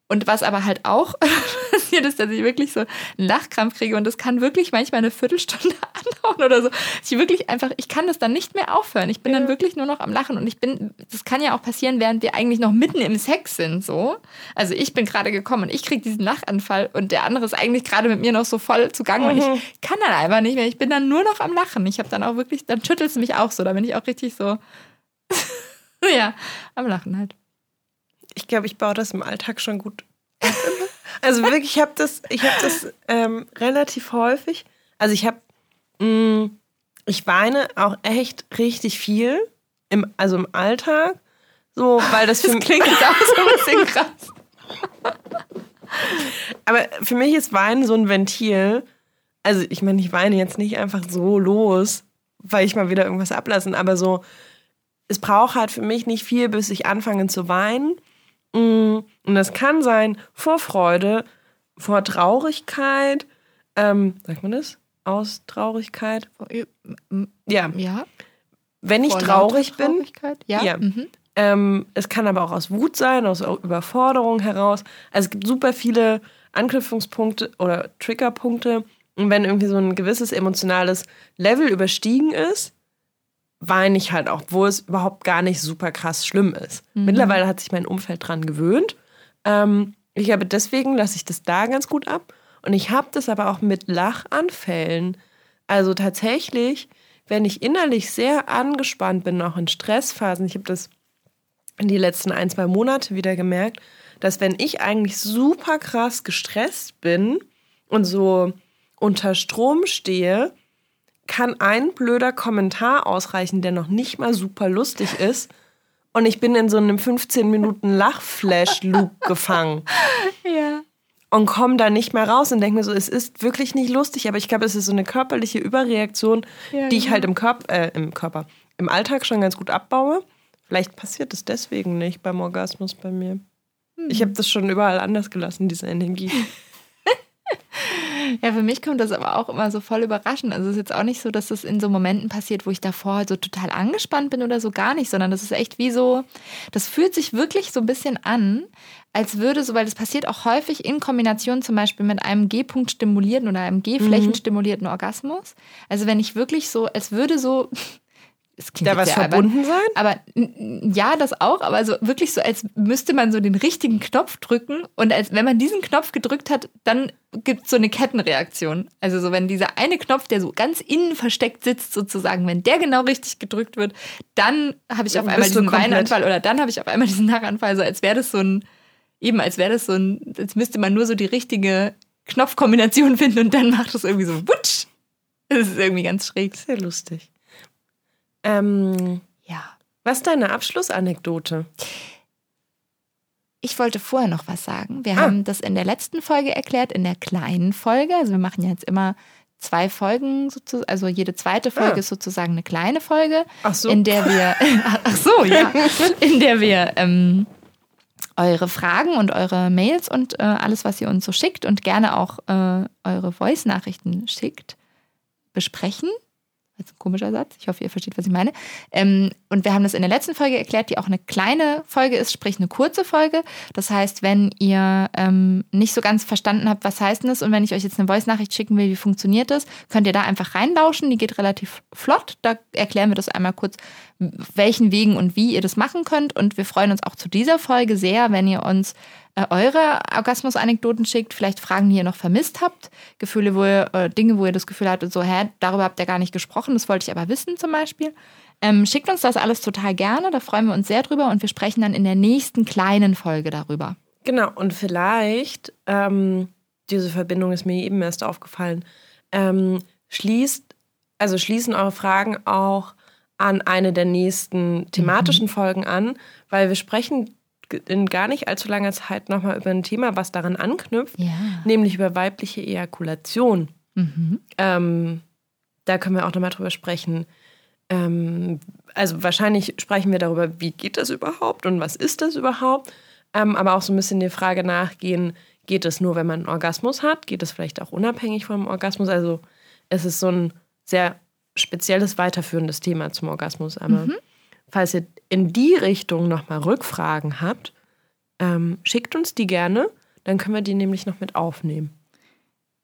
Und was aber halt auch passiert ist, dass ich wirklich so einen Lachkrampf kriege und das kann wirklich manchmal eine Viertelstunde andauern oder so. Ich wirklich einfach, ich kann das dann nicht mehr aufhören. Ich bin dann wirklich nur noch am Lachen und ich bin, das kann ja auch passieren, während wir eigentlich noch mitten im Sex sind, so. Also ich bin gerade gekommen und ich kriege diesen Lachanfall und der andere ist eigentlich gerade mit mir noch so voll zugange und ich kann dann einfach nicht mehr. Ich bin dann nur noch am Lachen. Ich habe dann auch wirklich, dann schüttelt es mich auch so, da bin ich auch richtig so, ja, am Lachen halt. Ich glaube, ich baue das im Alltag schon gut. Also wirklich, ich habe das, ich habe das ähm, relativ häufig. Also ich habe, ich weine auch echt richtig viel, im, also im Alltag, so, weil das für Das klingt jetzt auch so ein bisschen krass. Aber für mich ist Weinen so ein Ventil. Also, ich meine, ich weine jetzt nicht einfach so los, weil ich mal wieder irgendwas ablassen, aber so, es braucht halt für mich nicht viel, bis ich anfange zu weinen. Mm, Und das kann sein vor Freude, vor Traurigkeit, ähm, sagt man das? Aus Traurigkeit? Ja, Ja. wenn ich vor traurig bin, Traurigkeit. Ja. Ja. Mhm. Ähm, es kann aber auch aus Wut sein, aus Überforderung heraus. Also es gibt super viele Anknüpfungspunkte oder Triggerpunkte. Und wenn irgendwie so ein gewisses emotionales Level überstiegen ist, weine ich halt auch, wo es überhaupt gar nicht super krass schlimm ist. Mittlerweile hat sich mein Umfeld dran gewöhnt. Ähm, ich habe deswegen lasse ich das da ganz gut ab. Und ich habe das aber auch mit Lachanfällen. Also tatsächlich, wenn ich innerlich sehr angespannt bin, auch in Stressphasen, ich habe das in die letzten ein, zwei Monate wieder gemerkt, dass wenn ich eigentlich super krass gestresst bin und so unter Strom stehe, kann ein blöder Kommentar ausreichen, der noch nicht mal super lustig ist. Und ich bin in so einem 15 Minuten Lachflash-Loop gefangen Ja. und komme da nicht mehr raus und denke mir so, es ist wirklich nicht lustig, aber ich glaube, es ist so eine körperliche Überreaktion, Ja, die ich genau. halt im Körper, äh, im Körper, im Alltag schon ganz gut abbaue. Vielleicht passiert es deswegen nicht beim Orgasmus bei mir. Ich habe das schon überall anders gelassen, diese Energie. Ja, für mich kommt das aber auch immer so voll überraschend. Also es ist jetzt auch nicht so, dass das in so Momenten passiert, wo ich davor so total angespannt bin oder so gar nicht, sondern das ist echt wie so, das fühlt sich wirklich so ein bisschen an, als würde so, weil das passiert auch häufig in Kombination zum Beispiel mit einem G-Punkt stimulierten oder einem G-Flächen-stimulierten Orgasmus. Also wenn ich wirklich so, es würde so, es klingt da was verbunden sein? Aber ja, das auch, aber so wirklich so, als müsste man so den richtigen Knopf drücken und als wenn man diesen Knopf gedrückt hat, dann gibt es so eine Kettenreaktion. Also so, wenn dieser eine Knopf, der so ganz innen versteckt sitzt, sozusagen, wenn der genau richtig gedrückt wird, dann habe ich auf einmal diesen Weinanfall oder dann habe ich auf einmal diesen Nachanfall, so als wäre das so ein, eben als wäre das so ein, als müsste man nur so die richtige Knopfkombination finden und dann macht es irgendwie so wutsch. Das ist irgendwie ganz schräg. Sehr lustig. Ähm, ja. Was ist deine Abschlussanekdote? Ich wollte vorher noch was sagen. Wir ah. haben das in der letzten Folge erklärt, in der kleinen Folge. Also wir machen jetzt immer zwei Folgen, also jede zweite Folge ah. ist sozusagen eine kleine Folge, ach so. in der wir, ach so, ja, in der wir ähm, eure Fragen und eure Mails und äh, alles, was ihr uns so schickt und gerne auch äh, eure Voice-Nachrichten schickt, besprechen. Das ist ein komischer Satz. Ich hoffe, ihr versteht, was ich meine. Ähm, und wir haben das in der letzten Folge erklärt, die auch eine kleine Folge ist, sprich eine kurze Folge. Das heißt, wenn ihr ähm, nicht so ganz verstanden habt, was heißt denn das und wenn ich euch jetzt eine Voice-Nachricht schicken will, wie funktioniert das, könnt ihr da einfach reinlauschen. Die geht relativ flott. Da erklären wir das einmal kurz, welchen Wegen und wie ihr das machen könnt. Und wir freuen uns auch zu dieser Folge sehr, wenn ihr uns eure Orgasmus-Anekdoten schickt, vielleicht Fragen, die ihr noch vermisst habt, Gefühle, wo ihr, äh, Dinge, wo ihr das Gefühl habt, so, hä, darüber habt ihr gar nicht gesprochen, das wollte ich aber wissen zum Beispiel. Ähm, schickt uns das alles total gerne, da freuen wir uns sehr drüber und wir sprechen dann in der nächsten kleinen Folge darüber. Genau, und vielleicht, ähm, diese Verbindung ist mir eben erst aufgefallen, ähm, schließt, also schließen eure Fragen auch an eine der nächsten thematischen mhm. Folgen an, weil wir sprechen in gar nicht allzu langer Zeit nochmal über ein Thema, was daran anknüpft, ja. nämlich über weibliche Ejakulation. Mhm. Ähm, da können wir auch nochmal drüber sprechen. Ähm, also wahrscheinlich sprechen wir darüber, wie geht das überhaupt und was ist das überhaupt. Ähm, aber auch so ein bisschen die Frage nachgehen, geht es nur, wenn man einen Orgasmus hat? Geht es vielleicht auch unabhängig vom Orgasmus? Also es ist so ein sehr spezielles, weiterführendes Thema zum Orgasmus. Aber mhm. falls ihr in die Richtung nochmal Rückfragen habt, ähm, schickt uns die gerne. Dann können wir die nämlich noch mit aufnehmen.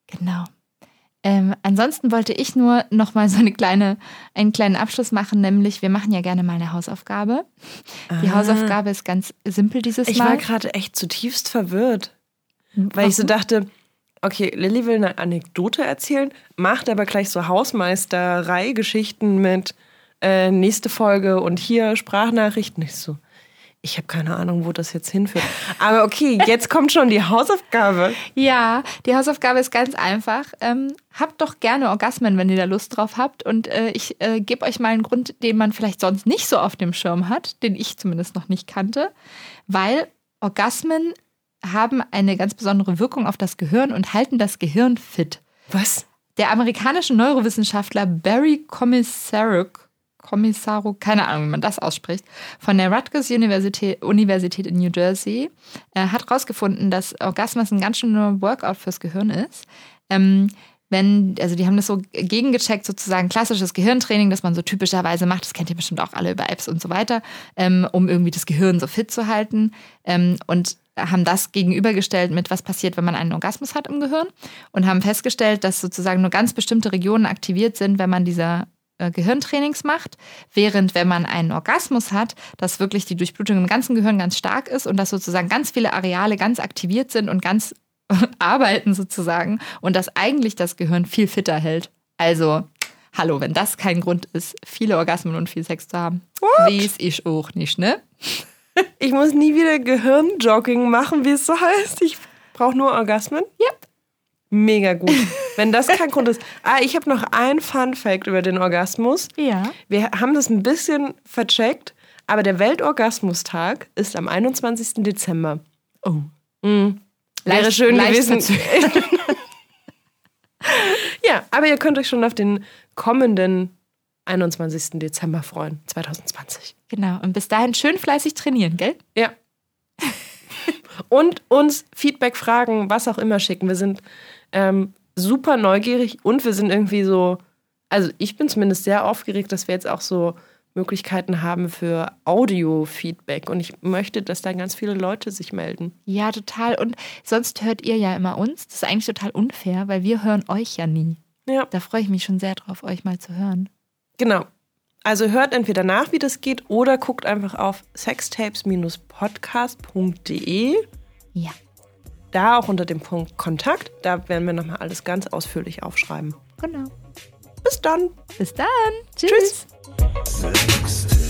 Genau. Ähm, ansonsten wollte ich nur noch mal so eine kleine, einen kleinen Abschluss machen, nämlich wir machen ja gerne mal eine Hausaufgabe. Die ah. Hausaufgabe ist ganz simpel dieses ich Mal. Ich war gerade echt zutiefst verwirrt, weil Warum? ich so dachte, okay, Lilly will eine Anekdote erzählen, macht aber gleich so Hausmeisterei-Geschichten mit äh, nächste Folge und hier Sprachnachrichten. Ich so, ich habe keine Ahnung, wo das jetzt hinführt. Aber okay, jetzt kommt schon die Hausaufgabe. Ja, die Hausaufgabe ist ganz einfach. Ähm, habt doch gerne Orgasmen, wenn ihr da Lust drauf habt. Und äh, ich äh, gebe euch mal einen Grund, den man vielleicht sonst nicht so auf dem Schirm hat, den ich zumindest noch nicht kannte. Weil Orgasmen haben eine ganz besondere Wirkung auf das Gehirn und halten das Gehirn fit. Was? Der amerikanische Neurowissenschaftler Barry Komisaruk Kommissaro, keine Ahnung, wie man das ausspricht, von der Rutgers Universität, Universität in New Jersey, äh, hat herausgefunden, dass Orgasmus ein ganz schöner Workout fürs Gehirn ist. Ähm, wenn, also die haben das so gegengecheckt, sozusagen klassisches Gehirntraining, das man so typischerweise macht, das kennt ihr bestimmt auch alle über Apps und so weiter, ähm, um irgendwie das Gehirn so fit zu halten. Ähm, und haben das gegenübergestellt mit, was passiert, wenn man einen Orgasmus hat im Gehirn und haben festgestellt, dass sozusagen nur ganz bestimmte Regionen aktiviert sind, wenn man diese äh, Gehirntrainings macht, während wenn man einen Orgasmus hat, dass wirklich die Durchblutung im ganzen Gehirn ganz stark ist und dass sozusagen ganz viele Areale ganz aktiviert sind und ganz arbeiten sozusagen und dass eigentlich das Gehirn viel fitter hält. Also, hallo, wenn das kein Grund ist, viele Orgasmen und viel Sex zu haben, weiß ich auch nicht, ne? Ich muss nie wieder Gehirnjogging machen, wie es so heißt. Ich brauche nur Orgasmen. Yep. Mega gut. Wenn das kein Grund ist. Ah, ich habe noch ein Fun Fact über den Orgasmus. Ja. Wir haben das ein bisschen vercheckt, aber der Weltorgasmustag ist am 21. Dezember. Oh. Mhm. Wäre leicht, schön leicht gewesen. ja, aber ihr könnt euch schon auf den kommenden 21. Dezember freuen, 2020. Genau. Und bis dahin schön fleißig trainieren, gell? Ja. Und uns Feedback, Fragen, was auch immer schicken. Wir sind ähm, super neugierig und wir sind irgendwie so, also ich bin zumindest sehr aufgeregt, dass wir jetzt auch so Möglichkeiten haben für Audio-Feedback und ich möchte, dass da ganz viele Leute sich melden. Ja, total. Und sonst hört ihr ja immer uns. Das ist eigentlich total unfair, weil wir hören euch ja nie. Ja. Da freue ich mich schon sehr drauf, euch mal zu hören. Genau. Also hört entweder nach, wie das geht, oder guckt einfach auf sextapes-podcast.de. Ja da auch unter dem Punkt Kontakt. Da werden wir nochmal alles ganz ausführlich aufschreiben. Genau. Bis dann. Bis dann. Tschüss. Tschüss.